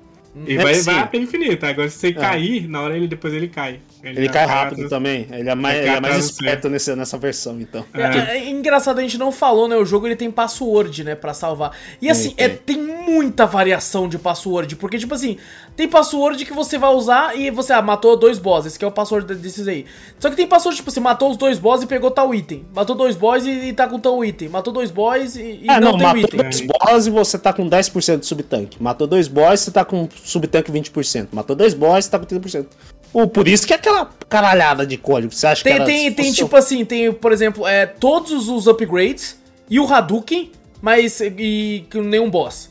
Ele É, vai, vai até infinito. Agora, se você cair, na hora ele depois ele cai. Ele já cai cai rápido atrás- também. Ele é mais, Ele ele é mais esperto nesse, nessa versão, então. É, é engraçado, a gente não falou, né? O jogo ele tem password, né? Pra salvar. E assim, Tem, é, tem. tem muita variação de password. Porque, tipo assim, tem password que você vai usar e você, ah, matou dois bosses. Esse que é o password desses aí. Só que tem password, tipo, você matou os dois bosses e pegou tal item. Matou dois bosses e, e tá com tal item. Matou dois bosses e, e É, não, não, tem matou item. dois boss e você tá com 10% de subtanque. Matou dois boss você tá com subtanque 20%. Matou dois boss você tá com 30%. Ou por isso que é aquela caralhada de código. Você acha que Tem, era tem, tem discussão? tipo assim, tem, por exemplo, é, todos os upgrades e o Hadouken, mas e, com nenhum boss.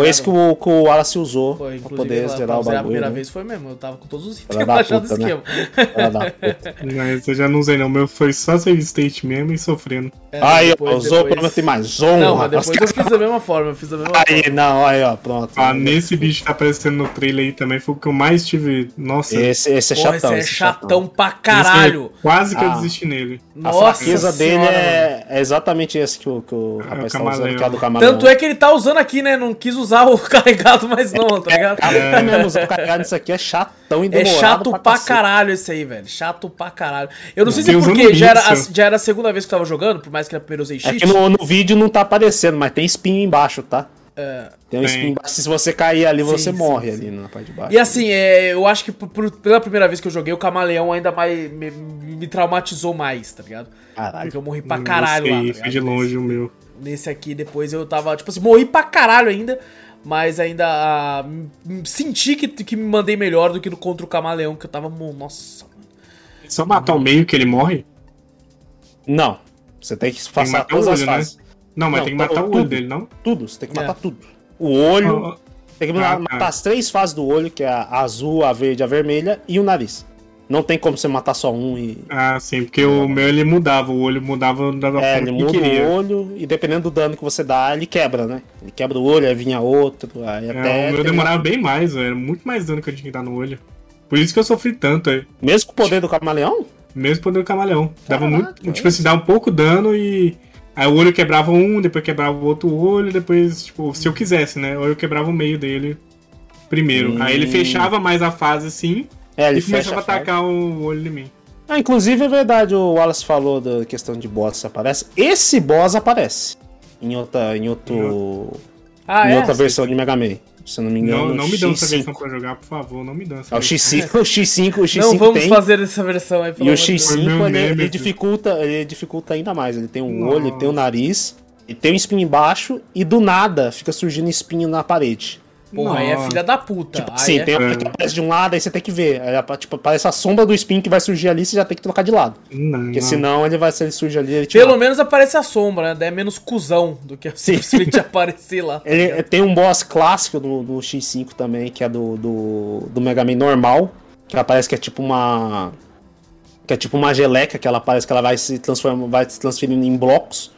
Foi isso que o, que o Wallace usou Foi, pra inclusive, poder zerar pra o zerar a bagulho. primeira né? vez foi mesmo, eu tava com todos os itens baixados do né? esquema. Puta. Mas eu já não usei, não. O meu foi só save state mesmo e sofrendo. É, Aí, depois- ó, usou depois- pra ter mais zonra. Não, mas depois eu fiz da mesma forma, eu fiz da mesma forma. Aí, não, aí, ó, pronto. Ah, nesse bicho que tá aparecendo no trailer aí também foi o que eu mais tive. Nossa, Esse, esse é Porra, chatão. esse é esse chatão pra esse caralho. é Quase que eu Ah. desisti nele. A Nossa fraqueza dele senhora, é, é exatamente esse que o, que o rapaz tá usando, que é a do camaleão. Tanto é que ele tá usando aqui, né? Não quis usar o carregado mais não, tá ligado? É, mesmo, usar o carregado nisso aqui é chatão e É demorado chato pra, cacete. caralho esse aí, velho. Chato pra caralho. Eu não sei se é porque já era, a, isso. já era a segunda vez que eu tava jogando, por mais que a primeira eu usei É cheat. que no, no vídeo não tá aparecendo, mas tem espinho embaixo, tá? É. Tem um embaixo. Se você cair ali, Sim, você sim, morre sim. ali na parte de baixo. E assim, é, eu acho que por- pela primeira vez que eu joguei, o camaleão ainda mais me, me traumatizou mais, tá ligado? Caralho. Porque eu morri pra caralho Esse lá. tá foi de longe o meu. Nesse aqui, depois eu tava, tipo assim, morri pra caralho ainda, mas ainda ah, senti que, que me mandei melhor do que no contra o camaleão, que eu tava, nossa, mano. Só matar o meio que ele morre? Não. Você tem que Tem que passar matar o todas as olho, né? fases. Não, mas Não, tem que matar o tudo. olho dele, não? Tudo. Você tem que É. matar tudo. O olho. Ah, Tem que Ah, tá. matar as três fases do olho, que é a azul, a verde, a vermelha e o nariz. Não tem como você matar só um e. Ah, sim, porque o meu ele mudava, o olho mudava da forma É, que ele eu muda queria. o olho e dependendo do dano que você dá, ele quebra, né? Ele quebra o olho, aí vinha outro, aí É, até. o meu demorava bem mais, era muito mais dano que eu tinha que dar no olho. Por isso que eu sofri tanto, aí. Mesmo com o poder do camaleão? Mesmo poder do camaleão. Dava Caraca, muito. Tipo assim, dava um pouco dano e. Aí o olho quebrava um, depois quebrava o outro olho, depois, tipo, se eu quisesse, né? Ou eu quebrava o meio dele primeiro. Hum. Aí ele fechava mais a fase assim É, ele e começava a fecha a atacar o olho de mim. Ah, inclusive é verdade, o Wallace falou da questão de boss aparece. Esse boss aparece em outra, em outro, Ah, em é? outra versão de Mega Man. Se eu não me engano, Não, não me dão essa X5. versão pra jogar, por favor, não me dão essa É o versão. X5, o X5, o X5 Não vamos tem. fazer essa versão aí, E pelo o de Deus. X5 Foi meu ele, ele dificulta, ele dificulta ainda mais. Ele tem um Nossa. olho, ele tem um nariz, ele tem um espinho embaixo e do nada fica surgindo espinho na parede. Porra, aí é Nossa. filha da puta. Tipo Aí assim, é- tem uma que aparece de um lado, aí você tem que ver. Aí, tipo, aparece a sombra do espinho que vai surgir ali, você já tem que trocar de lado. Não, Porque não. senão ele vai, se ele surge ali, ele Pelo mata. menos aparece a sombra, né? Daí É menos cuzão do que simplesmente aparecer lá. Ele tem um boss clássico no, no X5 também, que é do, do, do Mega Man normal, que ela parece que é tipo uma. Que é tipo uma geleca, que ela parece que ela vai se transformando, vai se transferindo em blocos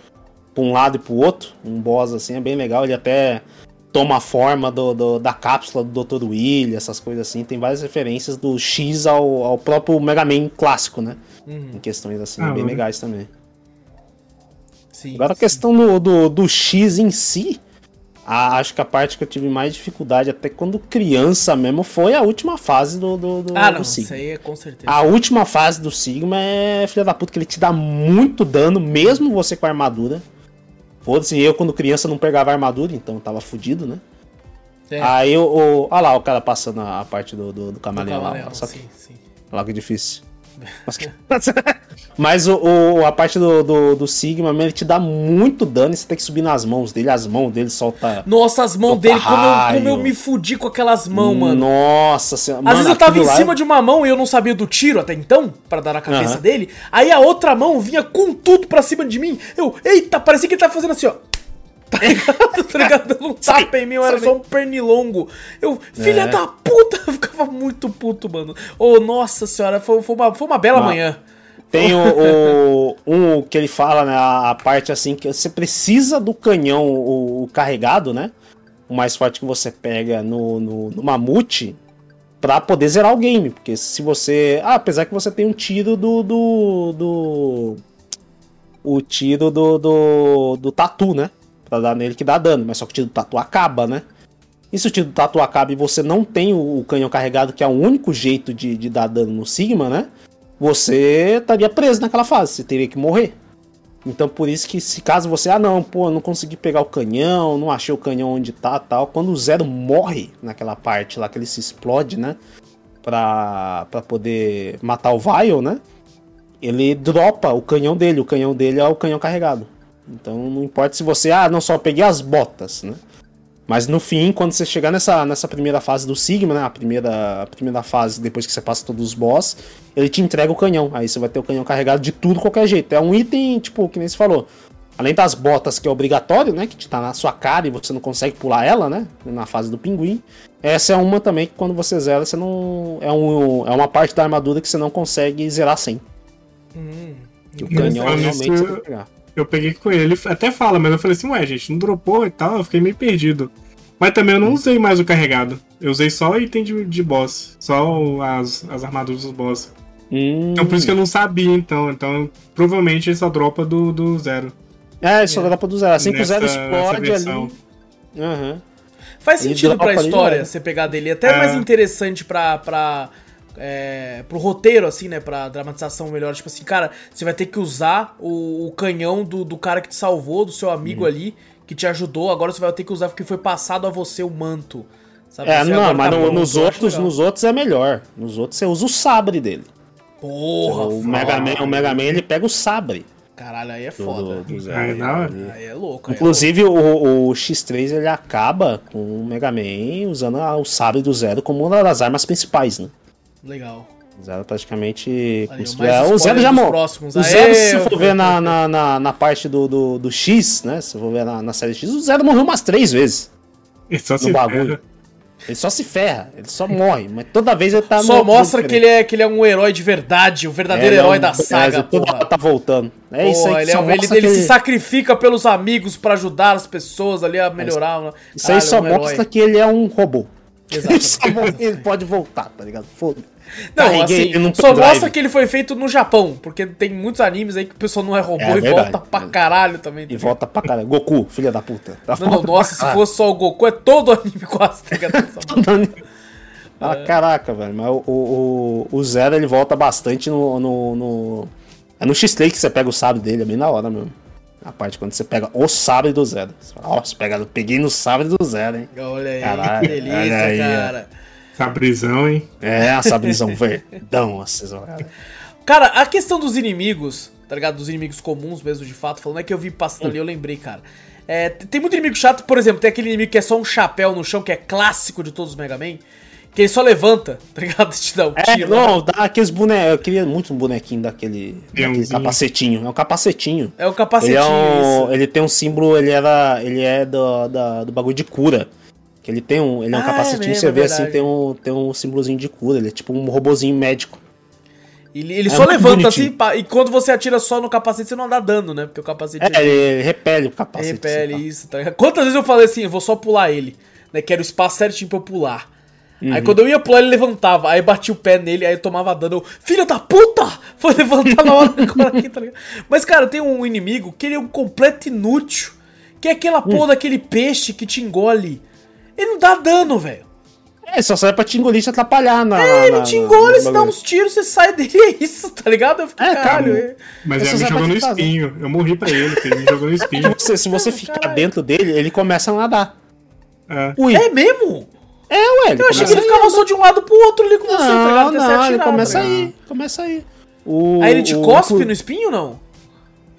pra um lado e pro outro. Um boss assim, é bem legal. Ele até toma a forma do, do- da cápsula do Dr. Willy, essas coisas assim. Tem várias referências do X ao, ao próprio Mega Man clássico, né? Uhum. Em questões assim, Ah, bem olha. legais também. Sim. Agora a questão do, do, do X em si, A- acho que a parte que eu tive mais dificuldade, até quando criança mesmo, foi a última fase do, do, do, Ah, do não, isso Sigma. aí é com certeza. A última fase do Sigma é filha da puta, que ele te dá muito dano, mesmo você com a armadura. Foda-se, eu quando criança não pegava armadura, então tava fudido, né? É, Aí o. Olha lá o cara passando a, a parte do, do, do do camaleão lá. Só que, sim, sim. olha lá que difícil. Mas, o, o- a parte do, do, do Sigma, mano, ele te dá muito dano e você tem que subir nas mãos dele. As mãos dele solta. Nossa, as mãos dele, como eu, como eu me fudi com aquelas mãos, mano. Nossa senhora. Às vezes eu tava em lá cima é- de uma mão e eu não sabia do tiro até então, pra dar na cabeça Aham. dele. Aí a outra mão vinha com tudo pra cima de mim. Eu, eita, parecia que ele tava fazendo assim, ó. Tá ligado? tá ligado? Dando um tapa em mim, eu era só um pernilongo. Eu, filha É. da puta, eu ficava muito puto, mano. Ô, nossa senhora, foi, foi, uma, foi uma bela Uma- manhã. Tem o, o- um que ele fala, né? A, parte assim que você precisa do canhão, o, o carregado, né? O mais forte que você pega no, no, no mamute pra poder zerar o game. Porque se você. Ah, apesar que você tem um tiro do. do. do- o tiro do, do. do tatu, né? Pra dar nele que dá dano. Mas só que o tiro do tatu acaba, né? E se o tiro do tatu acaba e você não tem o, canhão carregado, que é o único jeito de, de dar dano no Sigma, né? Você estaria preso naquela fase, você teria que morrer. Então por isso que se caso você, ah não, pô, não consegui pegar o canhão, não achei o canhão onde tá tal, quando o Zero morre naquela parte lá que ele se explode, né? Pra, pra poder matar o Vile, né? Ele dropa o canhão dele, o canhão dele é o canhão carregado. Então não importa se você, ah, não só peguei as botas, né? Mas no fim, quando você chegar nessa, nessa primeira fase do Sigma, né? A primeira, a primeira fase, depois que você passa todos os boss, ele te entrega o canhão. Aí você vai ter o canhão carregado de tudo, qualquer jeito. É um item, tipo, que nem você falou. Além das botas, que é obrigatório, né? Que te tá na sua cara e você não consegue pular ela, né? Na fase do pinguim. Essa é uma também que quando você zera, você não. É, um, é uma parte da armadura que você não consegue zerar sem. E o canhão realmente você tem que pegar. Eu peguei com ele, ele até fala, mas eu falei assim, ué, gente, não dropou e tal, eu fiquei meio perdido. Mas também eu não usei mais o carregado. Eu usei só o item de, de boss. Só as, as armaduras dos boss. Hum, Então por isso que eu não sabia, então. Então provavelmente ele só dropa do, do zero. É, isso dá pra do zero. Assim que o zero explode ali. Aham. Faz sentido dropa pra ali, história né? você pegar dele. Até É. mais interessante pra. pra é, pro roteiro, assim, né? Pra dramatização melhor. Tipo assim, cara, você vai ter que usar o, o canhão do, do cara que te salvou, do seu Uhum. amigo ali, que te ajudou. Agora você vai ter que usar porque foi passado a você o manto. Sabe? É, Você não, mas tá no- nos outros, nos outros é melhor. Nos outros você usa o sabre dele. Porra, o, Mega Man, o Mega Man ele pega o sabre Caralho, aí é foda. do, do. Aí, hora. Aí é louco. aí é Inclusive o, o X3 ele acaba com o Mega Man usando a- o sabre do Zero como uma das armas principais, né? Legal. O Zero praticamente. Aí, é, o Zero já morreu. próximos. O Aê, Zero, se eu- for ver na, na, na, na parte do, do, do X, né? Se for ver na, na série X, o Zero morreu umas três vezes Ele só no se bagulho. ferra. Ele só se ferra, ele só morre, mas toda vez ele tá Só no- mostra no- que ele, é, que ele é um herói de verdade, o verdadeiro É, é herói um- da saga, toda porra. tá voltando. É isso aí ele, é- ele- ele se sacrifica pelos amigos pra ajudar as pessoas ali a melhorar. né? Isso aí só é um herói. mostra que ele é um robô. Exato. Ele, pode voltar, tá ligado? Foda. Não, Carreguei assim, só pendrive. mostra que ele foi feito no Japão, porque tem muitos animes aí que o pessoal não é robô É e verdade. volta pra caralho também. E volta pra caralho. Goku, filha da puta. Tá Não, não, nossa, se fosse só o Goku, é todo anime quase, tá ligado? Caralho. Ah, caraca, velho. Mas o, o, o, Zero ele volta bastante no, no, no- É no X3 que você pega o sabre dele, é bem na hora mesmo. A parte quando você pega o sabre do Zero. Você fala, Nossa, pega, eu peguei no sabre do Zero, hein? Olha aí, Caralho, que delícia, olha aí, ó. cara. Sabrizão, hein? É, a sabrizão verdão, vocês olharam. Cara, a questão dos inimigos, tá ligado? Dos inimigos comuns mesmo, de fato, falando é que eu vi passando ali, eu lembrei, cara. É, tem muito inimigo chato, por exemplo, tem aquele inimigo que é só um chapéu no chão, que é clássico de todos os Mega Man, que ele só levanta, tá ligado? Te dá um É, tiro. não, dá aqueles bonecos. Eu queria muito um bonequinho daquele, daquele capacetinho. É um capacetinho. É o Ele, capacetinho, é um- isso. ele tem um símbolo, ele era. Ele é do, da- do bagulho de cura. Que ele tem um. Ele é um Ah, é capacetinho, mesmo, você é vê assim, verdade. tem um, tem um símbolozinho de cura. Ele é tipo um robozinho médico. Ele, ele é só levanta bonitinho. assim, e quando você atira só no capacete, você não dá dano, né? Porque o capacete É, ele repele o capacete. repele assim, isso, tá ligado? Quantas vezes eu falei assim, eu vou só pular ele, né? Que era o espaço certinho pra eu pular. Uhum. Aí quando eu ia pular, ele levantava. Aí bati o pé nele, aí eu tomava dano. Eu, Filha da puta! Foi levantar na hora agora aqui, tá ligado? Mas, cara, tem um inimigo que ele é um completo inútil. que é aquela porra daquele peixe que te engole. Ele não dá dano, velho. É, só serve pra te engolir e te atrapalhar na. É, ele na- te engole, você dá uns tiros, você sai dele, é isso, tá ligado? Eu fico, É, caralho. cara, é- Mas ele me só jogou pra no espinho. Eu morri pra ele, filho. Ele me jogou no espinho. Se, se você ficar dentro dele, ele começa a nadar. É. Ui. É mesmo? É, ué, ele Eu achei que ele ficava só de um lado pro outro ali com você, tá Não, ligado? Não, ele começa tá aí, começa aí. O, Aí ele te o- cospe o- no espinho, não?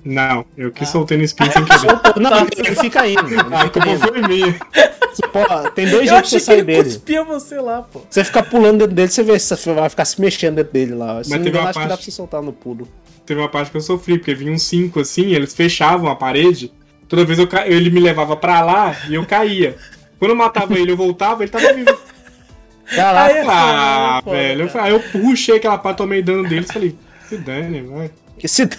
Não, eu que soltei no espinho sem querer. Não, ele fica indo. Ele Ah, fica culpa indo. foi minha. Pode- tem dois jeitos de você sair ele dele. cuspia você lá, pô. Você fica pulando dentro dele, você vê se você vai ficar se mexendo dentro dele lá. Mas não teve uma acho que dá pra parte- você soltar no pulo. Teve uma parte que eu sofri, porque vinha uns cinco assim, eles fechavam a parede. Toda vez eu ca... ele me levava pra lá e eu caía. Quando eu matava ele, eu voltava, ele tava vivo. Caraca, Aí é Ah, foda, velho. cara. Aí eu puxei aquela parte, tomei dano deles e falei, se dane, vai. que se...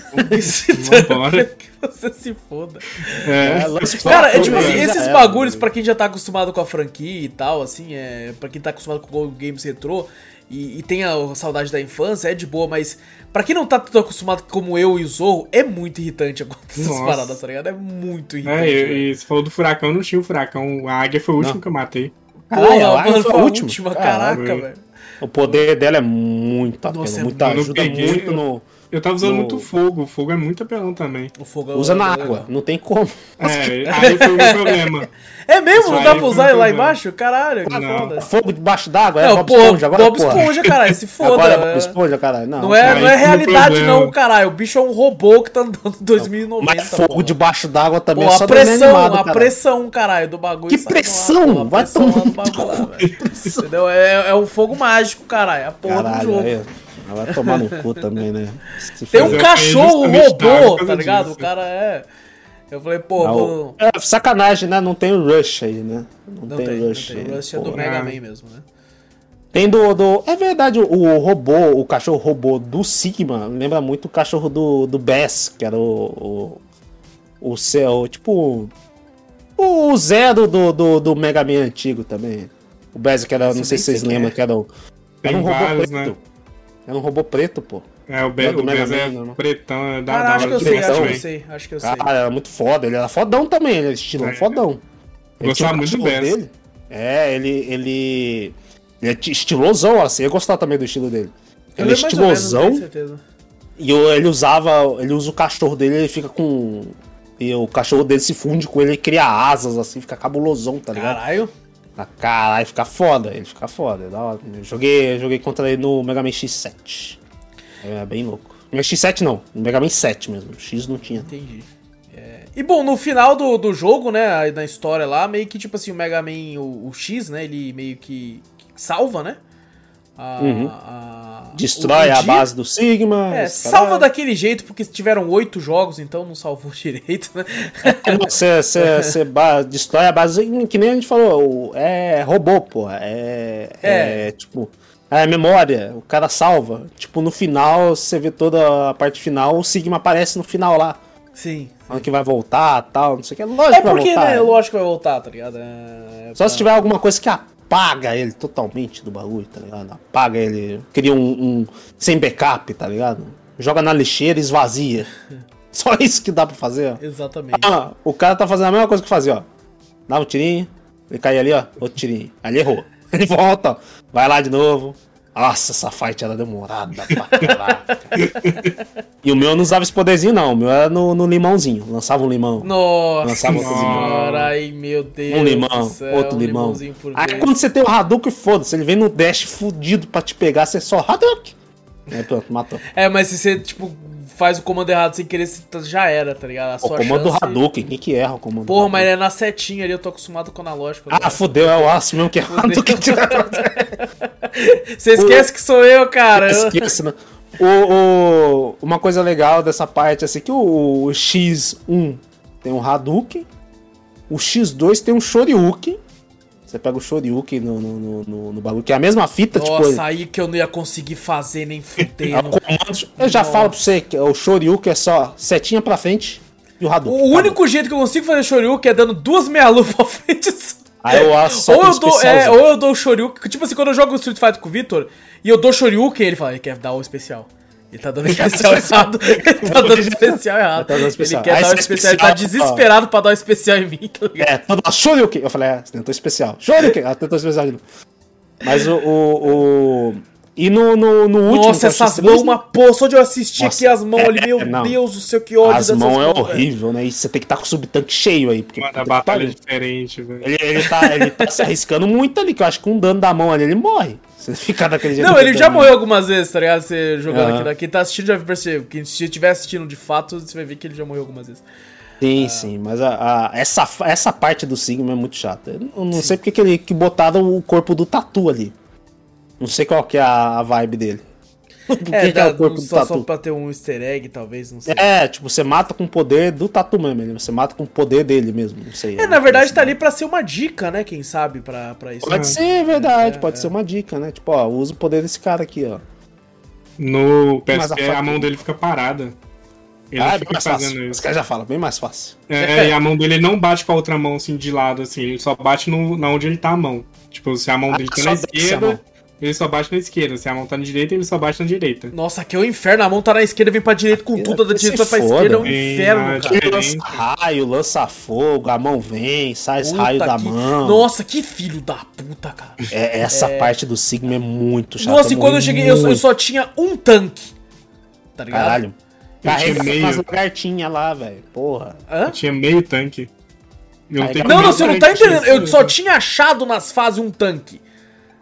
Vambora. que você se foda. É, É, Cara, é tipo assim, esses era, bagulhos, né? pra quem já tá acostumado com a franquia e tal, assim, é. Pra quem tá acostumado com o games retrô e, e tem a saudade da infância, é de boa, mas pra quem não tá tão acostumado como eu e o Zorro, é muito irritante acontecer essas Nossa. paradas, tá ligado? É muito irritante. É, e, e você falou do furacão, não tinha o furacão. A águia foi o último Não. que eu matei. Porra, a mano, Águia foi a a última. caraca, velho. O poder dela é muito apelo, é não ajuda peguei, muito eu- no... Eu tava usando No- muito fogo. O fogo é muito apelão também. O fogo Usa na é água, legal. não tem como. É, aí foi o meu problema. É mesmo? Não Isso dá aí pra usar lá problema. embaixo? Caralho, que Não. foda. Fogo debaixo d'água, é Não, Bob pô, Esponja agora, Bob porra. Esponja, caralho, se foda. Agora é Bob é. Esponja, caralho. Não, Não é, não é realidade não, caralho. O bicho é um robô que tá andando em 2090. Mas fogo porra. debaixo d'água também Pô, é só pressão, animado, a pressão, caralho, do bagulho. Que pressão? a Vai lá tomar lá, velho. Entendeu? É, é um fogo mágico, caralho. É a porra do jogo. Aí, vai tomar no cu também, né? Se Tem um cachorro na água robô, tá ligado? disso. O cara é. Eu falei, pô, Ah, vou... É, sacanagem, né? Não tem o Rush aí, né? Não, Não tem, tem, não Rush. tem. aí, O Rush é do. Mega. Man mesmo, né? Tem do, do. É verdade, o, robô, o cachorro robô do Sigma lembra muito o cachorro do, do Bass, que era o. O, o céu, tipo. O Zero do, do, do Mega Man antigo também. O Bass, que era. Não sei se vocês lembram, é. que era o. Era Tem um robô vários, preto. né? Era um robô preto, pô. É, o, Be o Mega Bez é não. pretão, é da, Cara, da acho que eu sei, acho que eu sei, acho que eu sei. Cara, era muito foda. Ele era fodão também, ele era estilão É. fodão. Ele Gostava um muito do Bass. dele. É, ele. Ele. Ele é estilosão, assim. Eu gostava também do estilo dele. Eu Ele é menos, não estilosão. certeza. E ele usava. Ele usa o cachorro dele, ele fica com. E o cachorro dele se funde com ele e cria asas, assim, fica cabulosão, tá ligado? Caralho. Ah, Caralho, fica foda, ele fica foda. é. Eu joguei, joguei contra ele no Mega Man X7. É bem louco. No X7 não, Mega Man 7 mesmo. X não tinha. Entendi. É, E bom, no final do, do jogo, né, na história lá, meio que tipo assim, o Mega Man, o, o X, né, ele meio que salva, né? A, Uhum. a- Destrói a base do Sigma. É, salva daquele jeito, porque tiveram oito jogos, então não salvou direito, né? Você, você, você ba- destrói a base, que nem a gente falou, é robô, pô. É, É. é. tipo. É memória, o cara salva. Tipo, no final, você vê toda a parte final, o Sigma aparece no final lá. Sim. Falando que vai voltar tal, não sei o que. Lógico É que vai porque, voltar. né, lógico que vai voltar, tá ligado? É, Só pra- se tiver alguma coisa que apaga ele totalmente do bagulho, tá ligado? Apaga ele, cria um, um- sem backup, tá ligado? Joga na lixeira e esvazia. Só isso que dá pra fazer, ó. Exatamente. Ah, o cara tá fazendo a mesma coisa que fazia, ó. Dá um tirinho, ele cai ali, ó, outro tirinho. Ali errou. Ele volta, ó, vai lá de novo. Nossa, essa fight era demorada pra caraca. e o meu não usava esse poderzinho, não. O meu era no, no limãozinho. Lançava um limão. Nossa Lançava outro limão. ai meu Deus Um limão, céu, outro um limão. Aí vez. quando você tem o Hadouken, foda-se, ele vem no dash fudido pra te pegar, você só Hadouken. Aí pronto, matou. É, mas se você, tipo, faz o comando errado sem querer, tá- já era, tá ligado? A O comando chance... do Hadouken, quem que erra o comando Porra, mas é na setinha ali, eu tô acostumado com o analógico. Ah, agora. fudeu, é o aço mesmo que é Hadouken. Você esquece que sou eu, cara. Eu- Esquece, né? O, o- uma coisa legal dessa parte, assim, que o, o X1 tem um Hadouken, o X2 tem um Shoryuken. Você pega o Shoryuken no, no, no, no- bagulho, que é a mesma fita, Nossa, tipo... aí que eu não ia conseguir fazer nem é fudendo. o comando- eu já Nossa. falo pra você que o Shoryuken é só setinha pra frente e o Hadouken. O único jeito que eu consigo fazer Shoryuken é dando duas meia-lua pra frente. Aí eu acho só ou, eu dou, é, especialzão. ou eu dou o Shoryuken. Tipo assim, quando eu jogo Street Fighter com o Victor e eu dou Shoryuken, ele fala, ele quer dar o especial. Ele tá dando especial errado. Ele tá dando especial errado. Tá dando especial. Ele quer Aí dar um esse especial, ele tá especial, desesperado pra dar um especial em mim, tá ligado? É, toda Shoryuken. Eu falei, é, você tentou especial. Shoryuken. Ela tentou especial de novo. Mas o. o, o- E no, no, no último. Nossa, que essas mãos, uma porra, só de eu assistir Nossa, aqui as mãos é, ali, meu é, não. Deus do céu, que ódio As mãos é mãos, velho. horrível, né? E você tem que estar com o subtanque cheio aí. Porque, Manda que batalha pariu. diferente, velho. ele, ele, tá, ele tá se arriscando muito ali, que eu acho que com um dano da mão ali ele morre. Você ficar daquele jeito. Não, ele já morreu algumas vezes, tá ligado? Você jogando Aham. aqui? Quem tá assistindo já percebeu. Quem se estiver assistindo de fato, você vai ver que ele já morreu algumas vezes. Sim, sim, mas a, a- essa, essa parte do Sigma é muito chata. Eu não sei porque que, ele, que botaram o corpo do Tatu ali. Não sei qual que é a, a vibe dele. Por que, É, que é o corpo do só, só Tatu? pra ter um easter egg, talvez, não sei. É, tipo, você mata com o poder do Tatu mesmo. ele- Você mata com o poder dele mesmo, não sei. É, na verdade tá ali pra ser uma dica, né? Quem sabe pra, pra isso. Pode ser, verdade, pode ser uma dica, né? Tipo, ó, usa o poder desse cara aqui, ó. No Mas a PSP, a, faca- mão dele fica parada. Ele ah, é bem fica mais fazendo fácil. Os caras já falam, bem mais fácil. É, e a mão dele não bate com a outra mão, assim, de lado, assim. Ele só bate no, na onde ele tá a mão. Tipo, se a mão Ah, dele tá só na a esquerda, mão. Ele só bate na esquerda. Se a mão tá na direita, ele só bate na direita. Nossa, aqui é o inferno. A mão tá na esquerda, vem pra direita com tudo, da direita pra foda. esquerda. É um inferno, ah, cara. Lança raio, lança fogo, a mão vem, sai Puta raio da que- mão. Nossa, que filho da puta, cara. É, essa parte do Sigma é muito chata. Nossa, e quando eu cheguei, eu, eu só tinha um tanque. Tá ligado? Caralho. Carrega meio. umas lagartinhas lá, velho. Porra. Hã? Eu tinha meio tanque. Eu Não, não, você não tá entendendo. Eu só isso. tinha achado nas fases um tanque.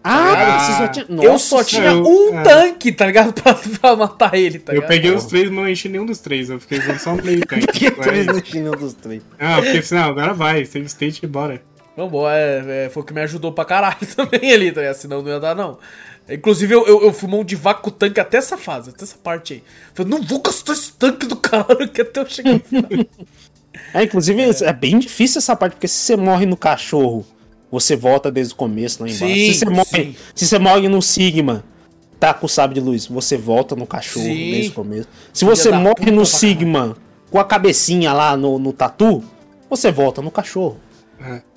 Ah, Ah, você só tinha. eu Nossa só tinha eu- um é. tanque, tá ligado? Pra, pra matar ele, tá Eu ligado? peguei os três, não enchi nenhum dos três. Eu fiquei usando só um meio tanque. Que três Aí- no chinelo dos três. Ah, porque assim, não, agora vai, save state e bora. Vambora, é, é, foi o que me ajudou pra caralho também ali, tá ligado? Senão não ia dar, não. Inclusive, eu, eu, eu fui mão de vaca com o tanque até essa fase, até essa parte aí. Falei, não vou gastar esse tanque do caralho que até eu chegar no final. É, inclusive, é. bem difícil essa parte, porque se você morre no cachorro, você volta desde o começo lá embaixo. Sim, se, você morre, se você morre no Sigma, tá com o sábio de luz, você volta no cachorro Sim. desde o começo. Se você morre no Sigma com a cabecinha lá no, no tatu, você volta no cachorro.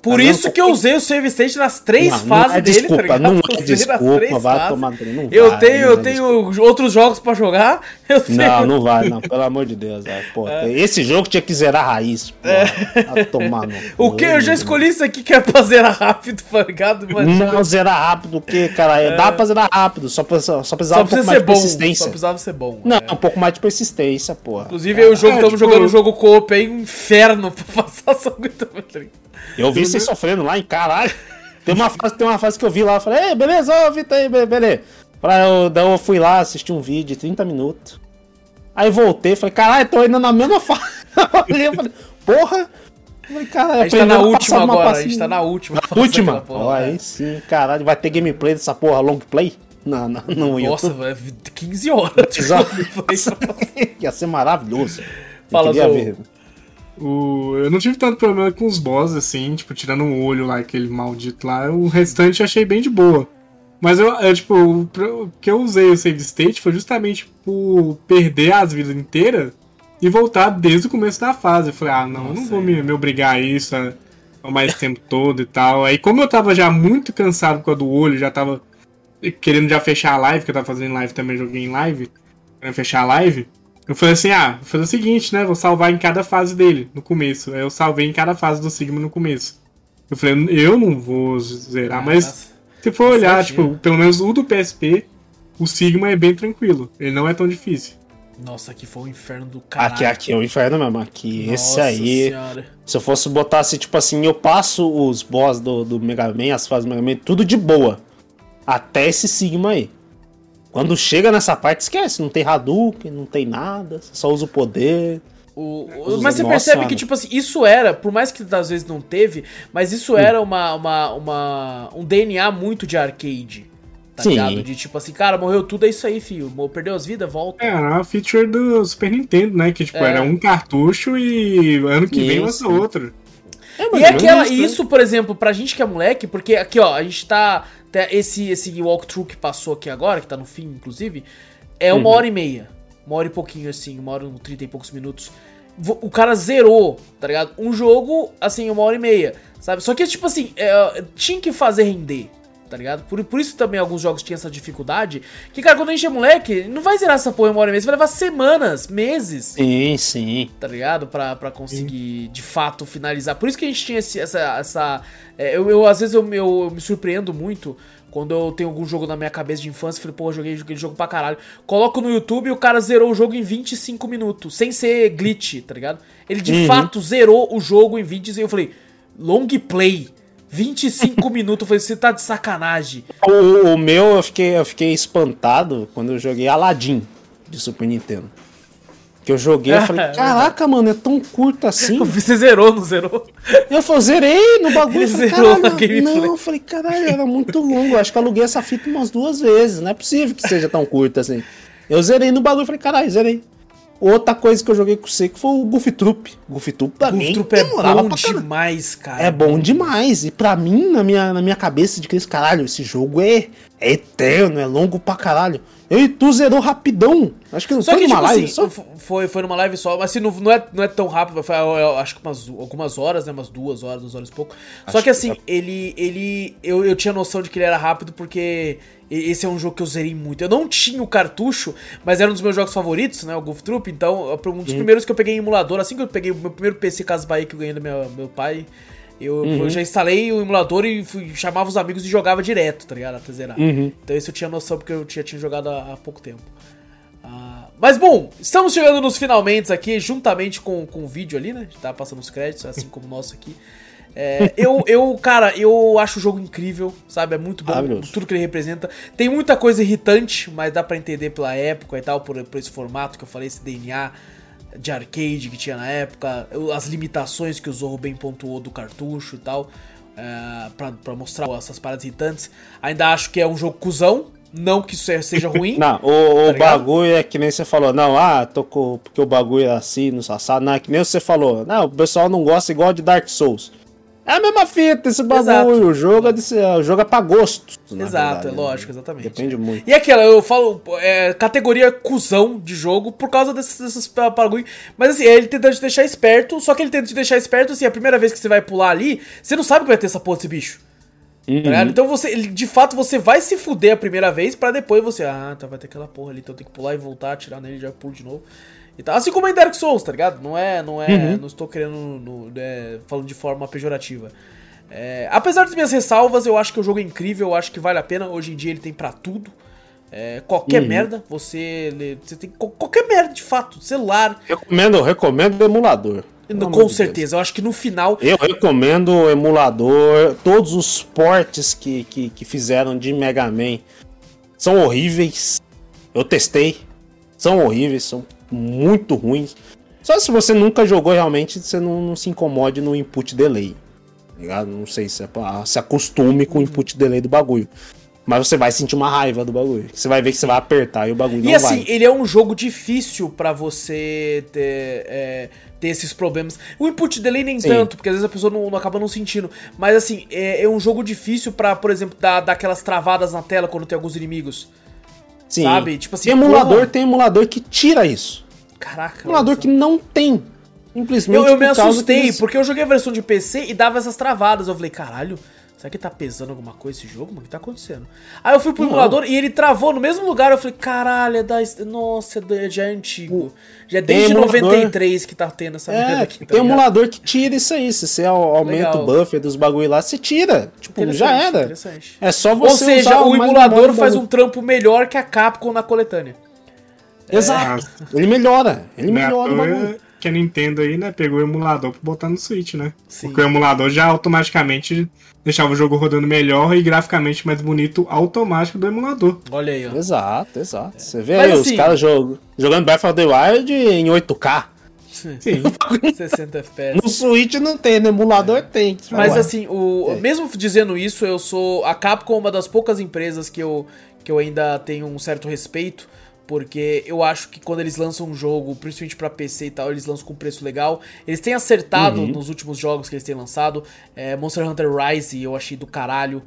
Por Tá isso que eu usei o save state nas três Não, não fases é dele, desculpa, tá ligado? não é Eu desculpa, vai tomar não Eu vai, tenho, não eu é tenho outros jogos pra jogar. Eu tenho... Não, não vai, não, pelo amor de Deus. É, pô, Esse jogo tinha que zerar a raiz. Porra, a tomar no. O que? Eu já escolhi isso aqui que é pra zerar rápido, tá ligado? Imagina. Não zerar rápido, o que, cara? É. Dá pra zerar rápido, só, precisa- só precisava Só um pouco mais ser de bom. Só persistência. precisava ser bom. Não, é. um pouco mais de persistência, porra. Inclusive, o jogo, É, estamos tipo- jogando um jogo co-op um inferno pra passar essa coisa. tá? Eu vi vocês sofrendo lá em caralho. Tem uma fase, tem uma fase que eu vi lá, eu falei, ei, beleza, ô Vitor aí, be- beleza. Falei, eu, daí eu fui lá, assisti um vídeo de 30 minutos. Aí voltei, falei, caralho, tô ainda na mesma fase. Eu olhei, eu falei, porra. Falei, caralho, A gente tá na a última agora, a passinha. gente tá na última. Na última? porra, Ó, é. aí sim, caralho, vai ter gameplay dessa porra, long play? Não, não, no Nossa, velho, 15 horas. Exato. Ia ser maravilhoso. Eu Fala, Zou. O... Eu não tive tanto problema com os bosses, assim, tipo, tirando o olho lá, aquele maldito lá. O restante eu achei bem de boa. Mas eu, eu, tipo, o que eu usei o save state foi justamente por perder as vidas inteiras e voltar desde o começo da fase. Eu falei, ah, não, eu não vou é. me, me obrigar a isso a, a mais tempo todo e tal. Aí, como eu tava já muito cansado por causa do olho, já tava querendo já fechar a live, que eu tava fazendo live também, joguei em live, querendo fechar a live. Eu falei assim, ah, vou fazer o seguinte, né? Vou salvar em cada fase dele, no começo. Aí eu salvei em cada fase do Sigma no começo. Eu falei, eu não vou zerar, mas se for olhar, tipo, pelo menos o do PSP, o Sigma é bem tranquilo. Ele não é tão difícil. Nossa, aqui foi um inferno do caralho. Aqui, aqui é o inferno mesmo. Aqui, esse Nossa aí. Senhora. Se eu fosse botar assim, tipo assim, eu passo os boss do, do Mega Man, as fases do Mega Man, tudo de boa. Até esse Sigma aí. Quando chega nessa parte, esquece, não tem Hadouken, não tem nada, você só usa o poder. O- o- mas você nossa, percebe mano. que, tipo assim, isso era, por mais que às vezes não teve, mas isso era uma, uma, uma- um DNA muito de arcade. Tá Sim. ligado? De tipo assim, cara, morreu tudo, é isso aí, filho. Perdeu as vidas, volta. É, era uma feature do Super Nintendo, né? Que, tipo, É. era um cartucho e ano que vem Isso. lança outro. É, E é aquela, isso, né? isso, por exemplo, pra gente que é moleque, porque aqui, ó, a gente tá. Esse, esse walkthrough que passou aqui agora, que tá no fim, inclusive, é uma Uhum. hora e meia. Uma hora e pouquinho, assim, uma hora e trinta e poucos minutos. O cara zerou, tá ligado? Um jogo, assim, uma hora e meia, sabe? Só que, tipo assim, é, tinha que fazer render, tá ligado? Por, por isso também alguns jogos tinham essa dificuldade. Que, cara, quando a gente é moleque, não vai zerar essa porra em uma hora e meia, vai levar semanas, meses. Sim, sim. Tá ligado? Pra, pra conseguir, sim. de fato, finalizar. Por isso que a gente tinha esse, essa. essa é, eu, eu, às vezes, eu, eu, eu me surpreendo muito quando eu tenho algum jogo na minha cabeça de infância, falei, pô, joguei aquele jogo pra caralho. Coloco no YouTube e o cara zerou o jogo em 25 minutos, sem ser glitch, tá ligado? Ele de uhum. fato zerou o jogo em 20 e eu falei, long play. 25 minutos, eu falei, você tá de sacanagem. O, o, meu, eu fiquei, eu fiquei espantado quando eu joguei Aladdin de Super Nintendo. Que eu joguei, eu falei, caraca, mano, é tão curto assim. Você zerou, não zerou? Eu falei, zerei no bagulho. Ele falei, zerou gameplay. Não, eu falei, caralho, era muito longo. Acho que eu aluguei essa fita umas duas vezes. Não é possível que seja tão curto assim. Eu zerei no bagulho, falei, caralho, zerei. Outra coisa que eu joguei com você que foi o Goofy Troop. Goofy Troop pra Goofy mim Troop é bom demais, cara. É bom demais. E pra mim, na minha, na minha cabeça de que esse caralho, esse jogo é, é eterno, é longo pra caralho. Eu e tu zerou rapidão. Acho que não só foi que, numa tipo live. Assim, só... Foi, foi numa live só, mas assim, não, não, é, não é tão rápido, foi eu, acho que umas, algumas horas, né? Umas duas horas, duas horas e pouco. Acho só que assim, que é... ele. ele eu, eu tinha noção de que ele era rápido porque esse é um jogo que eu zerei muito. Eu não tinha o cartucho, mas era um dos meus jogos favoritos, né? O Golf Troop. Então, um dos hum. primeiros que eu peguei em emulador, assim que eu peguei o meu primeiro PC Casa Bahia que eu ganhei do meu, meu pai. Eu, uhum. eu, já instalei o emulador e fui, chamava os amigos e jogava direto, tá ligado? Até zerar. Uhum. Então isso eu tinha noção porque eu tinha, tinha jogado há, há pouco tempo. Ah, mas bom, estamos chegando nos finalmente aqui, juntamente com, com o vídeo ali, né? Tá passando os créditos, assim como o nosso aqui. É, eu, eu, cara, eu acho o jogo incrível, sabe? É muito bom tudo que ele representa. Tem muita coisa irritante, mas dá para entender pela época e tal, por, por esse formato que eu falei, esse DNA de arcade que tinha na época, as limitações que o Zorro bem pontuou do cartucho e tal, é, pra, pra mostrar essas paradas irritantes. Ainda acho que é um jogo cuzão, não que isso seja ruim. não, o, tá o bagulho é que nem você falou, não, ah, tocou porque o bagulho é assim, no assado. Não, é que nem você falou, não, o pessoal não gosta igual de Dark Souls. É a mesma fita esse bagulho. Exato. O jogo é, de, o jogo é pra gosto. Exato, verdade, é né? lógico, exatamente. Depende muito. E aquela, eu falo, é, categoria cuzão de jogo por causa desses, desses bagulho. Mas assim, ele tenta te deixar esperto, só que ele tenta te deixar esperto, assim, a primeira vez que você vai pular ali, você não sabe que vai ter essa porra desse bicho. Uhum. Tá então você, de fato, você vai se fuder a primeira vez para depois você, ah, tá, vai ter aquela porra ali, então tem que pular e voltar, atirar nele, já pulo de novo. E tal. Assim como em Dark Souls, tá ligado? Não é. Não é. Uhum. Não estou querendo. É, falando de forma pejorativa. É, apesar das minhas ressalvas, eu acho que o jogo é incrível, eu acho que vale a pena. Hoje em dia ele tem para tudo. É, qualquer uhum. merda, você, você tem qualquer merda de fato, celular. Recomendo, recomendo emulador. No, com certeza, Deus. eu acho que no final. Eu recomendo o emulador. Todos os portes que, que, que fizeram de Mega Man são horríveis. Eu testei. São horríveis, são muito ruins. Só se você nunca jogou realmente, você não, não se incomode no input delay. Tá ligado? Não sei se é pra, se acostume com o input delay do bagulho. Mas você vai sentir uma raiva do bagulho. Você vai ver que você vai apertar e o bagulho e não assim, vai. E assim, ele é um jogo difícil para você ter, é, ter esses problemas. O input delay nem Sim. tanto, porque às vezes a pessoa não, não acaba não sentindo. Mas assim, é, é um jogo difícil para por exemplo, dar, dar aquelas travadas na tela quando tem alguns inimigos. Sim. Sabe? Tipo assim, tem emulador, porra. tem emulador que tira isso. Caraca. Emulador que não tem. Simplesmente. Eu, eu me assustei, porque eu joguei a versão de PC e dava essas travadas. Eu falei, caralho, será que tá pesando alguma coisa esse jogo? Mano, o que tá acontecendo? Aí eu fui pro não. emulador e ele travou no mesmo lugar. Eu falei, caralho, é da. Nossa, é já é antigo. Já é desde emulador... 93 que tá tendo essa é, merda aqui. Tá tem ligado? emulador que tira isso aí. Se você aumenta Legal. o buffer dos bagulho lá, você tira. Tipo, já era. É só você Ou seja, o emulador faz um trampo melhor que a Capcom na coletânea. Exato. É. Ele melhora. Ele melhora o bagulho que a Nintendo aí, né, pegou o emulador pra botar no Switch, né? Sim. Porque o emulador já automaticamente deixava o jogo rodando melhor e graficamente mais bonito automático do emulador. Olha aí, ó. Exato, exato. Você vê Mas aí assim, os caras jog... jogando Breath of the Wild em 8K. Sim. 60 FPS. No Switch não tem, no emulador é. tem. Mas assim, o, é. mesmo dizendo isso, eu sou. A Capcom é uma das poucas empresas que eu, que eu ainda tenho um certo respeito. Porque eu acho que quando eles lançam um jogo, principalmente para PC e tal, eles lançam com preço legal. Eles têm acertado uhum. nos últimos jogos que eles têm lançado. É, Monster Hunter Rise eu achei do caralho.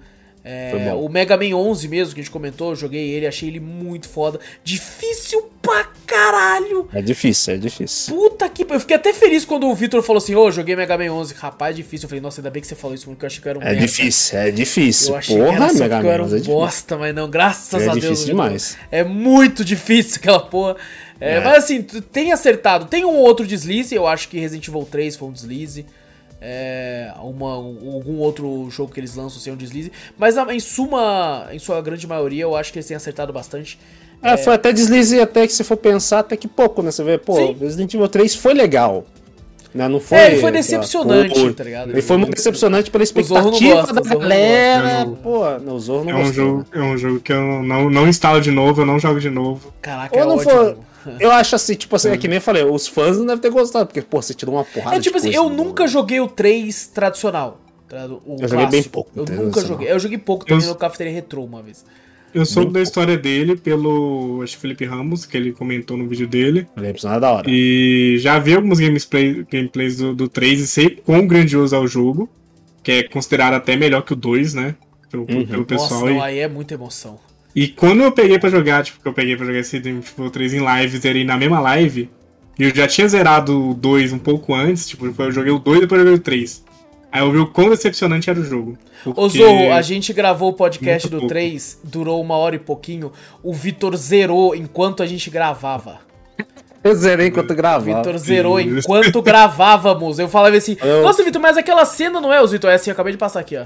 É, o Mega Man 11 mesmo, que a gente comentou, eu joguei ele, achei ele muito foda. Difícil pra caralho! É difícil, é difícil. Puta que. Eu fiquei até feliz quando o Vitor falou assim: Ô, joguei Mega Man 11. Rapaz, difícil. Eu falei, nossa, ainda bem que você falou isso, porque eu achei que eu era um É merda. difícil, é difícil. Eu achei que Porra, era só Mega porque eu era Man, um é difícil. bosta, mas não, graças É a Deus. difícil Vitor. demais. É muito difícil aquela porra. É, É. Mas assim, tem acertado. Tem um outro deslize, eu acho que Resident Evil 3 foi um deslize. É, uma, um- algum outro jogo que eles lançam sem um deslize. Mas em suma, em sua grande maioria, eu acho que eles têm acertado bastante. É, foi até deslize, até que se for pensar, até que pouco, né? Você vê, pô, Sim. Resident Evil 3 foi legal. Né? Não foi, É, ele foi decepcionante, pô, tá ligado? Ele foi muito decepcionante pela expectativa gosta, da o Zorro não galera. gosta. Pô, não, o Zorro não É um, gostou, jogo, né? é um jogo que eu não, não instalo de novo, eu não jogo de novo. Caraca, Ou é não ótimo. for. Eu acho assim, tipo assim, é que nem eu falei, os fãs não devem ter gostado, porque, pô, você tirou uma porrada É tipo assim, eu nunca joguei o 3 tradicional. tá? O Eu joguei bem clássico. pouco Eu 3 nunca joguei. Eu joguei pouco também Eu- no Cafeteria Retro uma vez. Eu soube da história dele pelo, acho que Felipe Ramos, que ele comentou no vídeo dele. Falei, episódio é da hora. E já vi alguns gameplay, gameplays do, do 3 e sei quão grandioso é o jogo. Que é considerado até melhor que o 2, né? Pelo, Uhum. pelo pessoal. Nossa, e, não, aí é muita emoção. E quando eu peguei pra jogar, tipo, que eu peguei pra jogar esse tipo, 3 em live, zerei na mesma live. E eu já tinha zerado o 2 um pouco antes, tipo, eu joguei o 2 e depois eu joguei o 3. Aí eu vi o quão decepcionante era o jogo. Ô porque- Zorro, a gente gravou o podcast Muito do pouco. 3, durou uma hora e pouquinho. O Vitor zerou enquanto a gente gravava. Eu zerei enquanto O gravava. Vitor zerou enquanto gravávamos. Eu falava assim, Eu- nossa, Vitor, mas aquela cena não é, os Vitor, é assim, eu acabei de passar aqui, ó.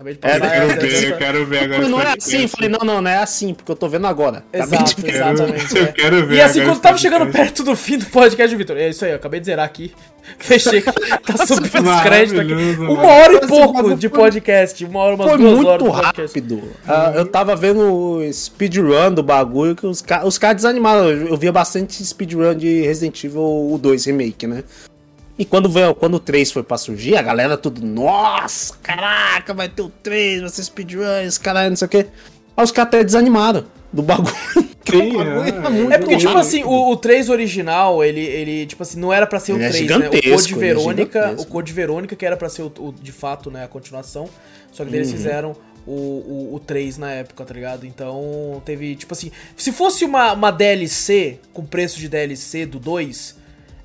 Acabei de É, passar. Eu essa- quero eu quero ver agora. Mas não é assim, eu falei, não, não, não é assim, porque eu tô vendo agora. De Exato, exatamente. eu é. quero ver E assim, quando tava chegando perto do fim do podcast, Vitor, é isso aí, eu acabei de zerar aqui. Fechei, tá subindo os créditos aqui. Uma hora e pouco de foi- podcast, uma hora, umas Foi duas muito horas de podcast. rápido. Ah, eu tava vendo o speedrun do bagulho que os, ca os caras desanimaram. Eu, eu via bastante speedrun de Resident Evil o 2 Remake, né? E quando, veio, quando o 3 foi pra surgir, a galera tudo, nossa, caraca, vai ter o 3, vai ser speedrun, esse caralho, não sei o quê. Aí os caras até desanimaram do bagulho. Sim, O é. tá muito É porque, tipo assim, o, o 3 original, ele, ele, tipo assim, não era pra ser Ele o é 3, né? O gigantesco, Code é Verônica, o gigantesco. Code Verônica, que era pra ser o, o- de fato, né, a continuação. Só que Uhum. eles fizeram o, o, o 3 na época, tá ligado? Então, teve, tipo assim, se fosse uma, uma DLC, com preço de DLC do 2,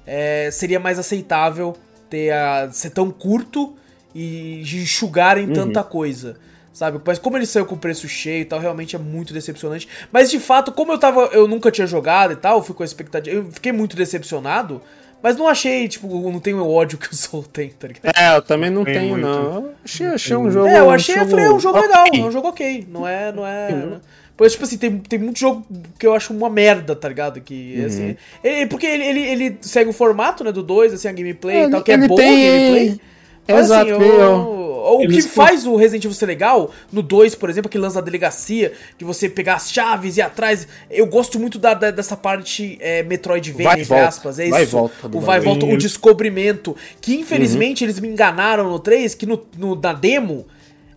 é, seria mais aceitável ter a, ser tão curto e enxugarem tanta coisa. Sabe? Mas como ele saiu com preço cheio e tal, realmente é muito decepcionante. Mas de fato, como eu tava. Eu nunca tinha jogado e tal, fui com a expectativa. Eu fiquei muito decepcionado. Mas não achei, tipo, não tenho o ódio que o Soul tem, tá ligado? É, eu também não Tem tenho, muito. não. Eu achei, achei um jogo. É, eu achei, eu falei, é um jogo ok. legal, é um jogo ok. Não é, não é. Pois, tipo assim, tem, tem muito jogo que eu acho uma merda, tá ligado? Que, Uhum. assim, ele, porque ele, ele, ele segue o formato, né, do 2, assim, a gameplay e Ele- tal, que é ele boa a tem- gameplay. Mas, Exato, assim, eu- eu- o que faz o Resident Evil ser legal, no 2, por exemplo, aquele lance da delegacia, de você pegar as chaves e ir atrás, eu gosto muito da, da- dessa parte é, Metroidvania, Vai e entre volta, aspas, é vai e isso. volta do o vai e volta, o descobrimento, que infelizmente Uhum. eles me enganaram no 3, que no, no- na demo,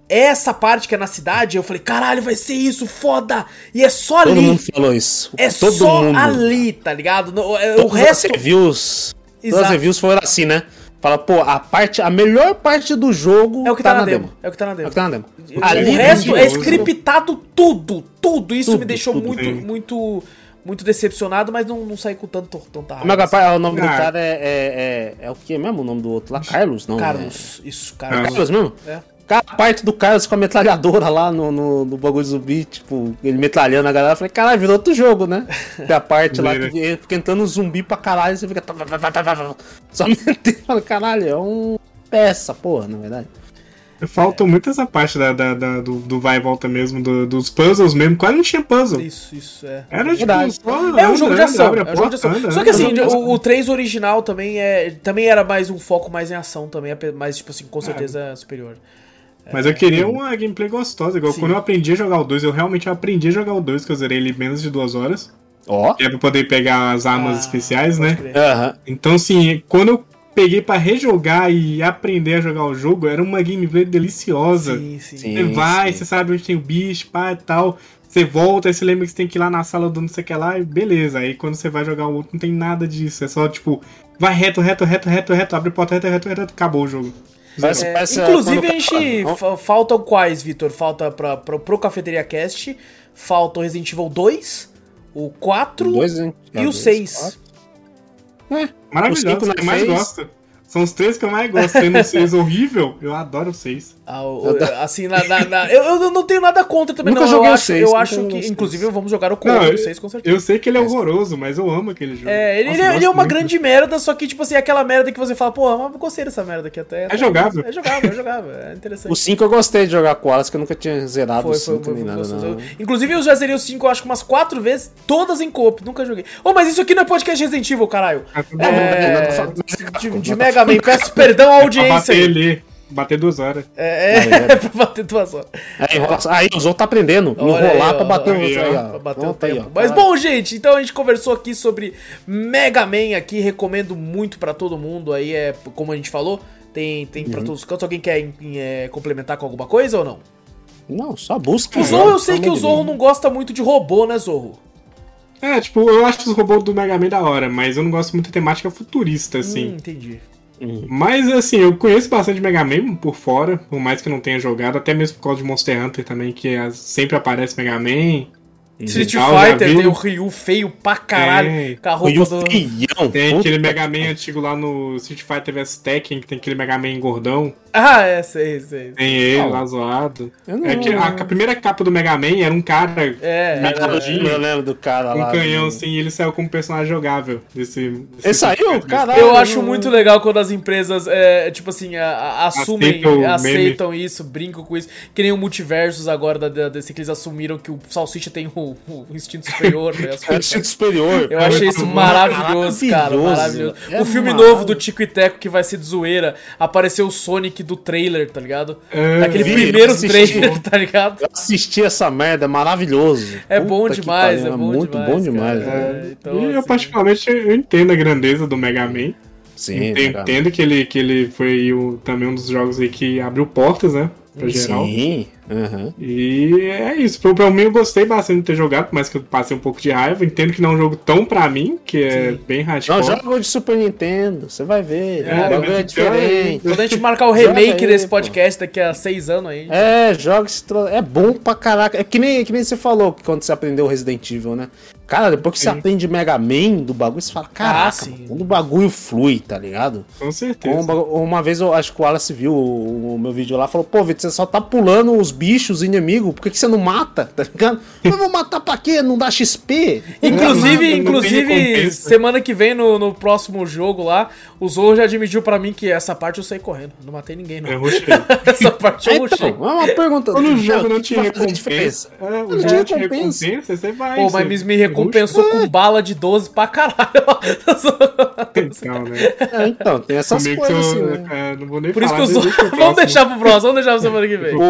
essa parte que é na cidade, eu falei, caralho, vai ser isso, foda! E é só Todo ali. mundo falou isso. É Todo só mundo. ali, tá ligado? No- é, o resto. as reviews. Todas as reviews foram assim, né? Fala, pô, a parte, a melhor parte do jogo É o que tá, na demo. É o que tá na É demo. o que tá na demo. O Ali resto é scriptado tudo, tudo. Isso Tudo, me deixou tudo, muito, sim. muito, muito decepcionado, mas não, não saí com tanto, tanta O, raiva. Mega Pai, o nome do Ah. cara é, é, é, é o que mesmo? O nome do outro lá? Carlos? Não. Carlos, isso, É... Carlos. Carlos mesmo? É. Cara, a parte do Carlos com a metralhadora lá no, no, no bagulho de zumbi, tipo, ele metralhando a galera. Eu falei, caralho, virou outro jogo, né? Tem a parte lá que ele fica entrando zumbi pra caralho você fica. Só metendo. Fala, caralho, é um. Peça, porra, na verdade. Falta muito essa parte da, da- da- do, do vai e volta mesmo, do- dos puzzles mesmo. Quase não tinha puzzle. Isso, isso, é. Era tipo só. É um jogo de ação, é um jogo de ação. Só que assim, o, o 3 original também é. Também era mais um foco mais em ação também, mas, tipo assim, com certeza é superior. Mas eu queria uma gameplay gostosa. Igual Sim. quando eu aprendi a jogar o 2, eu realmente aprendi a jogar o 2, que eu zerei ele em menos de duas horas. Ó. Que é pra poder pegar as armas Ah, especiais, né? Aham. Então, assim, quando eu peguei pra rejogar e aprender a jogar o jogo, era uma gameplay deliciosa. Sim, sim. Sim. Você vai, sim. você sabe onde tem o bicho, pá e tal. Você volta, aí você lembra que você tem que ir lá na sala do não sei o que lá, e beleza. Aí quando você vai jogar o outro, não tem nada disso. É só, tipo, vai reto, reto, reto, reto, reto, abre porta, reto, reto, reto, acabou o jogo. Parece- É, parece inclusive, quando- a gente. fa- Faltam quais, Vitor? Falta pra, pra, pro Cafeteria Cast. Falta o Resident Evil 2, O 4 Dois, hein? e É, o dois, 6. quatro. É, Maravilhoso, o na que eu mais seis. São os três que eu mais gosto. Tendo o 6 horrível, eu adoro o 6. Ah, o- o- assim, na, na- na- eu, eu não tenho nada contra também, Nunca não. joguei eu o acho, seis, eu nunca acho o que, seis. inclusive, vamos jogar o do eu- 6 com certeza. Eu sei que ele é horroroso, mas eu amo aquele jogo. É, ele, Nossa, ele é, ele é uma muito. grande merda, só que, tipo assim, aquela merda que você fala, pô, eu gostei dessa merda aqui até. É jogável. É jogável, é jogável, é interessante. O 5 eu gostei de jogar com o Wallace, que eu nunca tinha zerado Foi, o foi, 5 foi, nem foi nada, não. Inclusive, eu já zerei o 5, eu acho que umas 4 vezes, todas em coop, nunca joguei. Ô, mas isso aqui não é podcast Resident Evil, caralho. Ah, tudo É. É, de, de Mega Peço perdão à Pra audiência. bater aí. ali, bater duas horas. É, Aí, é, é. pra bater duas horas. É, enrolação. Aí, os outros tá aprendendo. Enrolar aí, pra bater o aí. Aí, ó, ó. Pra bater o aí, tempo. ó. Mas bom, gente, então a gente conversou aqui sobre Mega Man aqui, recomendo muito pra todo mundo aí, é, como a gente falou, tem, tem Uhum. pra todos os cantos. Alguém quer em- em, é, complementar com alguma coisa ou não? Não, só busca. O Zorro, eu sei que o Zorro não gosta muito de robô, né, Zorro? É, tipo, eu acho os robôs do Mega Man da hora, mas eu não gosto muito da temática futurista, assim. Hum, entendi. Mas, assim, eu conheço bastante Mega Man por fora, por mais que eu não tenha jogado, até mesmo por causa de Monster Hunter também, que as- sempre aparece Mega Man. Street Fighter tem o Ryu feio pra caralho, Tem. com a roupa o do... feião. Tem puta aquele que Mega Man antigo lá no Street Fighter vs Tekken, que tem aquele Mega Man gordão. Ah, é, sei, sei. Tem ele lá zoado. Eu não- É que a, a primeira capa do Mega Man era um cara É, é, é. Eu lembro do cara um lá. canhão do- assim e ele saiu como personagem jogável desse. desse Ele saiu? Caralho. Eu acho muito legal quando as empresas, é, tipo assim, a- a- assumem, Aceitam aceitam isso, brincam com isso. Que nem o Multiversos agora, da, da, desse que eles assumiram que o Salsicha tem o, o instinto superior, né? É instinto superior. Eu achei isso maravilhoso, cara. Maravilhoso. Maravilhoso. É o filme maravilhoso. novo do Tico e Teco que vai ser de zoeira. Apareceu o Sonic do trailer, tá ligado? É, Daquele vi, primeiro assisti. trailer, tá ligado? Eu assisti essa merda, é maravilhoso. É Puta bom demais, pariu, é bom muito demais. bom demais. cara. né? É, então, e eu assim, particularmente eu entendo a grandeza do Mega Man. Sim, entendo, entendo que ele, que ele foi o, também um dos jogos aí que abriu portas, né? Pra geral. Sim. Aham. E é isso. Pra, pra mim eu gostei bastante de ter jogado, por mais que eu passei um pouco de raiva. Entendo que não é um jogo tão pra mim, que é Sim. bem hardcore. Não, joga o de Super Nintendo, você vai ver. É, o é mas então é- diferente. Quando a gente marcar o remake aí, desse pô. podcast daqui a seis anos aí. É, joga esse tro... É bom pra caraca. É que nem, que nem você falou que quando você aprendeu Resident Evil, né? Cara, depois que você Sim. aprende Mega Man do bagulho, você fala, caraca, sim. mano, quando o bagulho flui, tá ligado? Com certeza. Uma, uma vez eu acho que o Wallace viu o, o meu vídeo lá falou, pô, Vitor, você só tá pulando os bichos inimigos, por que, que você não mata? Tá ligado? Eu vou matar pra quê? Não dá XP? Inclusive, Não, não inclusive semana que vem, no, no próximo jogo lá, o Zorro já admitiu pra mim que essa parte eu saí correndo. Não matei ninguém, não. É rushei. essa parte É, eu rushei. então, é uma pergunta. Quando o Não, jogo não que te faz a recompensa, diferença? é, o Não jogo tinha te recompensa. recompensa, você vai. Pô, você mas me, me recompensou com bala de 12 pra caralho. Então, né? É, então, tem essas Comigo coisas que assim, eu, né? é, não vou nem Por isso que falar. eu sou. Vamos deixar pro próximo, vamos deixar pra semana que vem. O, o,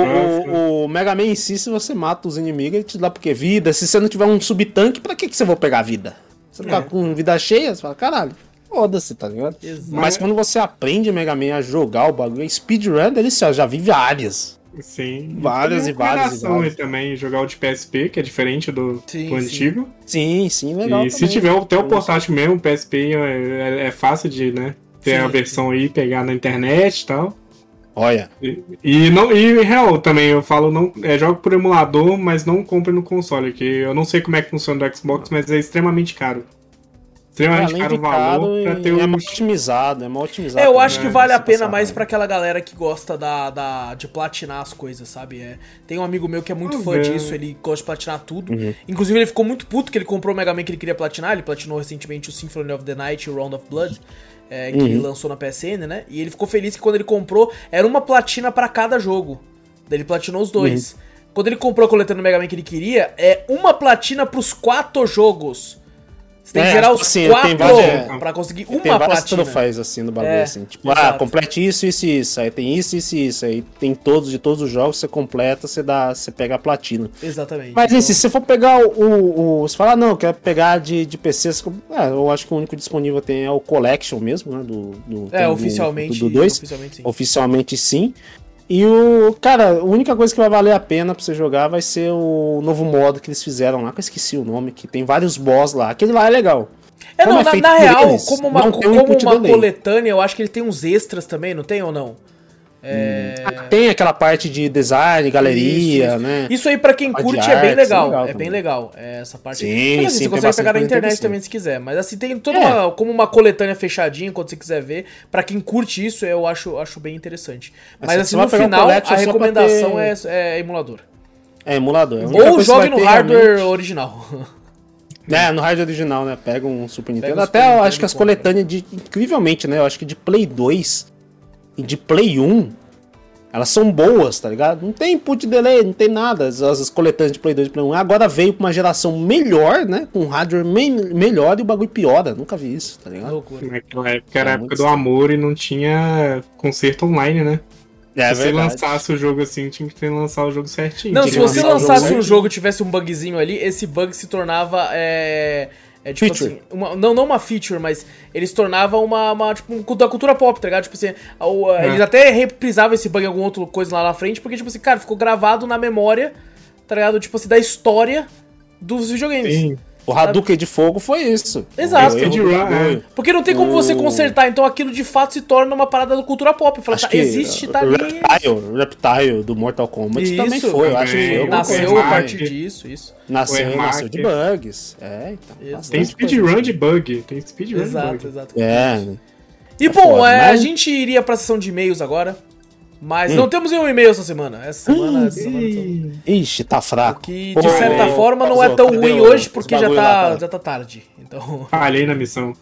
o Mega Man em si, se você mata os inimigos, ele te dá porque vida. Se você não tiver um subtanque, pra que, que você vai pegar vida? Você tá com vida cheia, você fala, caralho, foda-se, tá ligado? Exato. Mas quando você aprende Mega Man a jogar o bagulho, speedrun é delicioso, já vi várias. Sim. Várias e várias e várias. também, jogar o de PSP, que é diferente do, Sim, do sim. antigo. Sim, sim, legal. e se também. tiver até o portátil mesmo, o PSP é, é- é fácil de, né? Ter Sim, a versão aí, pegar na internet e tal. Olha, E, e não, e real também, eu falo, não, é, jogo por emulador, mas não compre no console, que eu não sei como é que funciona do Xbox, mas é extremamente caro. Extremamente além caro o valor caro, pra ter é o. mal otimizado, é mal otimizado. É, eu acho que né? vale a pena passar mais raiva. pra aquela galera que gosta da, da- de platinar as coisas, sabe? É, tem um amigo meu que é muito Vamos fã ver. disso, ele gosta de platinar tudo. Uhum. Inclusive, ele ficou muito puto que ele comprou o Mega Man que ele queria platinar. Ele platinou recentemente o Symphony of the Night e o Round of Blood, é, que Uhum. lançou na PSN, né? E ele ficou feliz que quando ele comprou, era uma platina pra cada jogo. Daí ele platinou os dois. Uhum. Quando ele comprou a coletânea do Mega Man que ele queria, é uma platina pros quatro jogos. Você tem que É, zerar tipo os assim, quatro tem várias- pra conseguir Tem uma várias platina. troféus assim no bagulho, É, assim. Tipo, ah, exato. complete isso, isso e isso. Aí tem isso, isso e isso. Aí tem todos, de todos os jogos, você completa, você dá, você pega a platina. Exatamente. Mas Então- assim, se você for pegar o. o, o- você fala, ah, não, quer pegar de, de PC, você- é, eu acho que o único disponível tem é o Collection mesmo, né? Do, do, É, tem oficialmente. Do 2. Oficialmente sim. Oficialmente sim. E o. Cara, a única coisa que vai valer a pena pra você jogar vai ser o novo modo que eles fizeram lá, que eu esqueci o nome, que tem vários boss lá. Aquele lá é legal. É, Como não, é na, na real, eles, como uma, um como uma coletânea, eu acho que ele tem uns extras também, não tem ou não? É... Tem aquela parte de design, galeria, Isso, isso. né? Isso aí, pra quem Parte curte, é bem arte, legal. legal é bem legal. é, Essa parte. Sim, Mas, assim, sim, você consegue pegar na internet interessante. também se quiser. Mas assim, tem toda É. uma. Como uma coletânea fechadinha, quando você quiser ver. Pra quem curte isso, eu acho, acho bem interessante. Mas Assim, assim, você no final, a recomendação ter- é, é emulador. É emulador. A única Ou jogue no hardware realmente- original. É, no hardware original, né? Pega um Super Nintendo. um Até Super eu Nintendo acho que as coletâneas de. Incrivelmente, né? Eu acho que de Play 2 e de Play 1. Elas são boas, tá ligado? Não tem input delay, não tem nada. As, as coletâneas de Play 2 e Play 1. Agora veio pra uma geração melhor, né? Com hardware me- melhor e o bagulho piora. Nunca vi isso, tá ligado? Loucura. Naquela época era É, a época do amor e não tinha conserto online, né? É se você lançasse o jogo assim, tinha que ter lançado o jogo certinho. Não, se você lançar o jogo lançasse um certinho. jogo e tivesse um bugzinho ali, esse bug se tornava. É, é tipo Feature. assim. uma- não, não uma feature, mas ele se tornava uma. uma tipo, um, da cultura pop, tá ligado? Tipo assim, o- É. eles até reprisavam esse bug em alguma outra coisa lá na frente, porque, tipo assim, cara, ficou gravado na memória, tá ligado? Tipo assim, da história dos videogames. Sim. O Hadouken de fogo foi isso. Exato. Speedrun, bagulho. Porque não tem como você consertar, então aquilo de fato se torna uma parada da cultura pop. Fala, Acho tá, que existe, tá o ali. Reptile, Reptile do Mortal Kombat Isso, também foi. Eu acho que foi Nasceu a partir disso, isso. Nasceu, nasceu de bugs. É, então. Exato. Tem speedrun de bug. Tem speedrun de Exato, bug. exato. coisa. É. E É bom, foda, é, a mas- gente iria pra sessão de e-mails agora. Mas Hum. não temos nenhum e-mail essa semana. Essa semana, essa semana Ih, Ixi, tá fraco. O que Pô, de certa ô, forma não é tão ruim o- hoje porque já tá, já tá tarde. Então. Falhei na missão.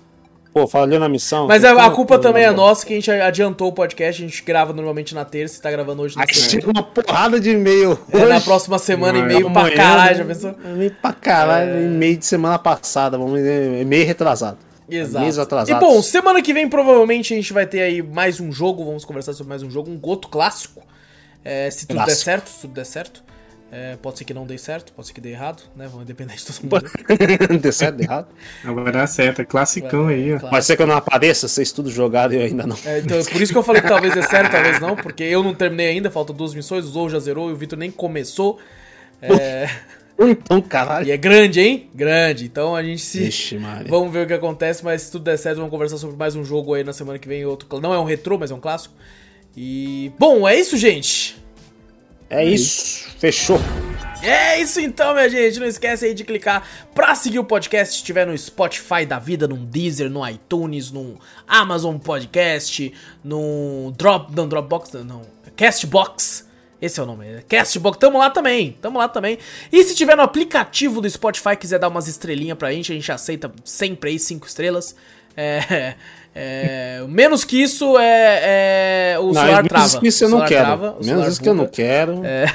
Pô, falhou na missão. Mas a, a culpa também é Pô, nossa que a gente adiantou o podcast. A gente grava normalmente na terça e tá gravando hoje na segunda. chega uma porrada de e-mail. É, na próxima semana, Não, e-mail pra caralho, já né? pensou? E-mail pra caralho, e-mail de semana passada, e-mail retrasado. Exato. E atrasados. bom, semana que vem provavelmente a gente vai ter aí mais um jogo. Vamos conversar sobre mais um jogo, um outro clássico. É, se tudo der Clássico. certo, se tudo der certo. É, pode ser que não dê certo, pode ser que dê errado, né? Vamos depender de todo mundo. Deu certo, deu errado. Não vai dar certo. É classicão aí, ó. Claro. Pode ser que eu não apareça, vocês tudo jogaram e eu ainda não. É, então, por isso que eu falei que talvez dê certo, talvez não, porque eu não terminei ainda, faltam duas missões, o Zou já zerou e o Vitor nem começou. É, Então, caralho. e é grande, hein? Grande. Então a gente se. Vixe, Maria. Vamos ver o que acontece, mas se tudo der certo, vamos conversar sobre mais um jogo aí na semana que vem. Outro... Não é um retrô, mas é um clássico. E. Bom, é isso, gente. É isso. Fechou. É isso então, minha gente. Não esquece aí de clicar pra seguir o podcast se estiver no Spotify da vida, no Deezer, no iTunes, no Amazon Podcast, no Drop, não, Dropbox, não, Castbox. Esse é o nome, é Castbox. Tamo lá também, tamo lá também. E se tiver no aplicativo do Spotify e quiser dar umas estrelinhas pra gente, a gente aceita sempre aí cinco estrelas. É, é, menos que isso é, é o celular menos trava. que isso eu O não celular quero. trava, o menos celular isso que eu não quero. É.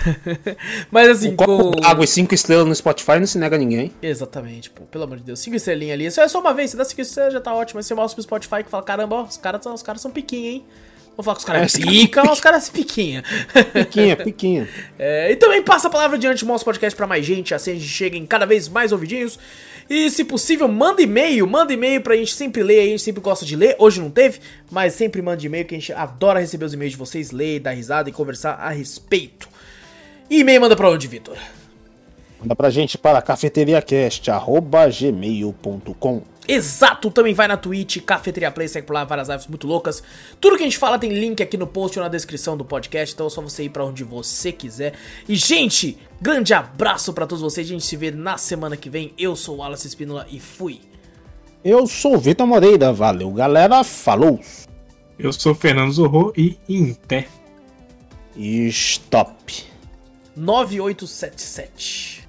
Mas assim, Um copo com... d'água e cinco estrelas no Spotify não se nega a ninguém. Exatamente, pô, pelo amor de Deus. Cinco estrelinhas ali. Isso é só uma vez, você dá cinco estrelas já tá ótimo. Aí você mostra pro Spotify que fala: caramba, ó, os caras são, os caras são piquinha, hein? Vou falar que os caras É, os caras piquinha. Piquinha, piquinha. É, e também passa a palavra adiante, mostra o podcast pra mais gente, assim a gente chega em cada vez mais ouvidinhos. E se possível, manda e-mail, manda e-mail pra gente sempre ler, a gente sempre gosta de ler. Hoje não teve, mas sempre manda e-mail que a gente adora receber os e-mails de vocês, ler, dar risada e conversar a respeito. E e-mail manda pra onde, Vitor? Manda pra gente para cafeteriacast.gmail.com Exato, também vai na Twitch, Cafeteria Play, segue por lá, várias lives muito loucas. Tudo que a gente fala tem link aqui no post ou na descrição do podcast, então é só você ir pra onde você quiser. E, gente, grande abraço pra todos vocês, a gente se vê na semana que vem. Eu sou o Wallace Espínola e fui. Eu sou o Vitor Moreira, valeu galera, falou Eu sou Fernando Zorro e Inter. e stop. 9877.